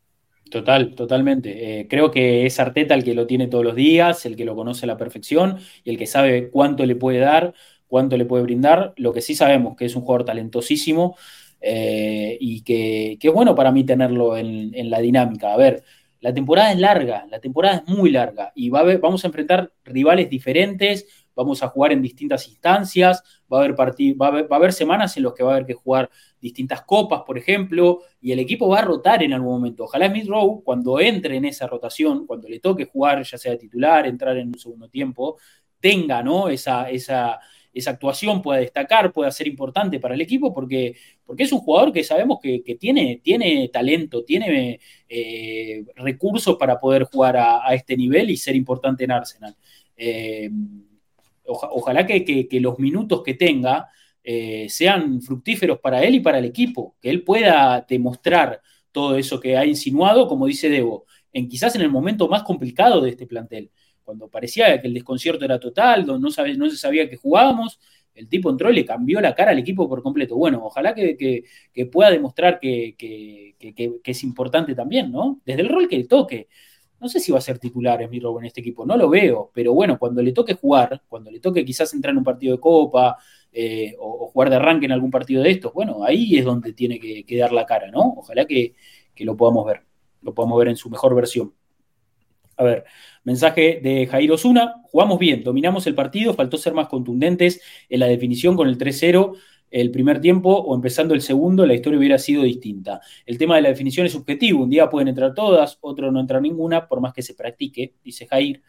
Speaker 1: Total, totalmente. Eh, creo que es Arteta el que lo tiene todos los días, el que lo conoce a la perfección y el que sabe cuánto le puede dar, cuánto le puede brindar. Lo que sí sabemos que es un jugador talentosísimo eh, y que, es bueno para mí tenerlo en, en la dinámica. A ver, la temporada es larga, la temporada es muy larga y va a vamos a enfrentar rivales diferentes, vamos a jugar en distintas instancias, va a, haber va, a haber, semanas en las que va a haber que jugar distintas copas, por ejemplo, y el equipo va a rotar en algún momento. Ojalá Smith Rowe, cuando entre en esa rotación, cuando le toque jugar, ya sea titular, entrar en un segundo tiempo, tenga ¿no? esa, esa, esa actuación pueda destacar, pueda ser importante para el equipo, porque, porque es un jugador que sabemos que, tiene, tiene talento, tiene eh, recursos para poder jugar a, este nivel y ser importante en Arsenal. Eh, ojalá que, los minutos que tenga eh, sean fructíferos para él y para el equipo, que él pueda demostrar todo eso que ha insinuado, como dice Debo, en quizás en el momento más complicado de este plantel cuando parecía que el desconcierto era total, no, se sabía que jugábamos, el tipo entró y le cambió la cara al equipo por completo. Bueno, ojalá que, pueda demostrar que, es importante también, ¿no? Desde el rol que toque. No sé si va a ser titular Esmirro en este equipo, no lo veo, pero bueno, cuando le toque jugar, cuando le toque quizás entrar en un partido de copa eh, o, jugar de arranque en algún partido de estos, bueno, ahí es donde tiene que, que dar la cara, ¿no? Ojalá que lo podamos ver, lo podamos ver en su mejor versión. A ver, mensaje de Jairo Osuna. Jugamos bien, dominamos el partido, faltó ser más contundentes en la definición con el 3-0 el primer tiempo o empezando el segundo, la historia hubiera sido distinta. El tema de la definición es subjetivo, un día pueden entrar todas, otro no entra ninguna, por más que se practique, dice Jair.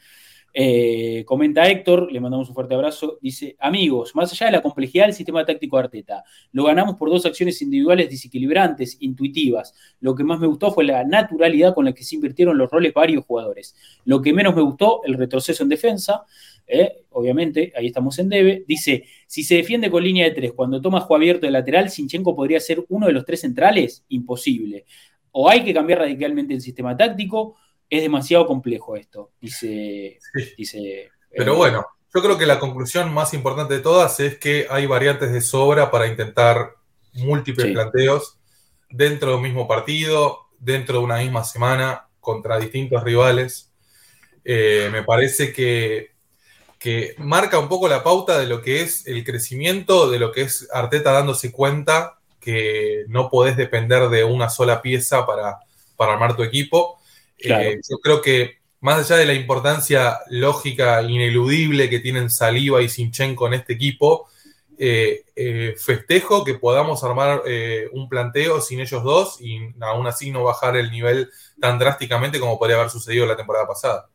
Speaker 1: Eh, comenta Héctor, le mandamos un fuerte abrazo. Dice: Amigos, más allá de la complejidad del sistema táctico de Arteta, lo ganamos por dos acciones individuales desequilibrantes, intuitivas. Lo que más me gustó fue la naturalidad con la que se invirtieron los roles varios jugadores. Lo que menos me gustó, el retroceso en defensa. Eh, obviamente, ahí estamos en debe. Dice: Si se defiende con línea de tres, cuando toma juego abierto de lateral, Sinchenko podría ser uno de los tres centrales. Imposible. O hay que cambiar radicalmente el sistema táctico es demasiado complejo esto, dice. dice
Speaker 3: Pero bueno, yo creo que la conclusión más importante de todas es que hay variantes de sobra para intentar múltiples planteos dentro de un mismo partido, dentro de una misma semana, contra distintos rivales. Eh, me parece que, que marca un poco la pauta de lo que es el crecimiento, de lo que es Arteta dándose cuenta que no podés depender de una sola pieza para, para armar tu equipo eh, yo creo que más allá de la importancia lógica ineludible que tienen Saliva y Sinchenko en este equipo, eh, eh, festejo que podamos armar un planteo sin ellos dos y aún así no bajar el nivel tan drásticamente como podría haber sucedido la temporada pasada.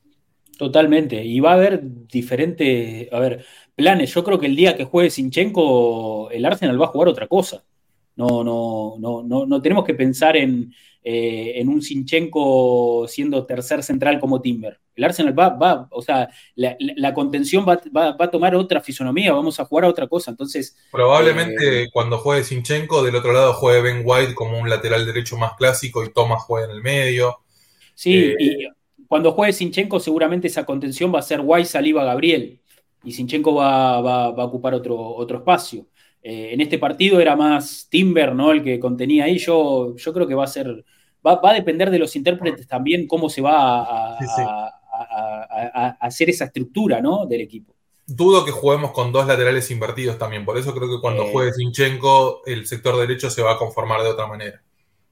Speaker 1: Totalmente, y va a haber diferentes, a ver, planes. Yo creo que el día que juegue Sinchenko, el Arsenal va a jugar otra cosa. No, no, no, no, no tenemos que pensar en, eh, en un Sinchenko siendo tercer central como Timber. El Arsenal va, va o sea, la, contención va, a tomar otra fisonomía, vamos a jugar a otra cosa. Entonces.
Speaker 3: Probablemente eh, cuando juegue Sinchenko, del otro lado juegue Ben White como un lateral derecho más clásico y Thomas juegue en el medio.
Speaker 1: Sí, eh, y cuando juegue Sinchenko, seguramente esa contención va a ser White, Saliba, Gabriel. Y Sinchenko va, va, a ocupar otro, otro espacio. en este partido era más Timber, ¿no? El que contenía ahí. Yo, yo creo que va a ser va, a depender de los intérpretes también cómo se va a, hacer esa estructura ¿no? del equipo.
Speaker 3: Dudo que juguemos con dos laterales invertidos también, por eso creo que cuando juegue Sinchenko el sector derecho se va a conformar de otra manera.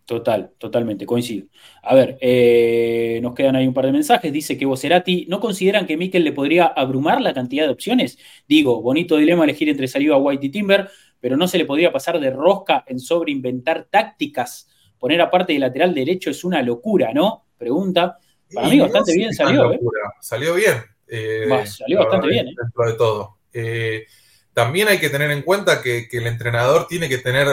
Speaker 1: Total, totalmente, coincido. A ver, eh, nos quedan ahí un par de mensajes. Dice que Vocerati, ¿no consideran que Mikel le podría abrumar la cantidad de opciones? Digo, bonito dilema elegir entre Saliba, White y Timber, pero no se le podría pasar de rosca en sobreinventar tácticas poner aparte de lateral derecho es una locura, ¿no? Pregunta. Para mí bastante bien salió. ¿eh?
Speaker 3: Salió bien.
Speaker 1: Eh, salió bastante bien. ¿eh?
Speaker 3: Dentro de todo. también hay que tener en cuenta que, el entrenador tiene que tener,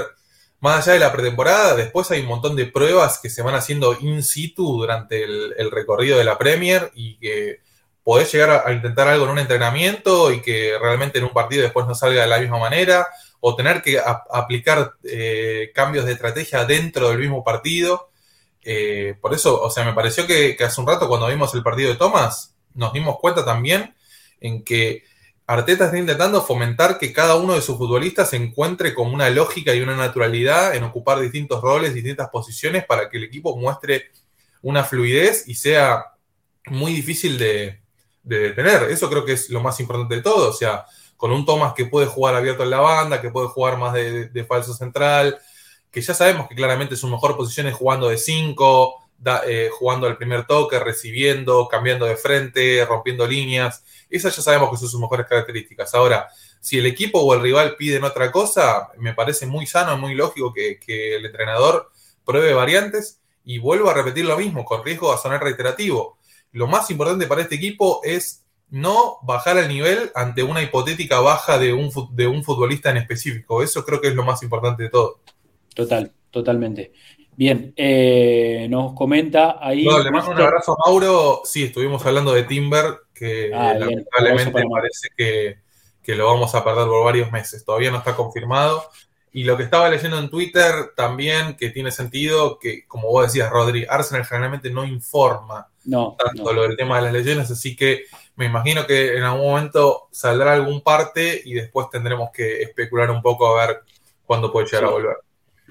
Speaker 3: más allá de la pretemporada, después hay un montón de pruebas que se van haciendo in situ durante el, recorrido de la Premier y que podés llegar a, intentar algo en un entrenamiento y que realmente en un partido después no salga de la misma manera o tener que aplicar eh, cambios de estrategia dentro del mismo partido. Eh, por eso, o sea, me pareció que, hace un rato cuando vimos el partido de Thomas, nos dimos cuenta también en que Arteta está intentando fomentar que cada uno de sus futbolistas se encuentre con una lógica y una naturalidad en ocupar distintos roles, distintas posiciones para que el equipo muestre una fluidez y sea muy difícil de, de detener. Eso creo que es lo más importante de todo. O sea, con un Thomas que puede jugar abierto en la banda, que puede jugar más de, falso central, que ya sabemos que claramente su mejor posición es jugando de 5, eh, jugando al primer toque, recibiendo, cambiando de frente, rompiendo líneas. Esas ya sabemos que son sus mejores características. Ahora, si el equipo o el rival piden otra cosa, me parece muy sano, muy lógico que, que el entrenador pruebe variantes y vuelva a repetir lo mismo, con riesgo a sonar reiterativo. Lo más importante para este equipo es no bajar el nivel ante una hipotética baja de un, de un futbolista en específico. Eso creo que es lo más importante de todo.
Speaker 1: Total, totalmente. Bien, eh, nos comenta ahí.
Speaker 3: No, le mando un abrazo a Mauro. Sí, estuvimos hablando de Timber, que ah, lamentablemente parece que, que, lo vamos a perder por varios meses. Todavía no está confirmado. Y lo que estaba leyendo en Twitter también, que tiene sentido, que como vos decías, Rodri, Arsenal generalmente no informa tanto lo del tema de las lesiones, así que me imagino que en algún momento saldrá algún parte y después tendremos que especular un poco a ver cuándo puede llegar a volver.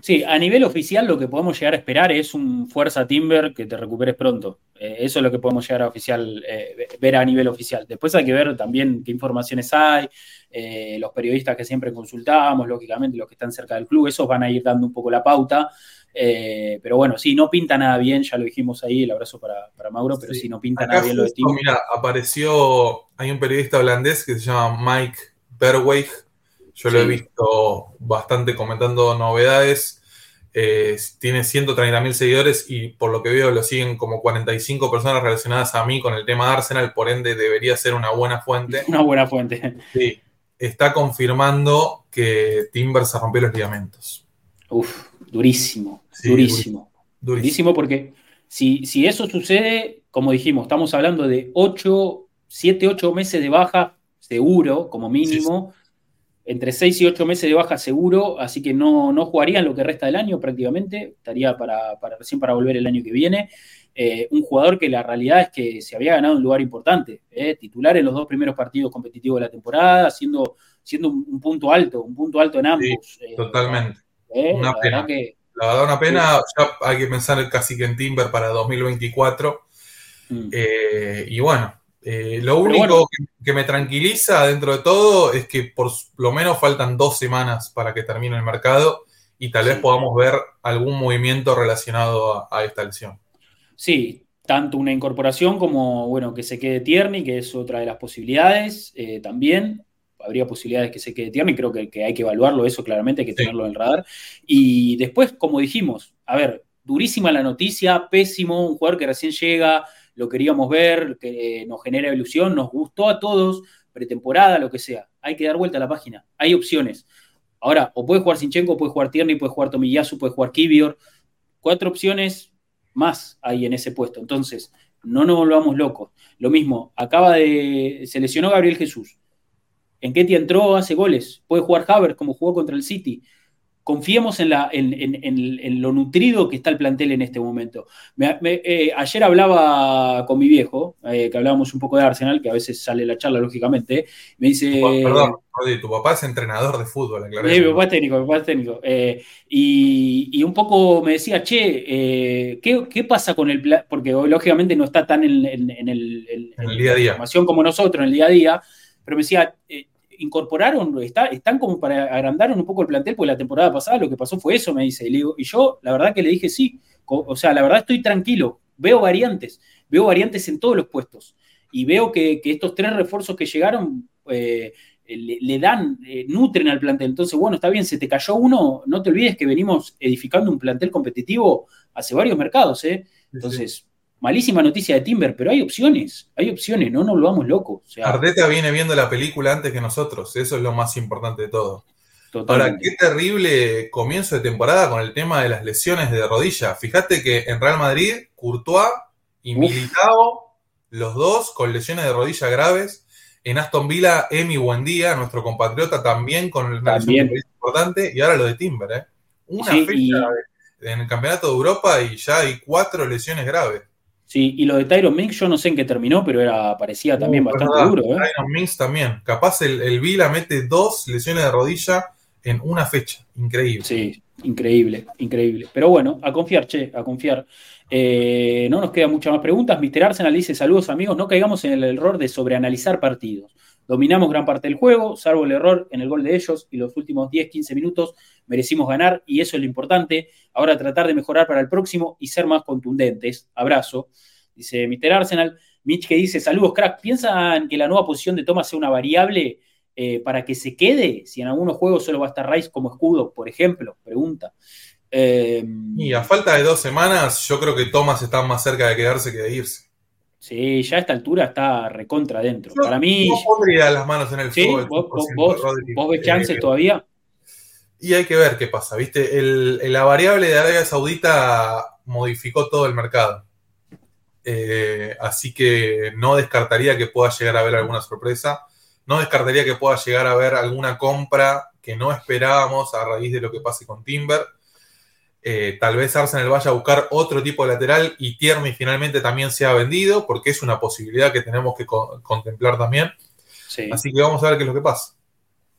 Speaker 1: Sí, a nivel oficial lo que podemos llegar a esperar es un fuerza Timber que te recuperes pronto. Eh, eso es lo que podemos llegar a oficial, eh, ver a nivel oficial. Después hay que ver también qué informaciones hay, eh, los periodistas que siempre consultamos, lógicamente los que están cerca del club, esos van a ir dando un poco la pauta. Eh, pero bueno, sí, no pinta nada bien, ya lo dijimos ahí, el abrazo para, Mauro, pero sí, no pinta nada bien lo de Tim.
Speaker 3: Mira, apareció, hay un periodista holandés que se llama Mike Berweig, yo lo he visto bastante comentando novedades. Eh, tiene 130 mil seguidores y por lo que veo lo siguen como 45 personas relacionadas a mí con el tema de Arsenal, por ende debería ser una buena fuente.
Speaker 1: Una buena fuente.
Speaker 3: Sí, está confirmando que Timber se rompió los ligamentos.
Speaker 1: Uf, durísimo, durísimo, durísimo. porque si, si eso sucede, como dijimos, estamos hablando de 8, 7, 8 meses de baja seguro, como mínimo. Entre 6 y 8 meses de baja seguro, así que no, no jugarían lo que resta del año prácticamente, estaría para, recién para volver el año que viene. Eh, un jugador que la realidad es que se había ganado un lugar importante, eh, titular en los dos primeros partidos competitivos de la temporada, siendo, siendo un, punto alto, un punto alto en ambos.
Speaker 3: Eh, totalmente. una pena. La verdad, una pena. Ya hay que pensar casi que en Timber para 2024. Mm. y bueno, lo único que, me tranquiliza dentro de todo es que por lo menos faltan dos semanas para que termine el mercado y tal vez podamos ver algún movimiento relacionado a esta lesión.
Speaker 1: Sí, tanto una incorporación como, bueno, que se quede Tierney, que es otra de las posibilidades eh, también. Habría posibilidades que se quede Tierney, creo que, hay que evaluarlo, eso claramente hay que tenerlo en el radar. Y después, como dijimos, a ver, durísima la noticia, pésimo, un jugador que recién llega, lo queríamos ver, que nos genera ilusión, nos gustó a todos, pretemporada, lo que sea. Hay que dar vuelta a la página, hay opciones. Ahora, o puede jugar Sinchenko, puede jugar Tierney, puede jugar Tomiyasu, puede jugar Kivior. Cuatro opciones más hay en ese puesto. Entonces, no nos volvamos locos. Lo mismo, acaba de. Se lesionó Gabriel Jesús. En Ketty entró, hace goles. Puede jugar Havertz como jugó contra el City confiemos en, la, en, lo nutrido que está el plantel en este momento. Eh, ayer hablaba con mi viejo, eh, que hablábamos un poco de Arsenal, que a veces sale la charla, lógicamente. Me dice.
Speaker 3: Perdón, tu papá es entrenador de fútbol,
Speaker 1: Sí, mi papá es técnico, mi papá es técnico. Eh, y, un poco me decía, che, ¿qué, pasa con el? Porque lógicamente no está tan en, el,
Speaker 3: el, día a día.
Speaker 1: Información como nosotros en el día a día, pero me decía incorporaron, está, están como para agrandar un poco el plantel, porque la temporada pasada lo que pasó fue eso, me dice. Y, y yo, la verdad que le dije sí. O sea, la verdad estoy tranquilo. Veo variantes, veo variantes en todos los puestos. Y veo que, estos tres refuerzos que llegaron eh, le, dan, eh, nutren al plantel. Entonces, bueno, está bien, se te cayó uno, no te olvides que venimos edificando un plantel competitivo hace varios mercados, ¿eh? Entonces, malísima noticia de Timber, pero hay opciones, hay opciones, no nos volvamos locos.
Speaker 3: O Arteta viene viendo la película antes que nosotros, eso es lo más importante de todo. Ahora, qué terrible comienzo de temporada con el tema de las lesiones de rodilla. Fíjate que en Real Madrid, Courtois y Militao, los dos con lesiones de rodilla graves. En Aston Villa, Emi Buendía, nuestro compatriota, también con una lesión importante. Y ahora lo de Timber, ¿eh? Una fecha en el Campeonato de Europa y ya hay cuatro lesiones graves.
Speaker 1: Sí, y lo de Tyron Mix yo no sé en qué terminó, pero era, parecía también bastante duro. ¿eh?
Speaker 3: Tyron Mix también. Capaz el, el Vila mete dos lesiones de rodilla en una fecha. Increíble.
Speaker 1: Sí, increíble, increíble. Pero bueno, a confiar, che, a confiar. Eh, no nos quedan muchas más preguntas. Mr. Arsenal dice: Saludos, amigos. No caigamos en el error de sobreanalizar partidos. Dominamos gran parte del juego, salvo el error en el gol de ellos y los últimos 10-15 minutos merecimos ganar y eso es lo importante. Ahora tratar de mejorar para el próximo y ser más contundentes. Abrazo. Dice Mr. Arsenal. Mitch que dice, saludos crack, ¿piensan que la nueva posición de Thomas sea una variable eh, para que se quede? Si en algunos juegos solo va a estar Rice como escudo, por ejemplo, pregunta.
Speaker 3: Eh, y a falta de dos semanas, yo creo que Thomas está más cerca de quedarse que de irse.
Speaker 1: Sí, ya a esta altura está recontra adentro. Para mí.
Speaker 3: No pondría las manos en el fuego.
Speaker 1: ¿Vos, ves chances todavía?
Speaker 3: Y hay que ver qué pasa, ¿viste? la variable de Arabia Saudita modificó todo el mercado. Eh, así que no descartaría que pueda llegar a haber alguna sorpresa. No descartaría que pueda llegar a haber alguna compra que no esperábamos a raíz de lo que pase con Timber. Eh, tal vez Arsenal vaya a buscar otro tipo de lateral y Tierney finalmente también sea vendido, porque es una posibilidad que tenemos que contemplar también. Así que vamos a ver qué es lo que pasa.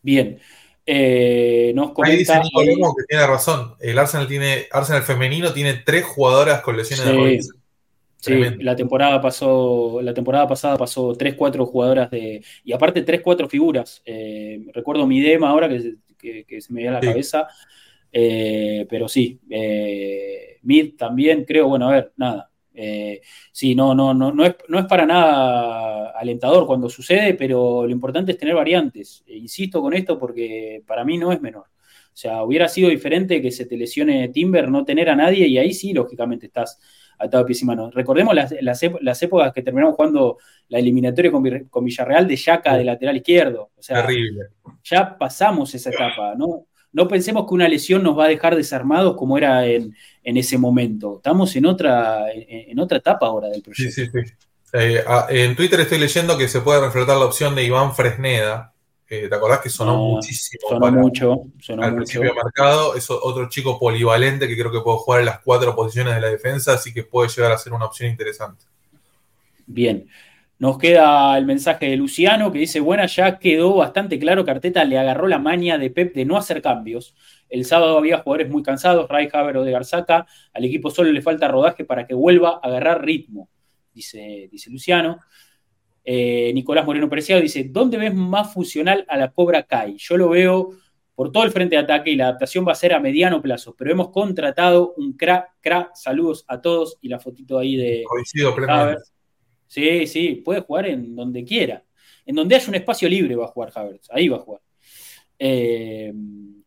Speaker 1: Bien. Eh, nos
Speaker 3: comenta, Ahí dice Nico que tiene razón. El Arsenal tiene, Arsenal femenino tiene tres jugadoras con lesiones de rodillas.
Speaker 1: Sí, la temporada pasó, la temporada pasada pasó tres, cuatro jugadoras de. Y aparte tres, cuatro figuras. Eh, recuerdo mi dema ahora que, se me dio a la cabeza. Eh, pero sí, eh, Mid también creo, bueno, a ver, nada. Eh, sí, no, no, no, no es, no es para nada alentador cuando sucede, pero lo importante es tener variantes. E insisto con esto porque para mí no es menor. O sea, hubiera sido diferente que se te lesione Timber, no tener a nadie, y ahí sí, lógicamente, estás atado a pies y manos. Recordemos las, las, épocas que terminamos jugando la eliminatoria con, Villarreal de Yaca de lateral izquierdo. O sea,
Speaker 3: Terrible.
Speaker 1: ya pasamos esa etapa, ¿no? No pensemos que una lesión nos va a dejar desarmados como era en, ese momento. Estamos en otra, en, otra etapa ahora del proyecto. Sí, sí, sí.
Speaker 3: Eh, ah, en Twitter estoy leyendo que se puede refletar la opción de Iván Fresneda. Eh, ¿Te acordás que sonó muchísimo?
Speaker 1: Sonó mucho.
Speaker 3: Sonó al principio marcado. Es otro chico polivalente que creo que puede jugar en las cuatro posiciones de la defensa, así que puede llegar a ser una opción interesante.
Speaker 1: Bien. Nos queda el mensaje de Luciano que dice, bueno, ya quedó bastante claro que Arteta le agarró la maña de Pep de no hacer cambios. El sábado había jugadores muy cansados, Ray Haber o de Garzaca, al equipo solo le falta rodaje para que vuelva a agarrar ritmo, dice, dice Luciano. Eh, Nicolás Moreno Preciado dice, ¿dónde ves más funcional a la Cobra Kai? Yo lo veo por todo el frente de ataque y la adaptación va a ser a mediano plazo, pero hemos contratado un crack, crack, saludos a todos y la fotito ahí de...
Speaker 3: Coincido plenamente.
Speaker 1: Sí, sí, puede jugar en donde quiera. En donde haya un espacio libre va a jugar Havertz. Ahí va a jugar. Eh,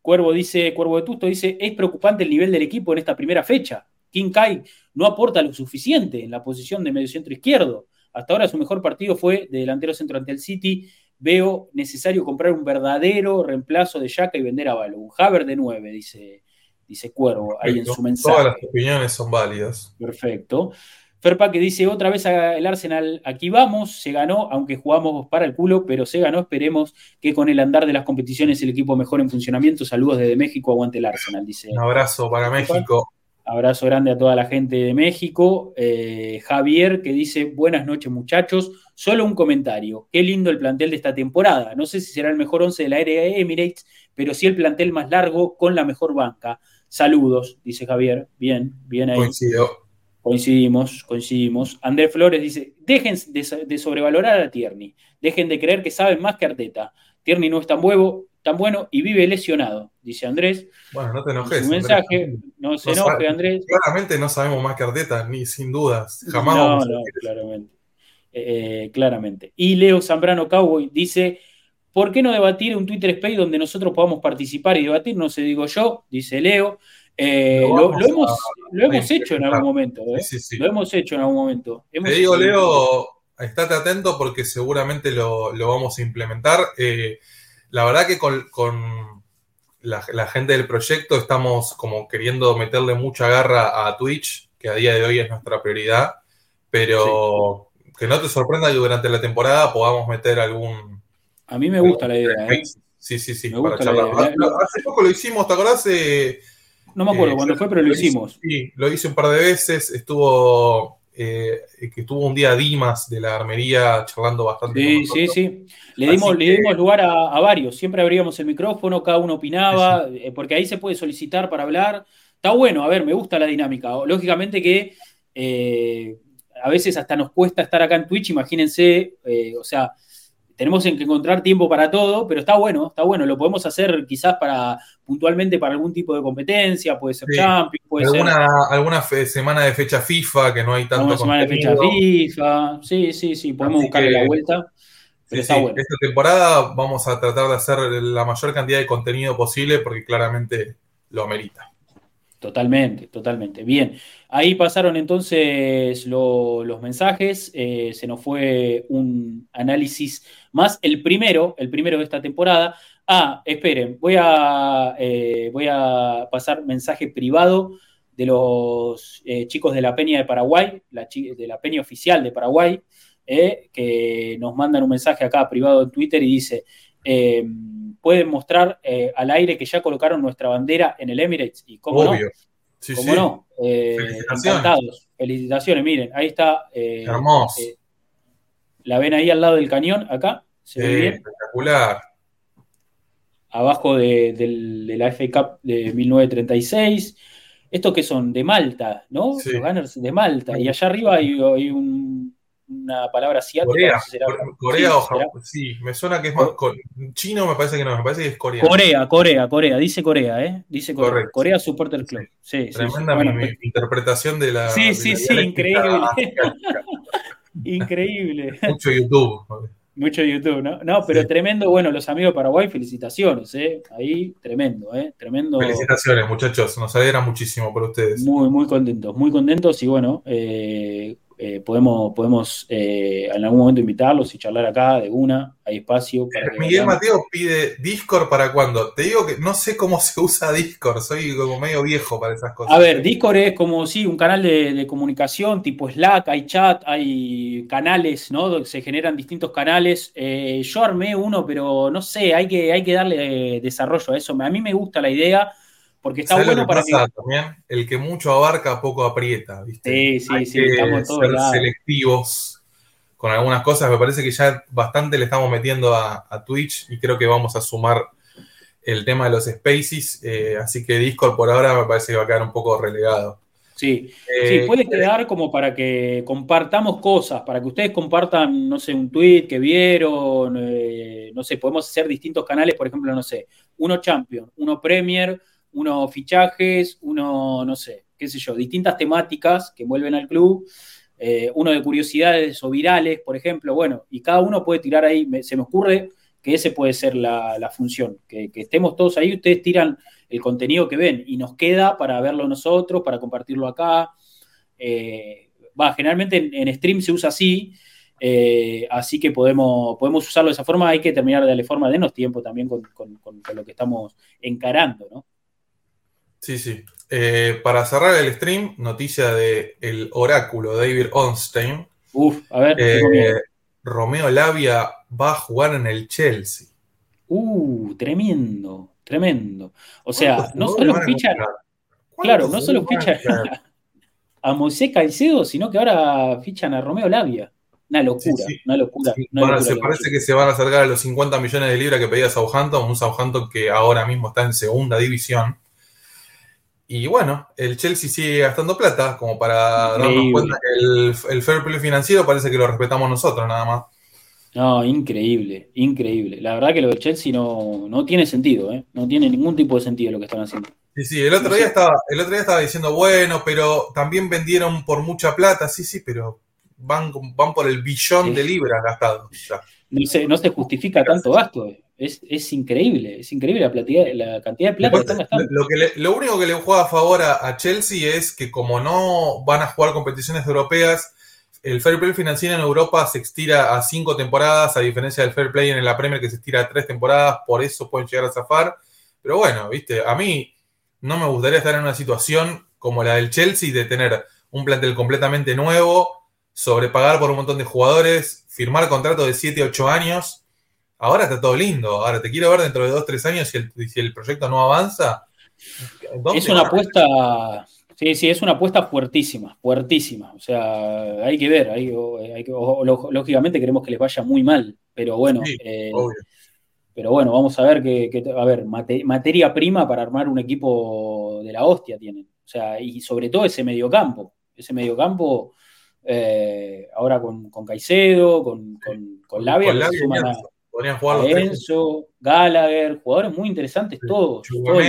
Speaker 1: Cuervo dice, Cuervo de Tusto dice, es preocupante el nivel del equipo en esta primera fecha. King Kai no aporta lo suficiente en la posición de medio centro izquierdo. Hasta ahora su mejor partido fue de delantero centro ante el City. Veo necesario comprar un verdadero reemplazo de Yaka y vender a Valo. Un Haver de 9, dice, dice Cuervo ahí en su mensaje.
Speaker 3: Todas las opiniones son válidas.
Speaker 1: Perfecto. Ferpa que dice otra vez el Arsenal, aquí vamos, se ganó, aunque jugamos para el culo, pero se ganó, esperemos que con el andar de las competiciones el equipo mejor en funcionamiento. Saludos desde México, aguante el Arsenal, dice.
Speaker 3: Un abrazo para México.
Speaker 1: Abrazo grande a toda la gente de México. Eh, Javier que dice, buenas noches muchachos, solo un comentario, qué lindo el plantel de esta temporada. No sé si será el mejor once de la era Emirates, pero sí el plantel más largo con la mejor banca. Saludos, dice Javier. Bien, bien ahí.
Speaker 3: Coincido.
Speaker 1: Coincidimos, coincidimos. Andrés Flores dice, dejen de, sobrevalorar a Tierney, dejen de creer que saben más que Arteta. Tierney no es tan, huevo, tan bueno y vive lesionado, dice Andrés.
Speaker 3: Bueno, no te enojes.
Speaker 1: Su mensaje, no se enoje, Andrés.
Speaker 3: Claramente no sabemos más que Arteta, ni sin dudas, jamás.
Speaker 1: No, no, claramente. Eh, claramente. Y Leo Zambrano Cowboy dice, ¿por qué no debatir un Twitter Space donde nosotros podamos participar y debatir? No sé, digo yo, dice Leo. Eh, lo, hemos, lo hemos hecho en algún momento. ¿eh? Lo hemos hecho en algún momento.
Speaker 3: Te digo, Leo, estate atento porque seguramente lo, vamos a implementar. Eh, la verdad que con, la, gente del proyecto estamos como queriendo meterle mucha garra a Twitch, que a día de hoy es nuestra prioridad, pero que no te sorprenda que durante la temporada podamos meter algún...
Speaker 1: A mí me gusta la idea.
Speaker 3: Sí, sí, sí. Hace poco lo hicimos, ¿te acordás?
Speaker 1: No me acuerdo eh, cuándo fue, pero lo, hicimos.
Speaker 3: sí, lo hice un par de veces. Estuvo, eh, que estuvo un día Dimas de la armería charlando bastante.
Speaker 1: Sí, sí, sí. Le dimos, le dimos lugar a, varios. Siempre abríamos el micrófono, cada uno opinaba, eh, porque ahí se puede solicitar para hablar. Está bueno, a ver, me gusta la dinámica. Lógicamente que a veces hasta nos cuesta estar acá en Twitch, imagínense, o sea, tenemos que encontrar tiempo para todo, pero está bueno, está bueno. Lo podemos hacer quizás para puntualmente para algún tipo de competencia, puede ser Champions, puede
Speaker 3: alguna,
Speaker 1: ser.
Speaker 3: Alguna semana de fecha FIFA que no hay tanto.
Speaker 1: Alguna semana de fecha FIFA, sí, sí, sí, podemos buscarle la vuelta. Pero está bueno.
Speaker 3: Esta temporada vamos a tratar de hacer la mayor cantidad de contenido posible porque claramente lo amerita.
Speaker 1: Totalmente, totalmente. Bien, ahí pasaron entonces los mensajes, eh, se nos fue un análisis más, el primero, el primero de esta temporada. Ah, esperen, voy a, eh, voy a pasar mensaje privado de los eh, chicos de la Peña de Paraguay, de la Peña oficial de Paraguay, que nos mandan un mensaje acá privado en Twitter y dice, pueden mostrar eh, al aire que ya colocaron nuestra bandera en el Emirates. Y cómo no. ¿Cómo no? Eh, Felicitaciones. Felicitaciones, miren, ahí está.
Speaker 3: Eh, Hermoso.
Speaker 1: la ven ahí al lado del cañón, acá. ¿Se ve bien?
Speaker 3: Espectacular.
Speaker 1: Abajo de, la FA Cup de 1936. Estos que son de Malta, ¿no? Los Gunners de Malta. Y allá arriba hay un una palabra asiática.
Speaker 3: Corea, Corea o Japón. Sí, me suena que es más. Chino me parece que no, me parece que es Corea.
Speaker 1: Corea, Corea, Corea, dice Corea, ¿eh? Dice Corea. Corea Supporter Club. Sí,
Speaker 3: Tremenda mi, pues interpretación de la.
Speaker 1: Sí, sí, sí, increíble. increíble.
Speaker 3: Mucho YouTube.
Speaker 1: Mucho YouTube, ¿no? No, pero tremendo, bueno, los amigos de Paraguay, felicitaciones, ¿eh? Ahí, tremendo, ¿eh? Tremendo.
Speaker 3: Felicitaciones, muchachos, nos alegra muchísimo por ustedes.
Speaker 1: Muy, muy contentos, muy contentos y bueno, eh, eh, podemos, podemos eh, en algún momento invitarlos y charlar acá de una, hay espacio.
Speaker 3: Para Miguel Mateo pide Discord para cuándo. Te digo que no sé cómo se usa Discord, soy como medio viejo para esas cosas.
Speaker 1: A ver, Discord es como, sí, un canal de, comunicación tipo Slack, hay chat, hay canales, ¿no? Se generan distintos canales. Eh, yo armé uno, pero no sé, hay que, hay que darle desarrollo a eso. A mí me gusta la idea porque está bueno para
Speaker 3: que... también? El que mucho abarca, poco aprieta, ¿viste?
Speaker 1: Sí, sí,
Speaker 3: Hay
Speaker 1: sí,
Speaker 3: que estamos todos ser selectivos con algunas cosas. Me parece que ya bastante le estamos metiendo a, Twitch y creo que vamos a sumar el tema de los spaces. Eh, así que Discord por ahora me parece que va a quedar un poco relegado.
Speaker 1: Sí, sí, eh, puede quedar como para que compartamos cosas, para que ustedes compartan, no sé, un tweet que vieron, eh, no sé, podemos hacer distintos canales, por ejemplo, no sé, uno Champion, uno Premier, unos fichajes, uno, no sé, qué sé yo, distintas temáticas que vuelven al club. eh, uno de curiosidades o virales, por ejemplo, bueno, y cada uno puede tirar ahí, se me ocurre que ese puede ser la, función, que, estemos todos ahí, ustedes tiran el contenido que ven y nos queda para verlo nosotros, para compartirlo acá. Eh, generalmente en, stream se usa así, eh, así que podemos, podemos usarlo de esa forma, hay que terminar de darle forma, denos tiempo también con, lo que estamos encarando, ¿no?
Speaker 3: Sí, sí. Eh, para cerrar el stream, noticia del el oráculo David Onstein.
Speaker 1: Uf, a ver,
Speaker 3: Romeo Lavia va a jugar en el Chelsea.
Speaker 1: Uh, tremendo, tremendo. O sea, no solo fichan. Claro, no solo fichan a Moisés Caicedo, sino que ahora fichan a Romeo Lavia. Una locura, una locura.
Speaker 3: se parece que se van a acercar a los 50 millones de libras que pedía Southampton, un Southampton que ahora mismo está en segunda división. Y bueno, el Chelsea sigue gastando plata, como para darnos cuenta que el, el fair play financiero parece que lo respetamos nosotros, nada más.
Speaker 1: No, increíble, increíble. La verdad que lo del Chelsea no, no tiene sentido, ¿eh? No tiene ningún tipo de sentido lo que están haciendo.
Speaker 3: Sí, sí, el otro, día estaba, el otro día estaba diciendo, bueno, pero también vendieron por mucha plata, sí, sí, pero van, van por el billón de libras gastados.
Speaker 1: No, se, no se justifica tanto gasto. Eh. Es, increíble, es increíble la, la cantidad de plata que están gastando.
Speaker 3: Lo, que lo único que le juega a favor a, Chelsea es que como no van a jugar competiciones europeas, el fair play financiero en Europa se estira a cinco temporadas, a diferencia del fair play en la Premier que se estira a tres temporadas, por eso pueden llegar a zafar. Pero bueno, viste, a mí no me gustaría estar en una situación como la del Chelsea de tener un plantel completamente nuevo, sobrepagar por un montón de jugadores, firmar contrato de 7, 8 años ahora está todo lindo. Ahora te quiero ver dentro de dos, tres años si el, si el proyecto no avanza.
Speaker 1: Es una apuesta, sí, sí, es una apuesta fuertísima, fuertísima. O sea, hay que ver, hay, lógicamente queremos que les vaya muy mal, pero bueno. Eh, pero bueno, vamos a ver que, a ver, materia prima para armar un equipo de la hostia tienen. O sea, y sobre todo ese mediocampo. Ese mediocampo, eh, ahora con, Caicedo, con, con, con Labia,
Speaker 3: Podrían jugar
Speaker 1: Enzo, Gallagher, jugadores muy interesantes todos. todos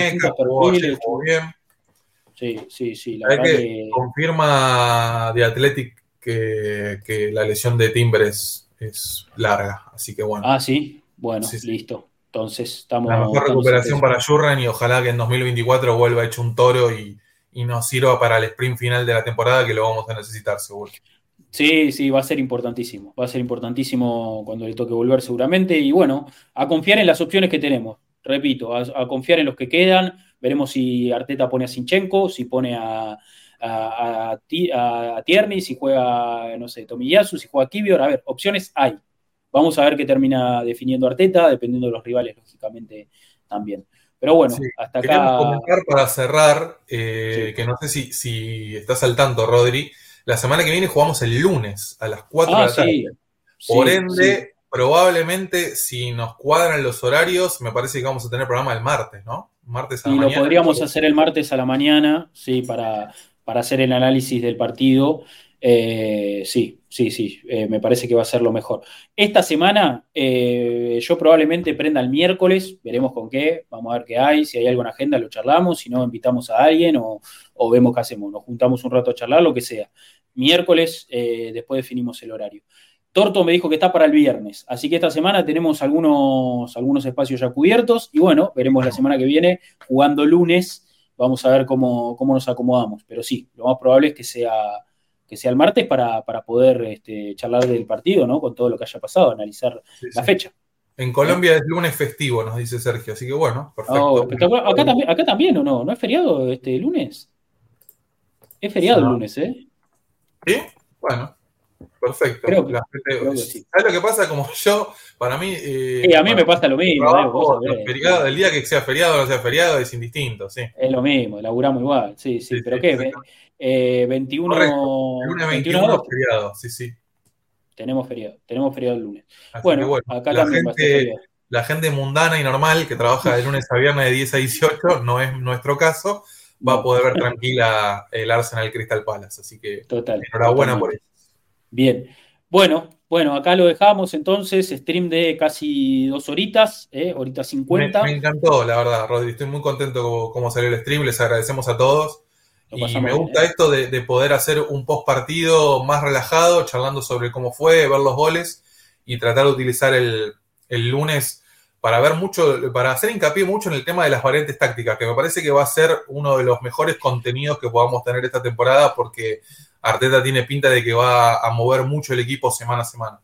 Speaker 1: Sí, sí, sí.
Speaker 3: La verdad que, confirma de Athletic que, la lesión de Timber es, larga, así que bueno.
Speaker 1: Ah, sí, bueno, listo. Entonces estamos.
Speaker 3: La mejor recuperación para Jurren y ojalá que en 2024 vuelva hecho un toro y, y nos sirva para el sprint final de la temporada que lo vamos a necesitar seguro.
Speaker 1: Sí, sí, va a ser importantísimo. Va a ser importantísimo cuando le toque volver seguramente. Y bueno, a confiar en las opciones que tenemos. Repito, a, confiar en los que quedan. Veremos si Arteta pone a Sinchenko, si pone a, a, Tierney, si juega, no sé, Tomiyasu, si juega Kibior. A ver, opciones hay. Vamos a ver qué termina definiendo Arteta, dependiendo de los rivales, lógicamente, también. Pero bueno, hasta acá.
Speaker 3: comentar para cerrar, eh, que no sé si, si estás al tanto, Rodri la semana que viene jugamos el lunes a las 4 de la ah, tarde. Por ende, probablemente si nos cuadran los horarios, me parece que vamos a tener programa el martes, ¿no? Martes
Speaker 1: a la y lo podríamos hacer el martes a la mañana, sí, para, para hacer el análisis del partido. Eh, sí, sí, sí, eh, me parece que va a ser lo mejor. Esta semana eh, yo probablemente prenda el miércoles, veremos con qué, vamos a ver qué hay, si hay alguna agenda lo charlamos, si no invitamos a alguien o, o vemos qué hacemos, nos juntamos un rato a charlar, lo que sea. Miércoles, después definimos el horario. Torto me dijo que está para el viernes, así que esta semana tenemos algunos, algunos espacios ya cubiertos y bueno, veremos la semana que viene jugando lunes, vamos a ver cómo, cómo nos acomodamos, pero sí, lo más probable es que sea que sea el martes para, poder este, charlar del partido, ¿no? Con todo lo que haya pasado, analizar la fecha.
Speaker 3: En Colombia es lunes festivo, nos dice Sergio, así que bueno, perfecto.
Speaker 1: acá, también, acá también, ¿o no? ¿No es feriado este lunes? Es feriado el lunes, ¿eh?
Speaker 3: ¿Sí? Bueno, perfecto. ¿Sabes lo que pasa? Como yo, para mí.
Speaker 1: Eh, a mí me pasa lo mismo.
Speaker 3: el día que sea feriado o no sea feriado es indistinto, sí.
Speaker 1: Es lo mismo, laburamos igual, sí, sí. pero ¿qué? Eh, 21.
Speaker 3: El lunes 21 feriado, sí, sí.
Speaker 1: Tenemos feriado, tenemos feriado el lunes. Bueno, acá la también
Speaker 3: gente, La gente mundana y normal que trabaja de lunes a viernes de 10 a 18, no es nuestro caso, va a poder ver tranquila el Arsenal Crystal Palace. Así que
Speaker 1: Total,
Speaker 3: enhorabuena por eso.
Speaker 1: Bien. Bueno, bueno, acá lo dejamos entonces, stream de casi dos horitas, ¿eh? horitas 50.
Speaker 3: Me, me, encantó, la verdad, Rodri. Estoy muy contento como, como salió el stream. Les agradecemos a todos. Y me gusta esto de, poder hacer un post partido más relajado, charlando sobre cómo fue, ver los goles y tratar de utilizar el, lunes para ver mucho, para hacer hincapié mucho en el tema de las variantes tácticas, que me parece que va a ser uno de los mejores contenidos que podamos tener esta temporada, porque Arteta tiene pinta de que va a mover mucho el equipo semana a semana.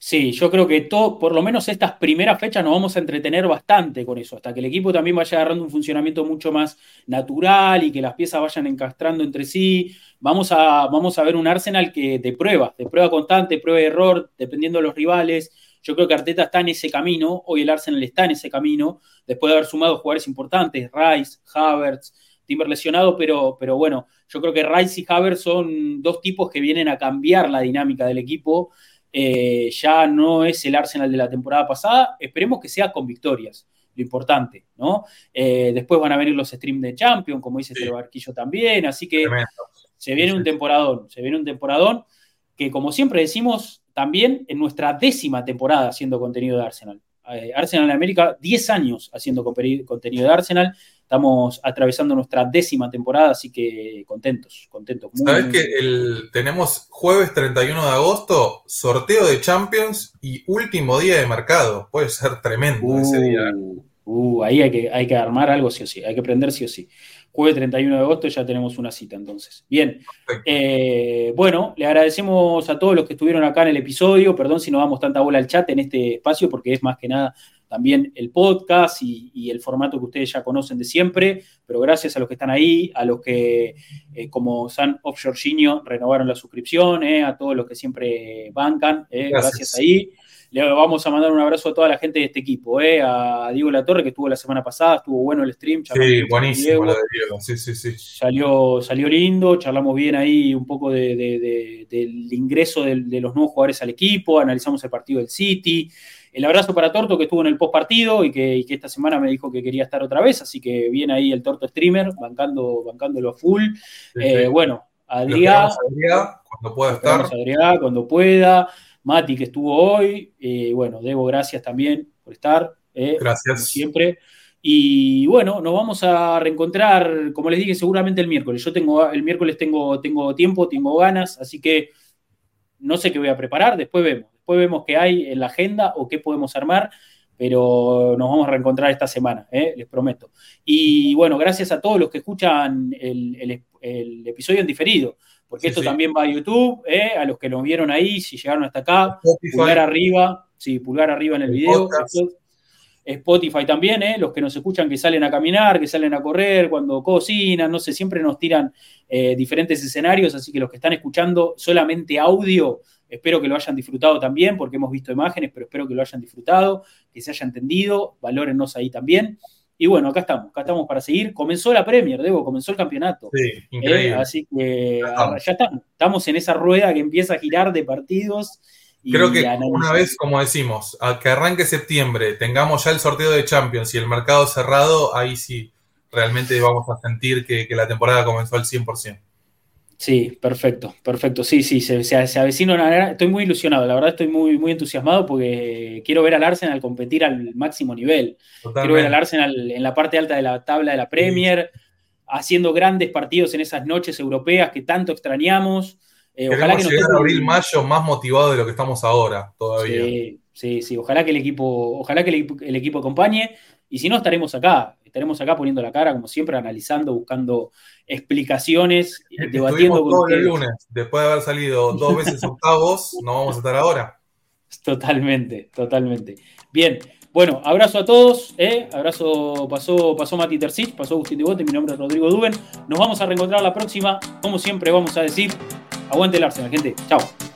Speaker 1: Sí, yo creo que todo, por lo menos estas primeras fechas nos vamos a entretener bastante con eso, hasta que el equipo también vaya agarrando un funcionamiento mucho más natural y que las piezas vayan encastrando entre sí. Vamos a, vamos a ver un Arsenal que de prueba, de prueba constante, prueba de error, dependiendo de los rivales. Yo creo que Arteta está en ese camino, hoy el Arsenal está en ese camino, después de haber sumado jugadores importantes, Rice, Havertz, Timber lesionado, pero, pero bueno, yo creo que Rice y Havertz son dos tipos que vienen a cambiar la dinámica del equipo eh, ya no es el Arsenal de la temporada pasada, esperemos que sea con victorias, lo importante, ¿no? Eh, después van a venir los streams de Champions, como dice este Barquillo también, así que se viene un temporadón, se viene un temporadón que como siempre decimos, también en nuestra décima temporada haciendo contenido de Arsenal. Eh, Arsenal en América, 10 años haciendo contenido de Arsenal, Estamos atravesando nuestra décima temporada, así que contentos, contentos.
Speaker 3: ¿Sabes que el, tenemos jueves 31 de agosto, sorteo de Champions y último día de mercado? Puede ser tremendo ese día.
Speaker 1: Uh, uh, ahí hay que, hay que armar algo sí o sí, hay que prender sí o sí. Jueves 31 de agosto ya tenemos una cita entonces. Bien, eh, bueno, le agradecemos a todos los que estuvieron acá en el episodio, perdón si no damos tanta bola al chat en este espacio porque es más que nada también el podcast y, el formato que ustedes ya conocen de siempre, pero gracias a los que están ahí, a los que, eh, como San Offshore Genio, renovaron la suscripción, eh, a todos los que siempre bancan, eh, gracias. ahí. Le vamos a mandar un abrazo a toda la gente de este equipo, a Diego Latorre, que estuvo la semana pasada, estuvo bueno el stream.
Speaker 3: Sí, buenísimo lo de Diego, sí, sí, sí.
Speaker 1: Salió, salió lindo, charlamos bien ahí un poco del ingreso de, de los nuevos jugadores al equipo, analizamos el partido del City. El abrazo para Torto que estuvo en el post partido y que, esta semana me dijo que quería estar otra vez, así que viene ahí el Torto Streamer, bancando, bancándolo a full. Eh, bueno, Adrián.
Speaker 3: cuando pueda estar.
Speaker 1: Adrián, cuando pueda. Mati que estuvo hoy. Eh, bueno, Debo, gracias también por estar.
Speaker 3: Eh, gracias.
Speaker 1: siempre. Y bueno, nos vamos a reencontrar, como les dije, seguramente el miércoles. Yo tengo, el miércoles tengo, tengo tiempo, tengo ganas, así que no sé qué voy a preparar, después vemos después vemos qué hay en la agenda o qué podemos armar, pero nos vamos a reencontrar esta semana, ¿eh? les prometo. Y bueno, gracias a todos los que escuchan el, episodio en diferido, porque esto también va a YouTube, ¿eh? a los que lo vieron ahí, si llegaron hasta acá, pulgar arriba, sí, pulgar arriba en el, video. Spotify también, ¿eh? los que nos escuchan que salen a caminar, que salen a correr, cuando cocinan, no sé, siempre nos tiran diferentes escenarios, así que los que están escuchando solamente audio, Espero que lo hayan disfrutado también, porque hemos visto imágenes, pero espero que lo hayan disfrutado, que se haya entendido, valórennos ahí también. Y bueno, acá estamos, acá estamos para seguir. Comenzó la Premier, Debo, comenzó el campeonato.
Speaker 3: Sí, increíble.
Speaker 1: así que ya estamos. estamos en esa rueda que empieza a girar de partidos.
Speaker 3: Creo que una vez, como decimos, a que arranque septiembre, tengamos ya el sorteo de Champions y el mercado cerrado, ahí sí realmente vamos a sentir que, que la temporada comenzó al 100%.
Speaker 1: Sí, perfecto, perfecto. Sí, sí, se, se, avecina una Estoy muy ilusionado, la verdad estoy muy, muy entusiasmado porque quiero ver al Arsenal competir al máximo nivel. Quiero ver al Arsenal en la parte alta de la tabla de la Premier, haciendo grandes partidos en esas noches europeas que tanto extrañamos.
Speaker 3: Eh, ojalá que llegar a abril-mayo más motivado de lo que estamos ahora todavía.
Speaker 1: Sí, sí, sí. Ojalá que el equipo, ojalá que el equipo acompañe. Y si no, estaremos acá estaremos acá poniendo la cara, como siempre, analizando, buscando explicaciones, debatiendo
Speaker 3: con todo el lunes, después de haber salido dos veces octavos, no vamos a estar ahora.
Speaker 1: Totalmente, totalmente. Bien, bueno, abrazo a todos, ¿eh? abrazo, pasó, pasó Mati Tercich, pasó Agustín Bote, mi nombre es Rodrigo Duben. Nos vamos a reencontrar la próxima, como siempre vamos a decir, aguante el Arsenal, gente. Chao.